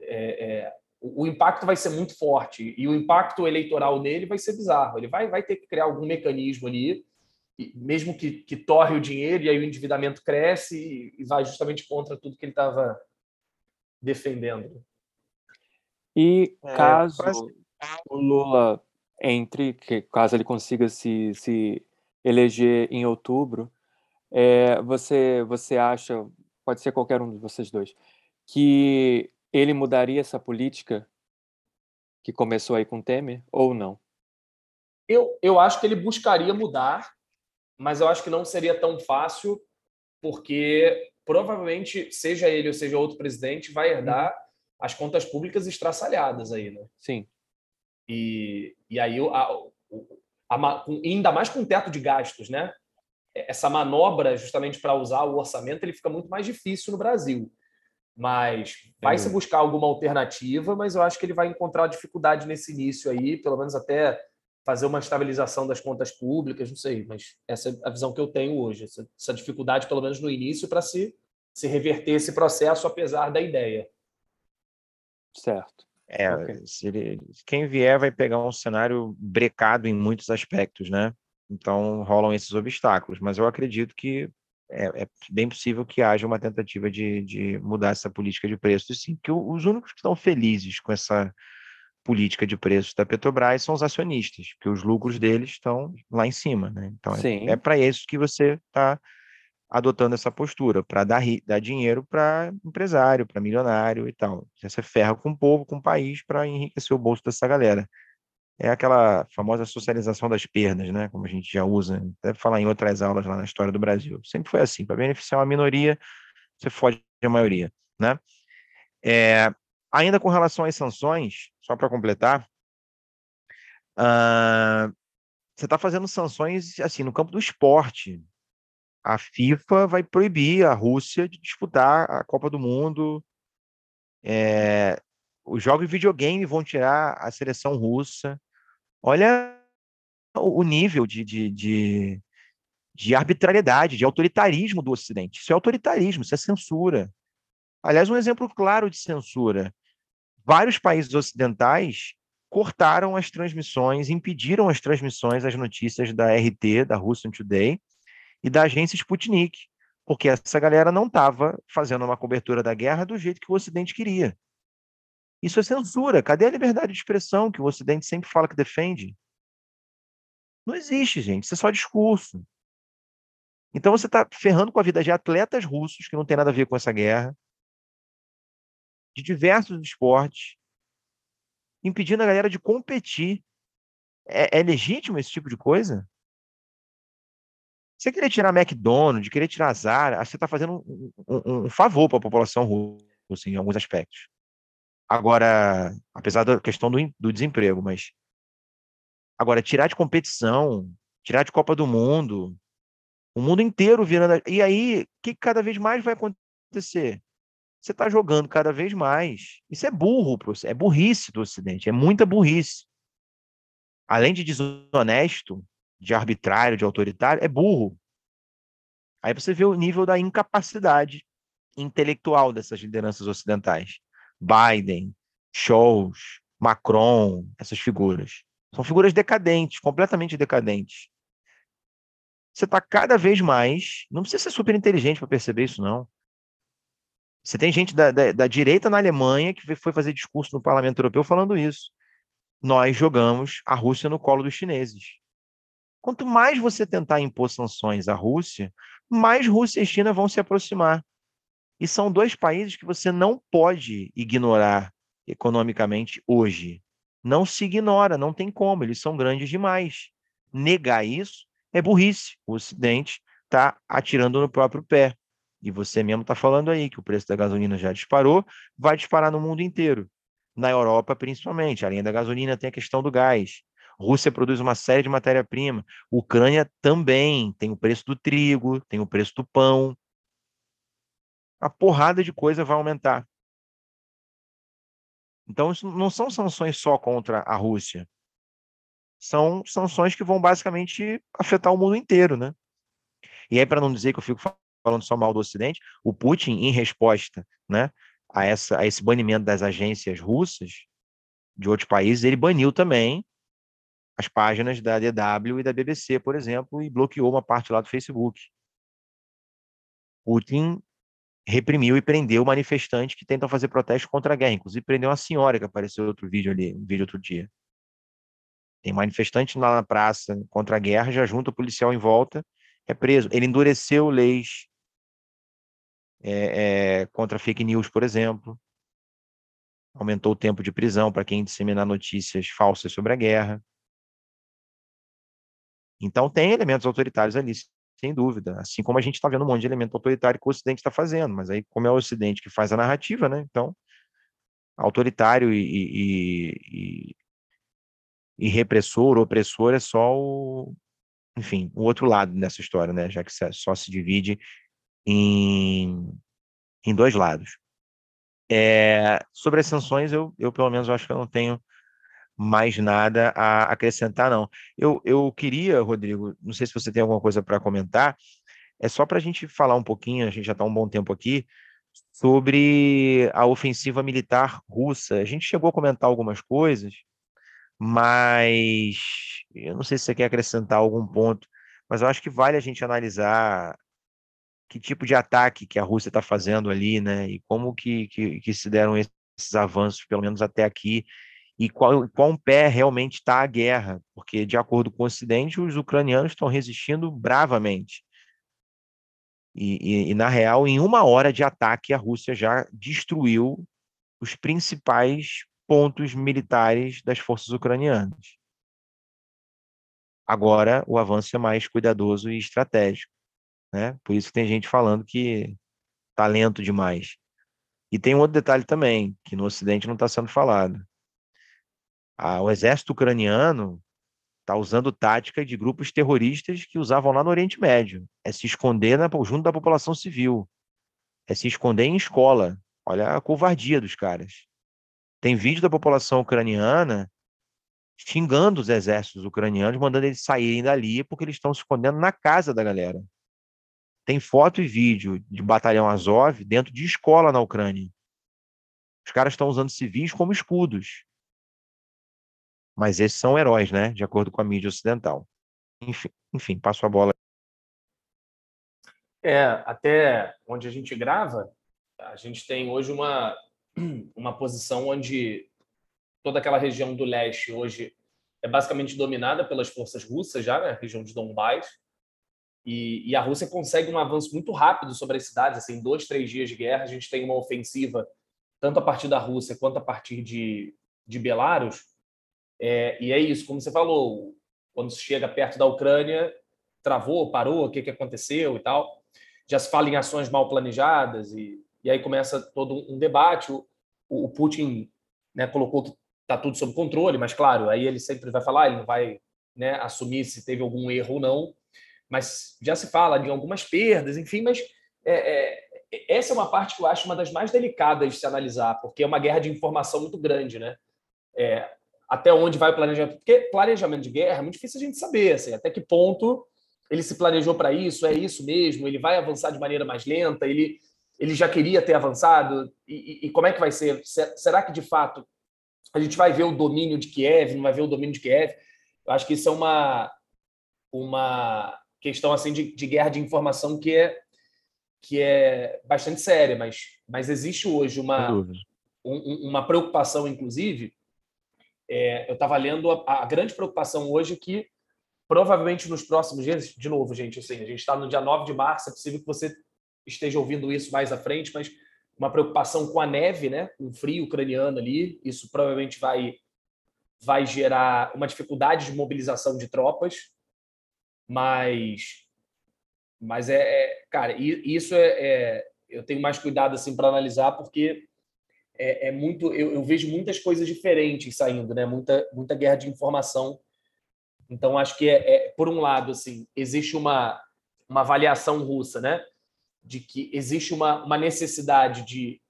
é, é, o impacto vai ser muito forte e o impacto eleitoral nele vai ser bizarro. Ele vai, vai ter que criar algum mecanismo ali, mesmo que, que torre o dinheiro e aí o endividamento cresce e vai justamente contra tudo que ele estava defendendo. E é, caso é, o Lula entre, que caso ele consiga se, se eleger em outubro, é, você, você acha, pode ser qualquer um de vocês dois, que ele mudaria essa política que começou aí com Temer ou não? Eu, eu acho que ele buscaria mudar, mas eu acho que não seria tão fácil, porque provavelmente, seja ele ou seja outro presidente, vai herdar uhum. as contas públicas estraçalhadas aí, né? Sim. E, e aí, a, a, ainda mais com teto de gastos, né? Essa manobra, justamente para usar o orçamento, ele fica muito mais difícil no Brasil. Mas vai se buscar alguma alternativa, mas eu acho que ele vai encontrar dificuldade nesse início aí, pelo menos até fazer uma estabilização das contas públicas, não sei, mas essa é a visão que eu tenho hoje, essa, essa dificuldade, pelo menos no início, para se, se reverter esse processo, apesar da ideia. Certo. É, okay. ele, quem vier vai pegar um cenário brecado em muitos aspectos, né? Então rolam esses obstáculos, mas eu acredito que é, é, bem possível que haja uma tentativa de, de mudar essa política de preços, sim, que os únicos que estão felizes com essa política de preços da Petrobras são os acionistas, porque os lucros deles estão lá em cima, né? Então é, é para isso que você está adotando essa postura, para dar, dar dinheiro para empresário, para milionário e tal. Você ferra com o povo, com o país, para enriquecer o bolso dessa galera é aquela famosa socialização das perdas, né? Como a gente já usa, deve falar em outras aulas lá na história do Brasil. Sempre foi assim, para beneficiar uma minoria, você foge a maioria, né? É, ainda com relação às sanções, só para completar, uh, você está fazendo sanções assim no campo do esporte. A FIFA vai proibir a Rússia de disputar a Copa do Mundo. É, os jogos de videogame vão tirar a seleção russa. Olha o nível de, de, de, de arbitrariedade, de autoritarismo do Ocidente. Isso é autoritarismo, isso é censura. Aliás, um exemplo claro de censura. Vários países ocidentais cortaram as transmissões, impediram as transmissões, as notícias da RT, da Russian Today, e da agência Sputnik, porque essa galera não estava fazendo uma cobertura da guerra do jeito que o Ocidente queria. Isso é censura. Cadê a liberdade de expressão que o Ocidente sempre fala que defende? Não existe, gente. Isso é só discurso. Então você está ferrando com a vida de atletas russos que não tem nada a ver com essa guerra, de diversos esportes, impedindo a galera de competir. É, é legítimo esse tipo de coisa? Você querer tirar McDonald's, querer tirar Zara, você está fazendo um, um, um favor para a população russa em alguns aspectos. Agora, apesar da questão do, do desemprego, mas agora tirar de competição, tirar de Copa do Mundo, o mundo inteiro virando. E aí, o que cada vez mais vai acontecer? Você está jogando cada vez mais. Isso é burro, é burrice do Ocidente, é muita burrice. Além de desonesto, de arbitrário, de autoritário, é burro. Aí você vê o nível da incapacidade intelectual dessas lideranças ocidentais. Biden, Scholz, Macron, essas figuras. São figuras decadentes, completamente decadentes. Você está cada vez mais. Não precisa ser super inteligente para perceber isso, não. Você tem gente da, da, da, direita na Alemanha que foi fazer discurso no Parlamento Europeu falando isso. Nós jogamos a Rússia no colo dos chineses. Quanto mais você tentar impor sanções à Rússia, mais Rússia e China vão se aproximar. E são dois países que você não pode ignorar economicamente hoje. Não se ignora, não tem como, eles são grandes demais. Negar isso é burrice. O Ocidente está atirando no próprio pé. E você mesmo está falando aí que o preço da gasolina já disparou, vai disparar no mundo inteiro. Na Europa, principalmente. Além da gasolina, tem a questão do gás. Rússia produz uma série de matéria-prima. Ucrânia também tem o preço do trigo, tem o preço do pão a porrada de coisa vai aumentar. Então, isso não são sanções só contra a Rússia. São sanções que vão basicamente afetar o mundo inteiro, né? E aí, para não dizer que eu fico falando só mal do Ocidente, o Putin, em resposta né, a, essa, a esse banimento das agências russas de outros países, ele baniu também as páginas da DW e da BBC, por exemplo, e bloqueou uma parte lá do Facebook. Putin reprimiu e prendeu manifestantes que tentam fazer protesto contra a guerra. Inclusive, prendeu uma senhora que apareceu outro vídeo ali, um vídeo outro dia. Tem manifestante lá na praça contra a guerra, já junta o policial em volta, é preso. Ele endureceu leis é, é, contra fake news, por exemplo. Aumentou o tempo de prisão para quem disseminar notícias falsas sobre a guerra. Então, tem elementos autoritários ali, sem dúvida. Assim como a gente está vendo um monte de elemento autoritário que o Ocidente está fazendo, mas aí, como é o Ocidente que faz a narrativa, né? Então, autoritário e, e, e, e repressor, opressor é só o, enfim, o outro lado dessa história, né? Já que só se divide em, em dois lados. É, sobre as sanções, eu, eu pelo menos acho que eu não tenho mais nada a acrescentar, não. Eu, eu queria, Rodrigo, não sei se você tem alguma coisa para comentar, é só para a gente falar um pouquinho, a gente já está um bom tempo aqui, sobre a ofensiva militar russa. A gente chegou a comentar algumas coisas, mas eu não sei se você quer acrescentar algum ponto, mas eu acho que vale a gente analisar que tipo de ataque que a Rússia está fazendo ali, né? E como que, que, que, se deram esses avanços, pelo menos até aqui, e qual, qual pé realmente está a guerra, porque, de acordo com o Ocidente, os ucranianos estão resistindo bravamente. E, e, e, na real, em uma hora de ataque, a Rússia já destruiu os principais pontos militares das forças ucranianas. Agora, o avanço é mais cuidadoso e estratégico. Né? Por isso que tem gente falando que está lento demais. E tem um outro detalhe também, que no Ocidente não está sendo falado. Ah, o exército ucraniano está usando tática de grupos terroristas que usavam lá no Oriente Médio. É se esconder na, junto da população civil. É se esconder em escola. Olha a covardia dos caras. Tem vídeo da população ucraniana xingando os exércitos ucranianos, mandando eles saírem dali porque eles estão se escondendo na casa da galera. Tem foto e vídeo de batalhão Azov dentro de escola na Ucrânia. Os caras estão usando civis como escudos. Mas esses são heróis, né? De acordo com a mídia ocidental. Enfim, enfim passo a bola. É, até onde a gente grava, a gente tem hoje uma, uma posição onde toda aquela região do leste hoje é basicamente dominada pelas forças russas já, né? A região de Donbass. E, e, a Rússia consegue um avanço muito rápido sobre as cidades. Assim, em dois, três dias de guerra, a gente tem uma ofensiva, tanto a partir da Rússia quanto a partir de, de Belarus. É, e é isso, como você falou, quando se chega perto da Ucrânia, travou, parou, o que, que aconteceu e tal. Já se fala em ações mal planejadas, e, e aí começa todo um debate. O, o Putin né, colocou que está tudo sob controle, mas claro, aí ele sempre vai falar, ele não vai né, assumir se teve algum erro ou não mas já se fala de algumas perdas, enfim, mas é, é, essa é uma parte que eu acho uma das mais delicadas de se analisar, porque é uma guerra de informação muito grande, né? É, até onde vai o planejamento? Porque planejamento de guerra é muito difícil a gente saber, assim, até que ponto ele se planejou para isso, é isso mesmo, ele vai avançar de maneira mais lenta, ele, ele já queria ter avançado, e, e como é que vai ser? Será que, de fato, a gente vai ver o domínio de Kiev, não vai ver o domínio de Kiev? Eu acho que isso é uma, uma questão assim de, de guerra de informação que é que é bastante séria, mas, mas existe hoje uma, um, uma preocupação, inclusive. É, eu estava lendo a, a, grande preocupação hoje que provavelmente nos próximos dias, de novo, gente, assim, a gente está no dia 9 de março, é possível que você esteja ouvindo isso mais à frente, mas uma preocupação com a neve, né, com o frio ucraniano ali, isso provavelmente vai, vai gerar uma dificuldade de mobilização de tropas, mas mas é, é cara isso é, é, eu tenho mais cuidado assim para analisar porque é, é muito eu, eu, vejo muitas coisas diferentes saindo né? Muita muita guerra de informação. Então acho que é, é, por um lado assim existe uma uma avaliação russa né? De que existe uma, uma necessidade de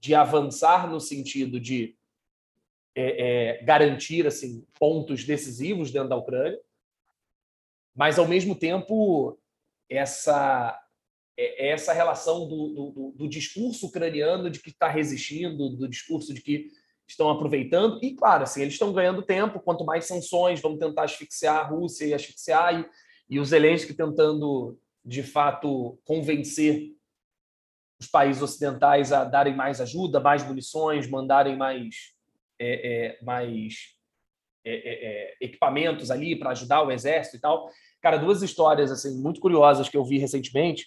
de avançar no sentido de é, é, garantir assim pontos decisivos dentro da Ucrânia mas ao mesmo tempo essa é, é essa relação do, do, do discurso ucraniano de que está resistindo, do discurso de que estão aproveitando. E claro assim eles estão ganhando tempo. Quanto mais sanções vamos tentar asfixiar a Rússia e asfixiar. E, e o Zelensky tentando de fato convencer os países ocidentais a darem mais ajuda, mais munições, mandarem mais é, é, mais é, é, é, equipamentos ali para ajudar o exército e tal. Cara, duas histórias assim muito curiosas que eu vi recentemente.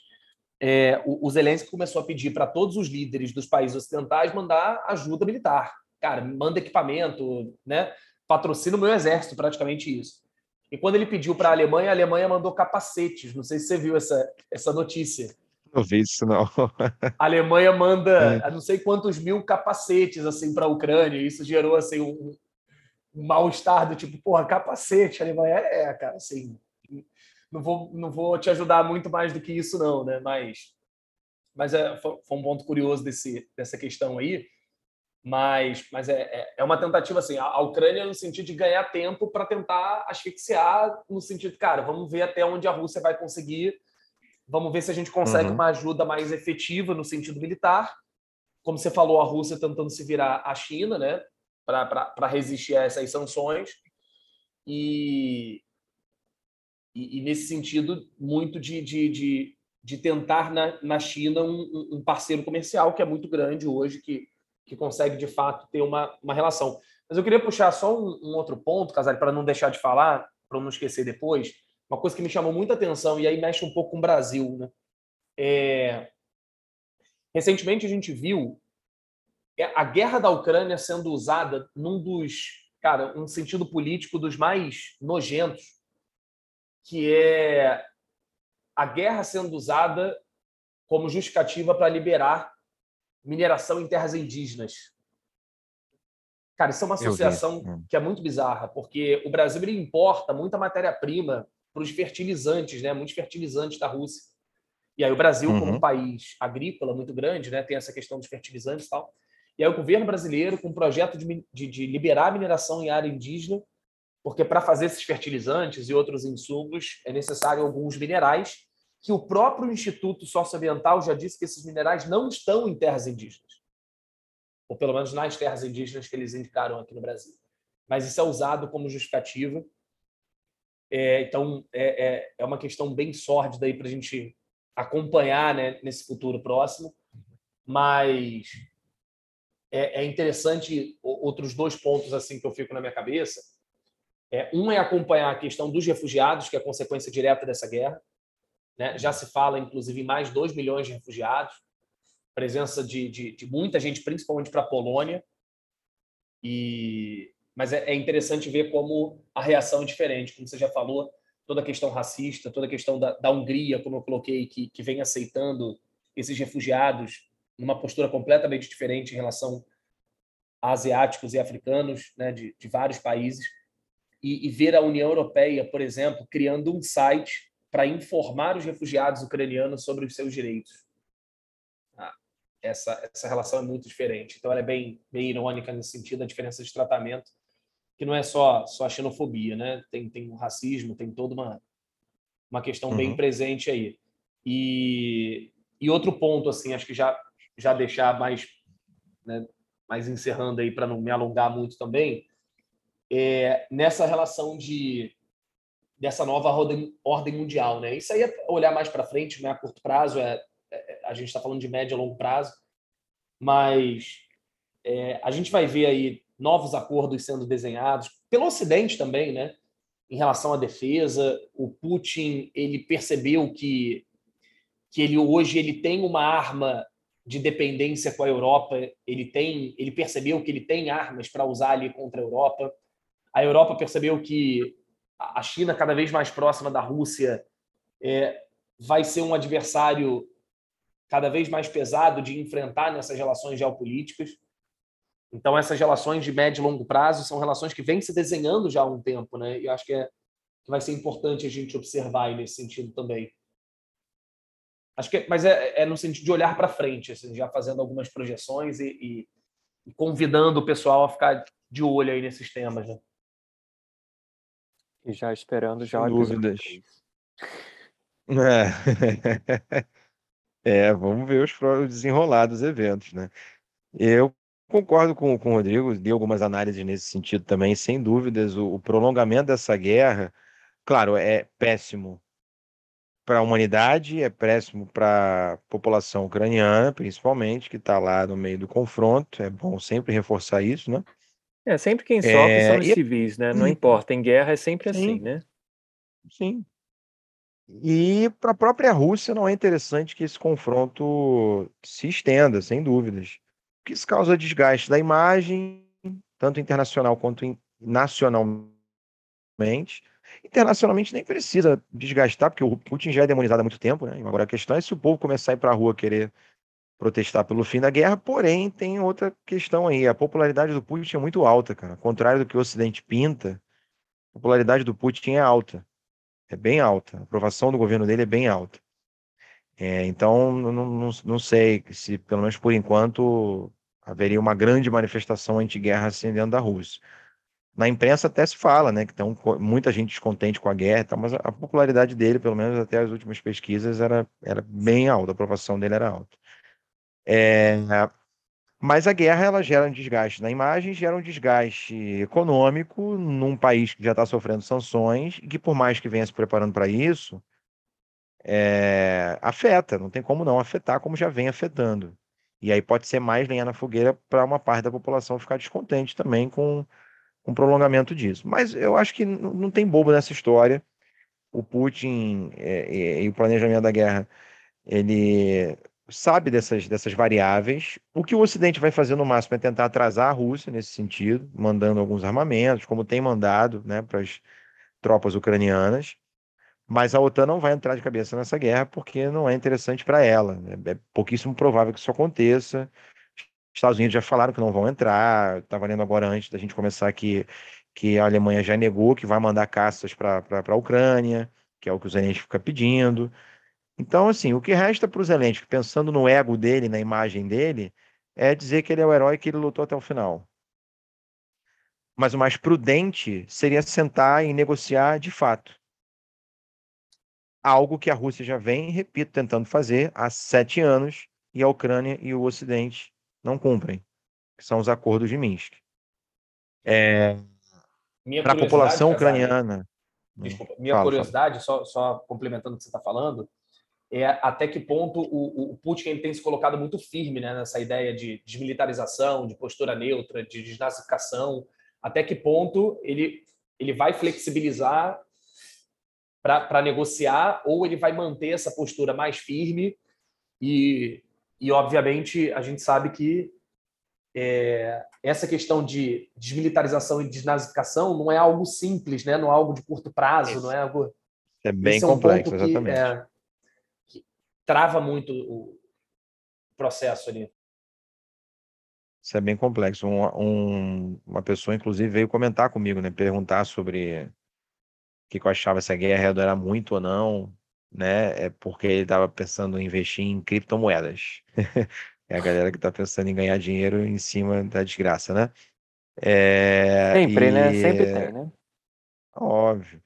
É, o, o Zelensky começou a pedir para todos os líderes dos países ocidentais mandar ajuda militar. Cara, manda equipamento, né? Patrocina o meu exército, praticamente isso. E quando ele pediu para a Alemanha, a Alemanha mandou capacetes. Não sei se você viu essa, essa notícia. Não vi isso, não. A Alemanha manda é. não sei quantos mil capacetes assim para a Ucrânia. Isso gerou assim, um, um mal-estar do tipo, porra, capacete. A Alemanha é, cara, assim. Não vou, não vou te ajudar muito mais do que isso, não, né? Mas, mas é, foi, um ponto curioso desse, dessa questão aí. Mas, mas é, é, é uma tentativa assim, a, Ucrânia no sentido de ganhar tempo para tentar asfixiar, no sentido, cara, vamos ver até onde a Rússia vai conseguir, vamos ver se a gente consegue uhum. uma ajuda mais efetiva no sentido militar. Como você falou, a Rússia tentando se virar à China, né, para resistir a essas sanções. E, e, e nesse sentido, muito de, de, de, de tentar na, na China um, um parceiro comercial que é muito grande hoje, que que consegue de fato ter uma, uma relação. Mas eu queria puxar só um, um outro ponto, Casale, para não deixar de falar, para não esquecer depois. Uma coisa que me chamou muita atenção e aí mexe um pouco com o Brasil, né? É... Recentemente a gente viu a guerra da Ucrânia sendo usada num dos, cara, um sentido político dos mais nojentos, que é a guerra sendo usada como justificativa para liberar mineração em terras indígenas. Cara, isso é uma associação hum. que é muito bizarra, porque o Brasil ele importa muita matéria-prima para os fertilizantes, né? Muitos fertilizantes da Rússia. E aí o Brasil, uhum. como um país agrícola muito grande, né, tem essa questão dos fertilizantes e tal. E aí o governo brasileiro, com um projeto de, de, de liberar a mineração em área indígena, porque para fazer esses fertilizantes e outros insumos é necessário alguns minerais que o próprio Instituto Socioambiental já disse que esses minerais não estão em terras indígenas. Ou pelo menos nas terras indígenas que eles indicaram aqui no Brasil. Mas isso é usado como justificativa. É, então, é, é, é, uma questão bem sórdida para a gente acompanhar né, nesse futuro próximo. Mas é, é, interessante outros dois pontos assim que eu fico na minha cabeça. É, um é acompanhar a questão dos refugiados, que é consequência direta dessa guerra. Né? Já se fala, inclusive, em mais 2 milhões de refugiados, presença de, de, de muita gente, principalmente para a Polônia. E... Mas é, é interessante ver como a reação é diferente, como você já falou, toda a questão racista, toda a questão da, da Hungria, como eu coloquei, que, que vem aceitando esses refugiados numa postura completamente diferente em relação a asiáticos e africanos né, de, de vários países. E, e, ver a União Europeia, por exemplo, criando um site para informar os refugiados ucranianos sobre os seus direitos. Ah, essa, essa relação é muito diferente. Então, ela é bem, bem irônica nesse sentido, a diferença de tratamento, que não é só, só a xenofobia, né? Tem, tem o racismo, tem toda uma, uma questão uhum. bem presente aí. E, e outro ponto, assim, acho que já, já deixar mais, né, mais encerrando aí, para não me alongar muito também, é nessa relação de dessa nova ordem mundial, né? Isso aí é olhar mais para frente, né? A curto prazo é, é a gente está falando de médio a longo prazo, mas é, a gente vai ver aí novos acordos sendo desenhados pelo Ocidente também, né? Em relação à defesa, o Putin ele percebeu que que ele hoje ele tem uma arma de dependência com a Europa, ele tem, ele percebeu que ele tem armas para usar ali contra a Europa. A Europa percebeu que a China cada vez mais próxima da Rússia é, vai ser um adversário cada vez mais pesado de enfrentar nessas relações geopolíticas. Então, essas relações de médio e longo prazo são relações que vêm se desenhando já há um tempo, né? E eu acho que, é, que vai ser importante a gente observar nesse sentido também. Acho que, mas é, é no sentido de olhar para frente, assim, já fazendo algumas projeções e, e, e convidando o pessoal a ficar de olho aí nesses temas, né? E já esperando já dúvidas. É. é, vamos ver os desenrolados eventos, né? Eu concordo com, com o Rodrigo, dei algumas análises nesse sentido também, sem dúvidas, o, o prolongamento dessa guerra, claro, é péssimo para a humanidade, é péssimo para a população ucraniana, principalmente, que está lá no meio do confronto, é bom sempre reforçar isso, né? É, sempre quem sofre é, são os e... civis, né? Não uhum. importa, em guerra é sempre Sim. assim, né? Sim. E para a própria Rússia não é interessante que esse confronto se estenda, sem dúvidas. Porque isso causa desgaste da imagem, tanto internacional quanto nacionalmente. Internacionalmente nem precisa desgastar, porque o Putin já é demonizado há muito tempo, né? Agora a questão é se o povo começar a ir para a rua querer protestar pelo fim da guerra, porém tem outra questão aí. A popularidade do Putin é muito alta, cara. Ao contrário do que o Ocidente pinta, a popularidade do Putin é alta. É bem alta. A aprovação do governo dele é bem alta. É, então, não, não, não sei se, pelo menos por enquanto, haveria uma grande manifestação anti-guerra assim dentro da Rússia. Na imprensa até se fala, né, que tem muita gente descontente com a guerra, mas a popularidade dele, pelo menos até as últimas pesquisas, era, era bem alta, a aprovação dele era alta. É, mas a guerra ela gera um desgaste na imagem, gera um desgaste econômico num país que já está sofrendo sanções e que, por mais que venha se preparando para isso, é, afeta, não tem como não afetar, como já vem afetando. E aí pode ser mais lenha na fogueira para uma parte da população ficar descontente também com, o prolongamento disso. Mas eu acho que não tem bobo nessa história. O Putin é, e o planejamento da guerra, ele sabe dessas, dessas variáveis. O que o Ocidente vai fazer no máximo é tentar atrasar a Rússia nesse sentido, mandando alguns armamentos, como tem mandado né, para as tropas ucranianas. Mas a OTAN não vai entrar de cabeça nessa guerra porque não é interessante para ela. É, é pouquíssimo provável que isso aconteça. Estados Unidos já falaram que não vão entrar. Estava lendo agora antes da gente começar aqui que a Alemanha já negou que vai mandar caças para a Ucrânia, que é o que o Zelensky fica pedindo. Então, assim, o que resta para o Zelensky, pensando no ego dele, na imagem dele, é dizer que ele é o herói que ele lutou até o final. Mas o mais prudente seria sentar e negociar de fato. Algo que a Rússia já vem, repito, tentando fazer há sete anos e a Ucrânia e o Ocidente não cumprem, que são os acordos de Minsk. É... Para a população ucraniana. Desculpa, minha fala, curiosidade, fala. Só, só complementando o que você está falando, é até que ponto o, o Putin ele tem se colocado muito firme né, nessa ideia de desmilitarização, de postura neutra, de desnazificação, até que ponto ele, ele vai flexibilizar para negociar ou ele vai manter essa postura mais firme e, e obviamente, a gente sabe que é, essa questão de desmilitarização e desnazificação não é algo simples, né? não é algo de curto prazo, não é algo... É bem é um complexo, que, exatamente. É, trava muito o processo ali. Isso é bem complexo. Um, um, uma pessoa, inclusive, veio comentar comigo, né? Perguntar sobre o que, que eu achava se a guerra era muito ou não, né? É porque ele estava pensando em investir em criptomoedas. é a galera que está pensando em ganhar dinheiro em cima da desgraça, né? É, Sempre, né? e... né? Sempre tem, né? Óbvio.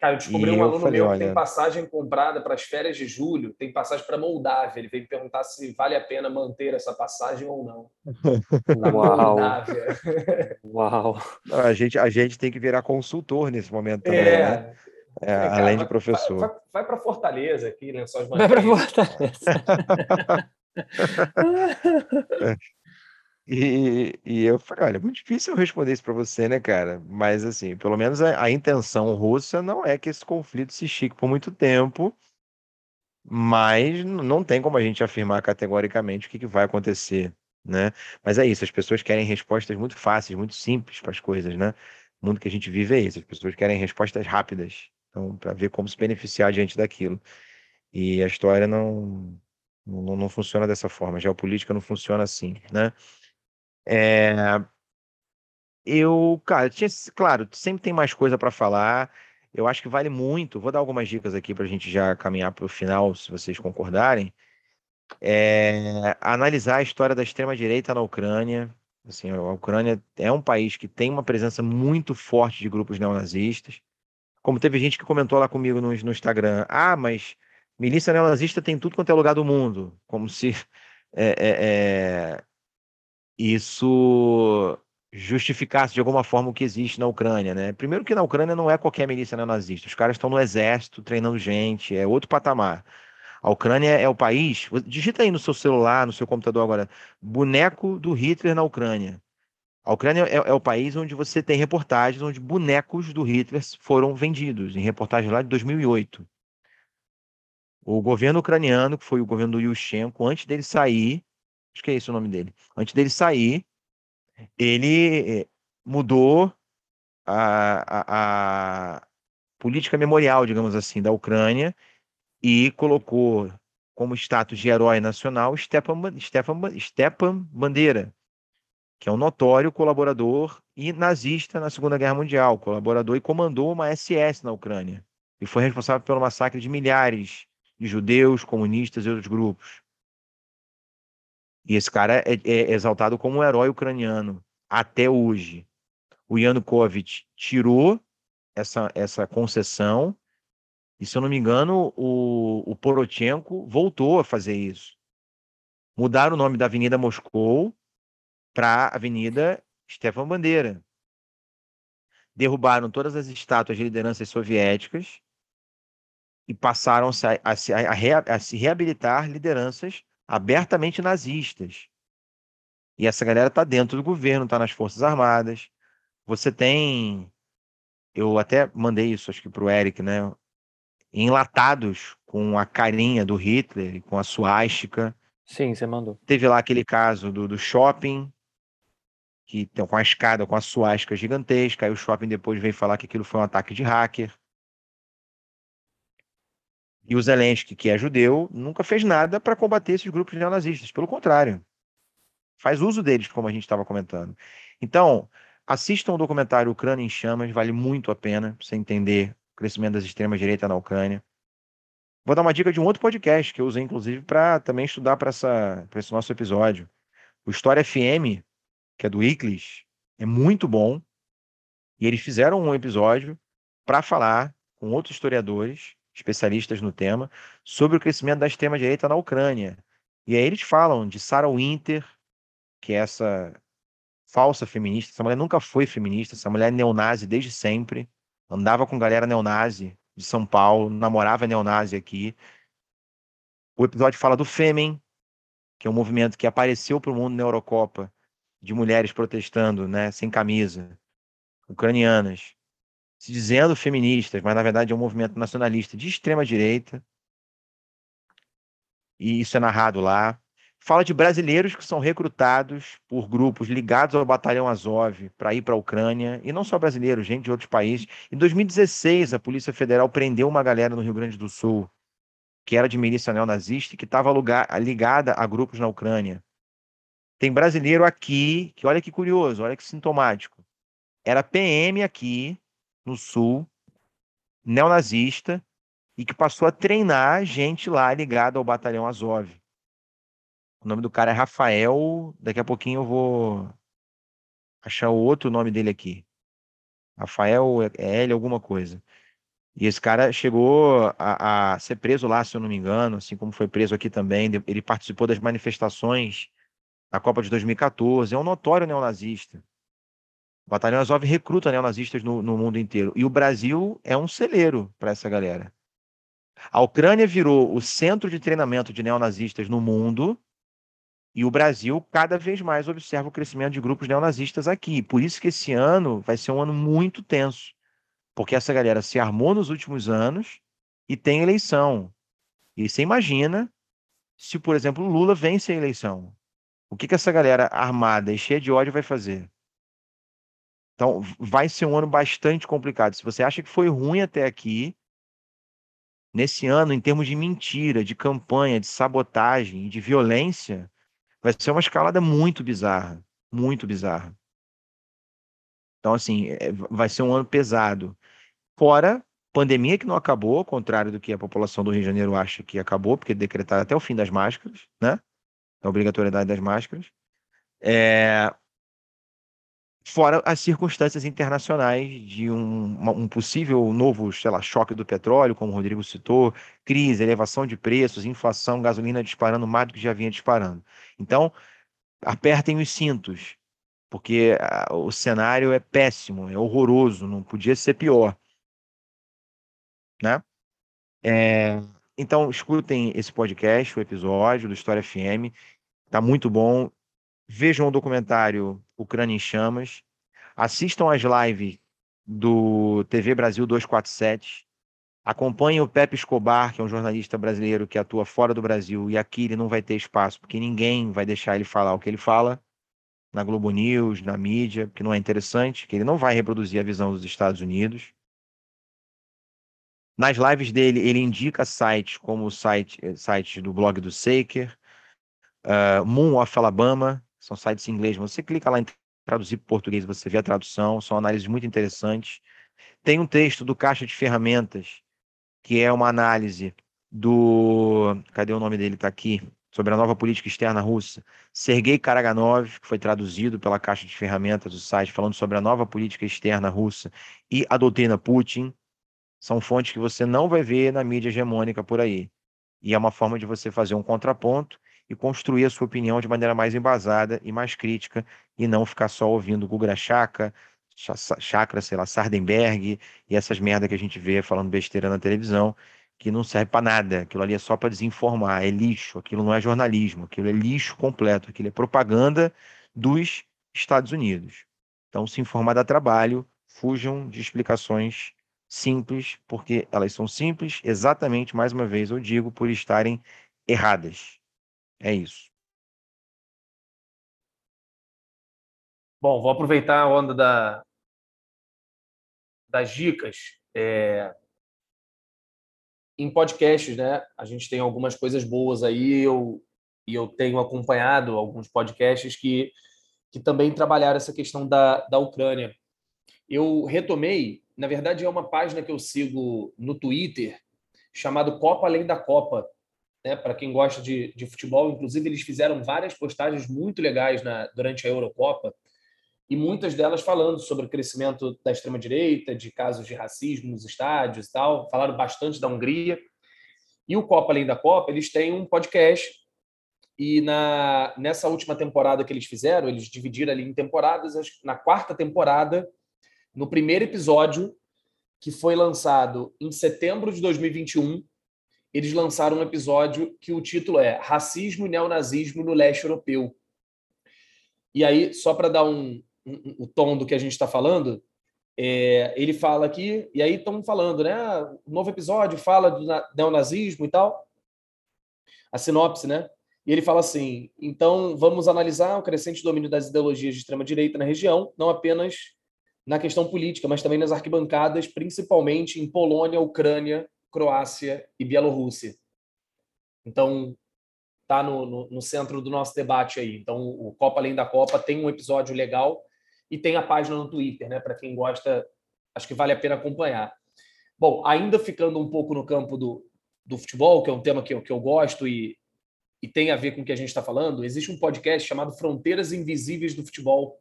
Cara, eu descobri e um aluno falei, meu que tem passagem comprada para as férias de julho, tem passagem para Moldávia. Ele veio me perguntar se vale a pena manter essa passagem ou não. Uau! Uau! A gente, a gente tem que virar consultor nesse momento também, é. né? É, além de professor. Vai, vai, vai para Fortaleza aqui, Lençóis Vai para Fortaleza. E, e eu falei, olha, é muito difícil eu responder isso para você, né, cara? Mas, assim, pelo menos a, a intenção russa não é que esse conflito se estique por muito tempo, mas não tem como a gente afirmar categoricamente o que, que vai acontecer, né? Mas é isso, as pessoas querem respostas muito fáceis, muito simples para as coisas, né? O mundo que a gente vive é isso, as pessoas querem respostas rápidas, então, para ver como se beneficiar diante daquilo. E a história não, não, não funciona dessa forma, a geopolítica não funciona assim, né? É, eu, cara, tinha, claro, sempre tem mais coisa para falar. Eu acho que vale muito. Vou dar algumas dicas aqui para a gente já caminhar para o final, se vocês concordarem. É, analisar a história da extrema-direita na Ucrânia. Assim, a Ucrânia é um país que tem uma presença muito forte de grupos neonazistas. Como teve gente que comentou lá comigo no, no Instagram: ah, mas milícia neonazista tem tudo quanto é lugar do mundo. Como se é, é, é isso justificasse de alguma forma o que existe na Ucrânia, né? Primeiro que na Ucrânia não é qualquer milícia neonazista, os caras estão no exército treinando gente, é outro patamar. A Ucrânia é o país, digita aí no seu celular, no seu computador agora, boneco do Hitler na Ucrânia. A Ucrânia é, é, o país onde você tem reportagens onde bonecos do Hitler foram vendidos, em reportagens lá de 2008. O governo ucraniano, que foi o governo do Yushchenko, antes dele sair, acho que é esse o nome dele. Antes dele sair, ele eh, mudou a, a, a política memorial, digamos assim, da Ucrânia e colocou como status de herói nacional Stepan, Stepan, Stepan Bandeira, que é um notório colaborador e nazista na Segunda Guerra Mundial, colaborador e comandou uma SS na Ucrânia e foi responsável pelo massacre de milhares de judeus, comunistas e outros grupos. E esse cara é, é exaltado como um herói ucraniano até hoje. O Yanukovych tirou essa, essa concessão e, se eu não me engano, o, o Porochenko voltou a fazer isso. Mudaram o nome da Avenida Moscou para Avenida Stefan Bandeira. Derrubaram todas as estátuas de lideranças soviéticas e passaram a, a, a se reabilitar lideranças abertamente nazistas. E essa galera está dentro do governo, está nas Forças Armadas. Você tem. Eu até mandei isso, acho que para o Eric, né? Enlatados com a carinha do Hitler, com a suástica. Sim, você mandou. Teve lá aquele caso do, do shopping, que tem com a escada com a suástica gigantesca. Aí o shopping depois veio falar que aquilo foi um ataque de hacker. E o Zelensky, que é judeu, nunca fez nada para combater esses grupos neonazistas. Pelo contrário, faz uso deles, como a gente estava comentando. Então, assistam o documentário Ucrânia em Chamas, vale muito a pena você entender o crescimento das extremas-direitas na Ucrânia. Vou dar uma dica de um outro podcast que eu usei, inclusive, para também estudar para esse nosso episódio. O História FM, que é do Iclis, é muito bom. E eles fizeram um episódio para falar com outros historiadores especialistas no tema, sobre o crescimento da extrema-direita na Ucrânia. E aí eles falam de Sarah Winter, que é essa falsa feminista. Essa mulher nunca foi feminista, essa mulher é neonazi desde sempre. Andava com galera neonazi de São Paulo, namorava neonazi aqui. O episódio fala do Fêmen, que é um movimento que apareceu para o mundo na Eurocopa, de mulheres protestando, né, sem camisa, ucranianas se dizendo feministas, mas na verdade é um movimento nacionalista de extrema direita. E isso é narrado lá. Fala de brasileiros que são recrutados por grupos ligados ao Batalhão Azov para ir para a Ucrânia, e não só brasileiros, gente de outros países. Em 2016, a Polícia Federal prendeu uma galera no Rio Grande do Sul, que era de milícia neonazista e que estava ligada a grupos na Ucrânia. Tem brasileiro aqui, que olha que curioso, olha que sintomático. Era PM aqui, no Sul, neonazista, e que passou a treinar gente lá ligada ao Batalhão Azov. O nome do cara é Rafael. Daqui a pouquinho eu vou achar o outro nome dele aqui. Rafael é L alguma coisa. E esse cara chegou a, a, ser preso lá, se eu não me engano, assim como foi preso aqui também. Ele participou das manifestações na Copa de 2014. É um notório neonazista. O Batalhão Azov recruta neonazistas no, no mundo inteiro. E o Brasil é um celeiro para essa galera. A Ucrânia virou o centro de treinamento de neonazistas no mundo e o Brasil cada vez mais observa o crescimento de grupos neonazistas aqui. Por isso que esse ano vai ser um ano muito tenso, porque essa galera se armou nos últimos anos e tem eleição. E você imagina se, por exemplo, Lula vence a eleição. O que, que essa galera armada e cheia de ódio vai fazer? Então, vai ser um ano bastante complicado. Se você acha que foi ruim até aqui, nesse ano, em termos de mentira, de campanha, de sabotagem e de violência, vai ser uma escalada muito bizarra. Muito bizarra. Então, assim, é, vai ser um ano pesado. Fora pandemia que não acabou, ao contrário do que a população do Rio de Janeiro acha que acabou, porque decretaram até o fim das máscaras, né? A obrigatoriedade das máscaras. É, fora as circunstâncias internacionais de um, um, possível novo, sei lá, choque do petróleo, como o Rodrigo citou, crise, elevação de preços, inflação, gasolina disparando mais do que já vinha disparando. Então, apertem os cintos, porque a, o cenário é péssimo, é horroroso, não podia ser pior. Né? É, então, escutem esse podcast, o episódio do História FM, tá muito bom. Vejam o documentário Ucrânia em Chamas. Assistam as lives do TV Brasil 247. Acompanhem o Pepe Escobar, que é um jornalista brasileiro que atua fora do Brasil, e aqui ele não vai ter espaço, porque ninguém vai deixar ele falar o que ele fala na Globo News, na mídia, porque não é interessante, que ele não vai reproduzir a visão dos Estados Unidos. Nas lives dele, ele indica sites como o site, site do blog do Saker, uh, Moon of Alabama, são sites em inglês. Você clica lá em traduzir para português, você vê a tradução, são análises muito interessantes. Tem um texto do Caixa de Ferramentas, que é uma análise do. Cadê o nome dele? Está aqui. Sobre a nova política externa russa. Sergei Karaganov, que foi traduzido pela Caixa de Ferramentas do site, falando sobre a nova política externa russa e a doutrina Putin. São fontes que você não vai ver na mídia hegemônica por aí. E é uma forma de você fazer um contraponto e construir a sua opinião de maneira mais embasada e mais crítica e não ficar só ouvindo Gugra Chakra, Chakra, sei lá, Sardenberg e essas merda que a gente vê falando besteira na televisão, que não serve para nada. Aquilo ali é só para desinformar, é lixo, aquilo não é jornalismo, aquilo é lixo completo, aquilo é propaganda dos Estados Unidos. Então, se informar dá trabalho, fujam de explicações simples, porque elas são simples, exatamente, mais uma vez eu digo, por estarem erradas. É isso. Bom, vou aproveitar a onda da, das dicas. É, em podcasts, né? A gente tem algumas coisas boas aí. Eu, e eu tenho acompanhado alguns podcasts que, que também trabalharam essa questão da, da Ucrânia. Eu retomei, na verdade, é uma página que eu sigo no Twitter chamado Copa Além da Copa né, para quem gosta de, de futebol. Inclusive, eles fizeram várias postagens muito legais na, durante a Eurocopa, e muitas delas falando sobre o crescimento da extrema-direita, de casos de racismo nos estádios e tal. Falaram bastante da Hungria. E o Copa Além da Copa, eles têm um podcast. E na, nessa última temporada que eles fizeram, eles dividiram ali em temporadas. Na quarta temporada, no primeiro episódio, que foi lançado em setembro de 2021, eles lançaram um episódio que o título é Racismo e Neonazismo no Leste Europeu. E aí, só para dar um, um, o tom do que a gente está falando, é, ele fala aqui, e aí estão falando, né? O novo episódio fala do neonazismo e tal. A sinopse, né? E ele fala assim: então vamos analisar o crescente domínio das ideologias de extrema-direita na região, não apenas na questão política, mas também nas arquibancadas, principalmente em Polônia, Ucrânia Croácia e Bielorrússia. Então, está no, no, no, centro do nosso debate aí. Então, o Copa Além da Copa tem um episódio legal e tem a página no Twitter, né? Para quem gosta, acho que vale a pena acompanhar. Bom, ainda ficando um pouco no campo do, do futebol, que é um tema que eu, que eu gosto e, e tem a ver com o que a gente está falando, existe um podcast chamado Fronteiras Invisíveis do Futebol,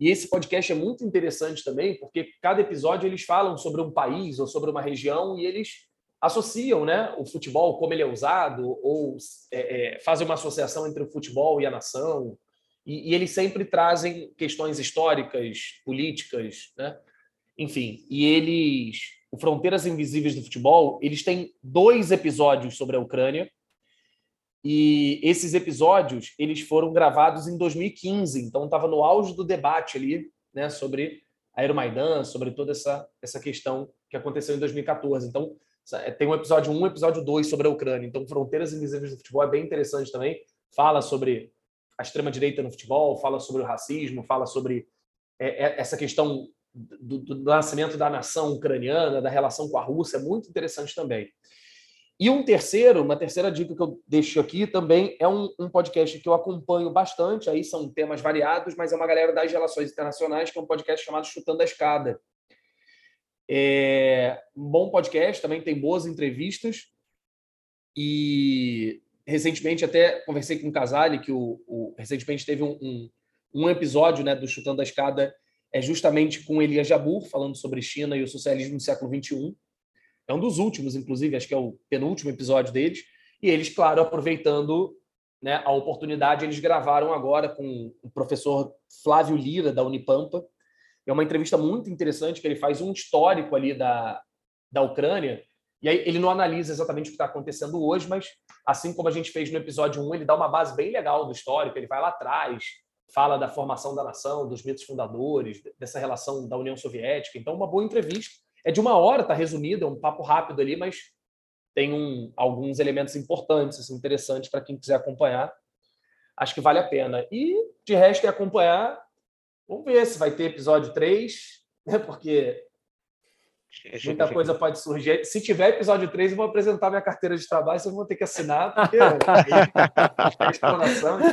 e esse podcast é muito interessante também, porque cada episódio eles falam sobre um país ou sobre uma região e eles associam né, o futebol, como ele é usado, ou é, é, fazem uma associação entre o futebol e a nação. E, e, eles sempre trazem questões históricas, políticas, né? enfim. E eles, o Fronteiras Invisíveis do Futebol, eles têm dois episódios sobre a Ucrânia e esses episódios eles foram gravados em 2015, então estava no auge do debate ali, né, sobre a Euromaidan, sobre toda essa essa questão que aconteceu em 2014. Então é, tem um episódio 1, um episódio 2 sobre a Ucrânia. Então Fronteiras Invisíveis do Futebol é bem interessante também. Fala sobre a extrema direita no futebol, fala sobre o racismo, fala sobre é, é, essa questão do, do, nascimento da nação ucraniana, da relação com a Rússia, é muito interessante também. E um terceiro, uma terceira dica que eu deixo aqui também é um, um, podcast que eu acompanho bastante. Aí são temas variados, mas é uma galera das relações internacionais, que é um podcast chamado Chutando a Escada. É um bom podcast, também tem boas entrevistas. E recentemente até conversei com o Casale, que o, o recentemente teve um, um, um, episódio né, do Chutando a Escada, é justamente com Elias Jabur, falando sobre China e o socialismo no século XXI é um dos últimos, inclusive, acho que é o penúltimo episódio deles. E eles, claro, aproveitando né, a oportunidade, eles gravaram agora com o professor Flávio Lira, da Unipampa. É uma entrevista muito interessante, que ele faz um histórico ali da, da Ucrânia. E aí ele não analisa exatamente o que está acontecendo hoje, mas assim como a gente fez no episódio 1, ele dá uma base bem legal do histórico, ele vai lá atrás, fala da formação da nação, dos mitos fundadores, dessa relação da União Soviética. Então, uma boa entrevista é de uma hora, tá resumido, é um papo rápido ali, mas tem um, alguns elementos importantes, assim, interessantes para quem quiser acompanhar. Acho que vale a pena. E de resto é acompanhar. Vamos ver se vai ter episódio 3, né? Porque Muita coisa pode surgir. Se tiver episódio 3, eu vou apresentar minha carteira de trabalho, vocês vão ter que assinar, porque é exploração.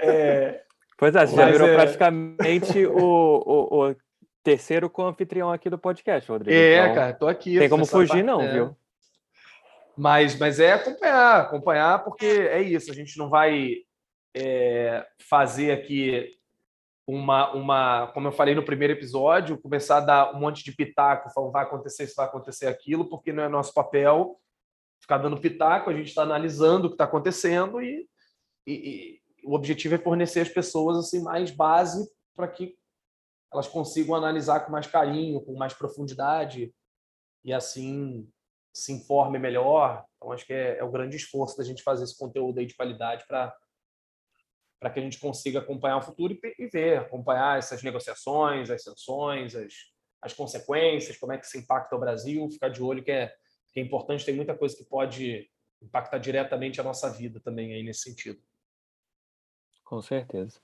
É... Pois é, você já virou é... praticamente o, o, o, terceiro co-anfitrião aqui do podcast, Rodrigo. É, então, cara, tô aqui. Tem como fugir, não, é. viu? Mas, mas é acompanhar, acompanhar, porque é isso, a gente não vai é, fazer aqui uma, uma, como eu falei no primeiro episódio, começar a dar um monte de pitaco, falando vai acontecer isso, vai acontecer aquilo, porque não é nosso papel ficar dando pitaco, a gente está analisando o que está acontecendo e, e, e, o objetivo é fornecer às pessoas assim mais base para que elas consigam analisar com mais carinho, com mais profundidade e assim se informe melhor. Então acho que é, é o grande esforço da gente fazer esse conteúdo aí de qualidade para para que a gente consiga acompanhar o futuro e, e, ver, acompanhar essas negociações, as sanções, as, as consequências, como é que isso impacta o Brasil, ficar de olho que é, que é importante, tem muita coisa que pode impactar diretamente a nossa vida também aí nesse sentido. Com certeza.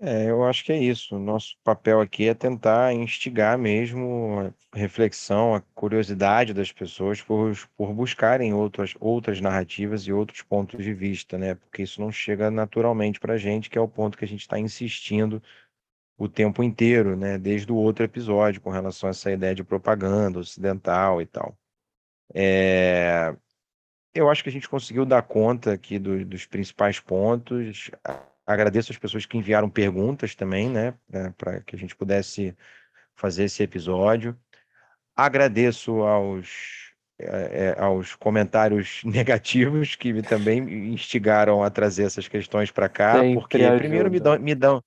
É, eu acho que é isso. Nosso papel aqui é tentar instigar mesmo a reflexão, a curiosidade das pessoas por, por buscarem outras, outras narrativas e outros pontos de vista, né? Porque isso não chega naturalmente para a gente, que é o ponto que a gente está insistindo o tempo inteiro, né? Desde o outro episódio, com relação a essa ideia de propaganda ocidental e tal. É... Eu acho que a gente conseguiu dar conta aqui do, dos principais pontos. Agradeço as pessoas que enviaram perguntas também, né, né para que a gente pudesse fazer esse episódio. Agradeço aos, é, aos comentários negativos que também instigaram a trazer essas questões para cá, Sempre porque ajuda. primeiro me dão, me dão,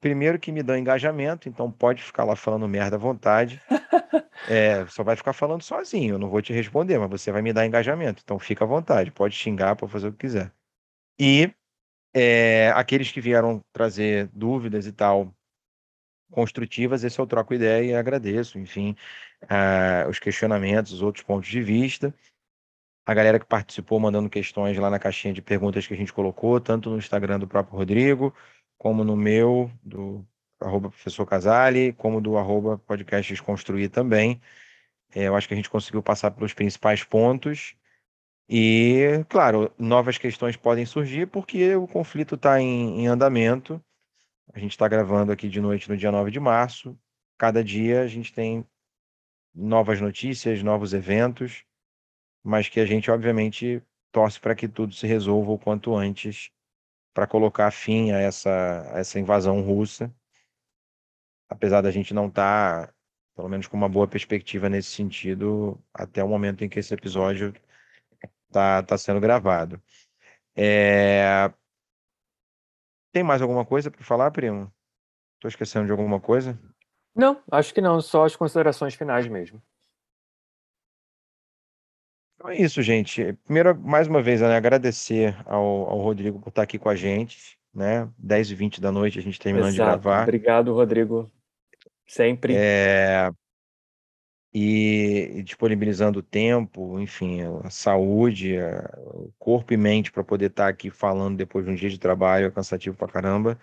primeiro que me dão engajamento, então pode ficar lá falando merda à vontade. É, só vai ficar falando sozinho, eu não vou te responder, mas você vai me dar engajamento, então fica à vontade, pode xingar, pode fazer o que quiser. E é, aqueles que vieram trazer dúvidas e tal, construtivas, esse eu troco ideia e agradeço, enfim, uh, os questionamentos, os outros pontos de vista. A galera que participou mandando questões lá na caixinha de perguntas que a gente colocou, tanto no Instagram do próprio Rodrigo, como no meu, do arroba professor Casale, como do arroba podcast Desconstruir também. É, eu acho que a gente conseguiu passar pelos principais pontos. E, claro, novas questões podem surgir porque o conflito está em, em andamento. A gente está gravando aqui de noite no dia 9 de março. Cada dia a gente tem novas notícias, novos eventos, mas que a gente, obviamente, torce para que tudo se resolva o quanto antes para colocar fim a essa, a essa invasão russa. Apesar da gente não estar, tá, pelo menos, com uma boa perspectiva nesse sentido, até o momento em que esse episódio tá, tá sendo gravado. É... Tem mais alguma coisa para falar, primo? Estou esquecendo de alguma coisa? Não, acho que não, só as considerações finais mesmo. Então é isso, gente. Primeiro, mais uma vez, né, agradecer ao, ao Rodrigo por estar aqui com a gente, né? 10 e 20 da noite a gente terminando Exato. de gravar. Obrigado, Rodrigo. Sempre. É e, disponibilizando tempo, enfim, a saúde, a, o corpo e mente para poder estar tá aqui falando depois de um dia de trabalho, é cansativo pra caramba.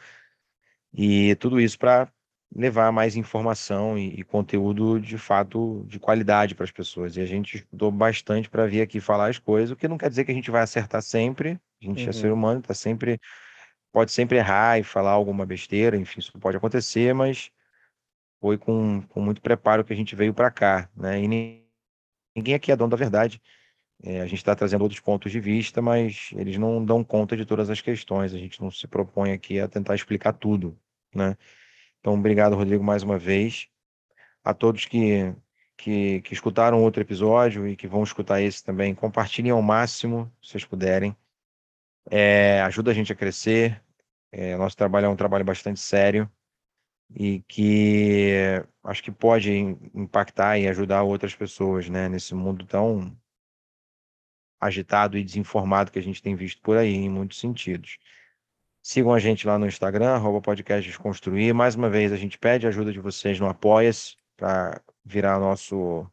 E tudo isso para levar mais informação e, e, conteúdo de fato de qualidade para as pessoas. E a gente estudou bastante para vir aqui falar as coisas, o que não quer dizer que a gente vai acertar sempre. A gente uhum. é ser uhum. humano, tá sempre pode sempre errar e falar alguma besteira, enfim, isso pode acontecer, mas foi com, com muito preparo que a gente veio para cá, né? E ninguém aqui é dono da verdade. É, a gente está trazendo outros pontos de vista, mas eles não dão conta de todas as questões. A gente não se propõe aqui a tentar explicar tudo, né? Então, obrigado, Rodrigo, mais uma vez. A todos que, que, que escutaram outro episódio e que vão escutar esse também, compartilhem ao máximo, se vocês puderem. É, ajuda a gente a crescer. É, nosso trabalho é um trabalho bastante sério e que acho que pode impactar e ajudar outras pessoas, né, nesse mundo tão agitado e desinformado que a gente tem visto por aí, em muitos sentidos. Sigam a gente lá no Instagram, arroba podcast Desconstruir. Mais uma vez, a gente pede a ajuda de vocês no Apoia-se para virar nosso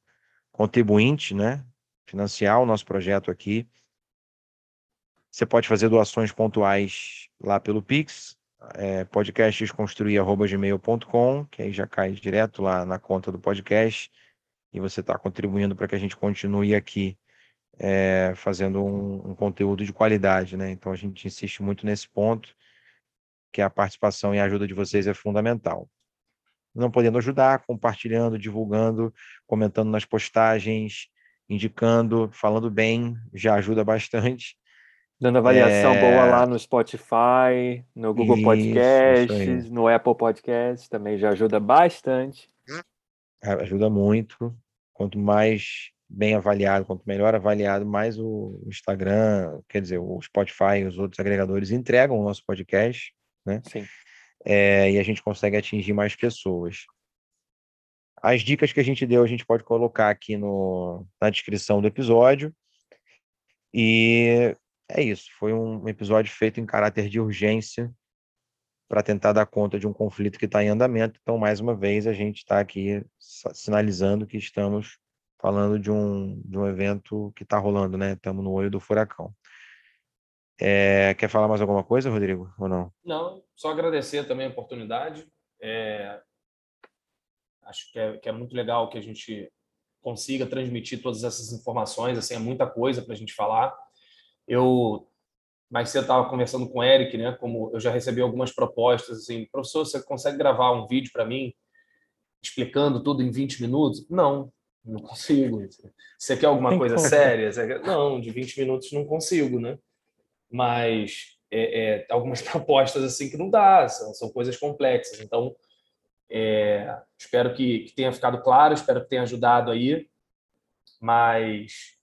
contribuinte, né? Financiar o nosso projeto aqui. Você pode fazer doações pontuais lá pelo Pix, é que aí já cai direto lá na conta do podcast e você está contribuindo para que a gente continue aqui é, fazendo um, um, conteúdo de qualidade, né? Então a gente insiste muito nesse ponto, que a participação e a ajuda de vocês é fundamental. Não podendo ajudar, compartilhando, divulgando, comentando nas postagens, indicando, falando bem, já ajuda bastante. Dando avaliação é... boa lá no Spotify, no Google isso, Podcasts, isso no Apple Podcasts, também já ajuda bastante. Ajuda muito. Quanto mais bem avaliado, quanto melhor avaliado, mais o Instagram, quer dizer, o Spotify e os outros agregadores entregam o nosso podcast, né? Sim. É, e a gente consegue atingir mais pessoas. As dicas que a gente deu, a gente pode colocar aqui no, na descrição do episódio. E é isso. Foi um episódio feito em caráter de urgência para tentar dar conta de um conflito que está em andamento. Então, mais uma vez, a gente está aqui sinalizando que estamos falando de um, de um evento que está rolando, né? Estamos no olho do furacão. É, quer falar mais alguma coisa, Rodrigo, ou não? Não, só agradecer também a oportunidade. É, acho que é, que é muito legal que a gente consiga transmitir todas essas informações. Assim, é muita coisa para a gente falar. Eu mais cedo estava conversando com o Eric, né? Como eu já recebi algumas propostas, assim, professor, você consegue gravar um vídeo para mim explicando tudo em 20 minutos? Não, não consigo. Você quer alguma coisa séria? Quer... Não, de 20 minutos não consigo, né? Mas é, é, algumas propostas assim que não dá, são, são coisas complexas. Então, é, espero que, que, tenha ficado claro, espero que tenha ajudado aí. Mas,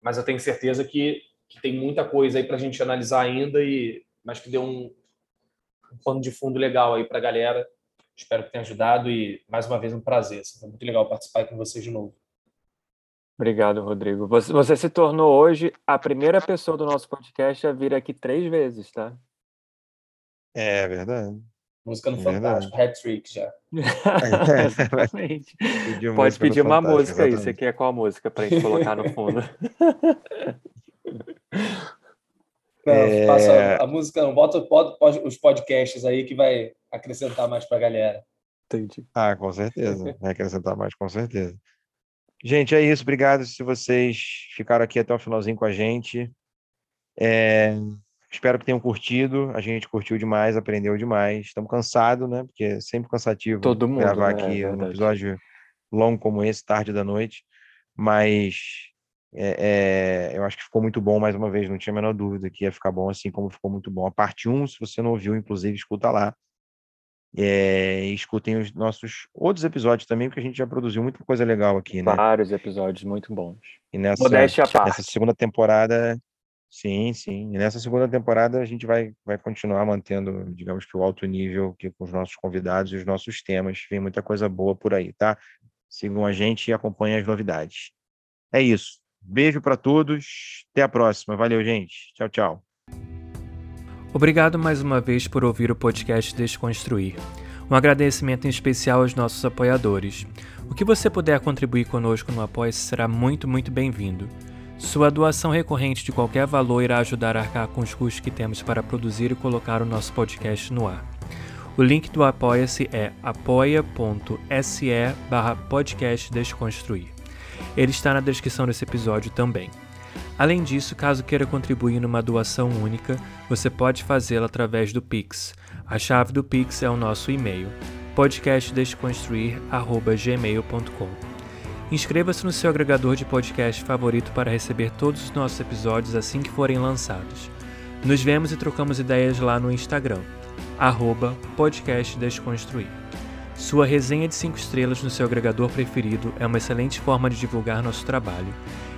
mas eu tenho certeza que, que tem muita coisa aí para a gente analisar ainda, e, mas que deu um, um pano de fundo legal aí para a galera Espero que tenha ajudado e, mais uma vez, um prazer. Foi muito legal participar com vocês de novo. Obrigado, Rodrigo. Você, você, se tornou hoje a primeira pessoa do nosso podcast a vir aqui três vezes, tá? É verdade. Música no é Fantástico, hat-trick já. exatamente. Pode pedir uma música aí. Você quer qual música para a gente colocar no fundo? Não, é... passa a música, não. Bota os podcasts aí que vai acrescentar mais para a galera. Entendi. Ah, com certeza. Vai acrescentar mais, com certeza. Gente, é isso. Obrigado se vocês ficaram aqui até o finalzinho com a gente. É... Espero que tenham curtido. A gente curtiu demais, aprendeu demais. Estamos cansados, né? Porque é sempre cansativo Todo mundo, gravar né? aqui é um episódio longo como esse, tarde da noite. Mas é, é, eu acho que ficou muito bom mais uma vez, não tinha a menor dúvida que ia ficar bom, assim como ficou muito bom. A parte 1, se você não ouviu, inclusive, escuta lá. É, escutem os nossos outros episódios também, porque a gente já produziu muita coisa legal aqui, né? Vários episódios muito bons. E nessa, nessa segunda temporada, sim, sim. E nessa segunda temporada a gente vai, vai continuar mantendo, digamos que o alto nível aqui com os nossos convidados e os nossos temas. Vem muita coisa boa por aí, tá? Sigam a gente e acompanhem as novidades. É isso. Beijo para todos. Até a próxima. Valeu, gente. Tchau, tchau. Obrigado mais uma vez por ouvir o podcast Desconstruir. Um agradecimento em especial aos nossos apoiadores. O que você puder contribuir conosco no apoia será muito, muito bem-vindo. Sua doação recorrente de qualquer valor irá ajudar a arcar com os custos que temos para produzir e colocar o nosso podcast no ar. O link do Apoia-se é apoia.se barra. Ele está na descrição desse episódio também. Além disso, caso queira contribuir numa doação única, você pode fazê-la através do Pix. A chave do Pix é o nosso e-mail, podcastdesconstruir@gmail.com. Inscreva-se no seu agregador de podcast favorito para receber todos os nossos episódios assim que forem lançados. Nos vemos e trocamos ideias lá no Instagram, podcastdesconstruir. Sua resenha de 5 estrelas no seu agregador preferido é uma excelente forma de divulgar nosso trabalho.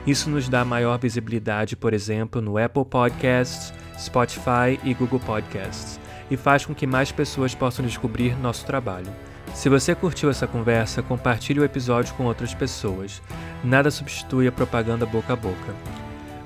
Isso nos dá maior visibilidade, por exemplo, no Apple Podcasts, Spotify e Google Podcasts, e faz com que mais pessoas possam descobrir nosso trabalho. Se você curtiu essa conversa, compartilhe o episódio com outras pessoas. Nada substitui a propaganda boca a boca.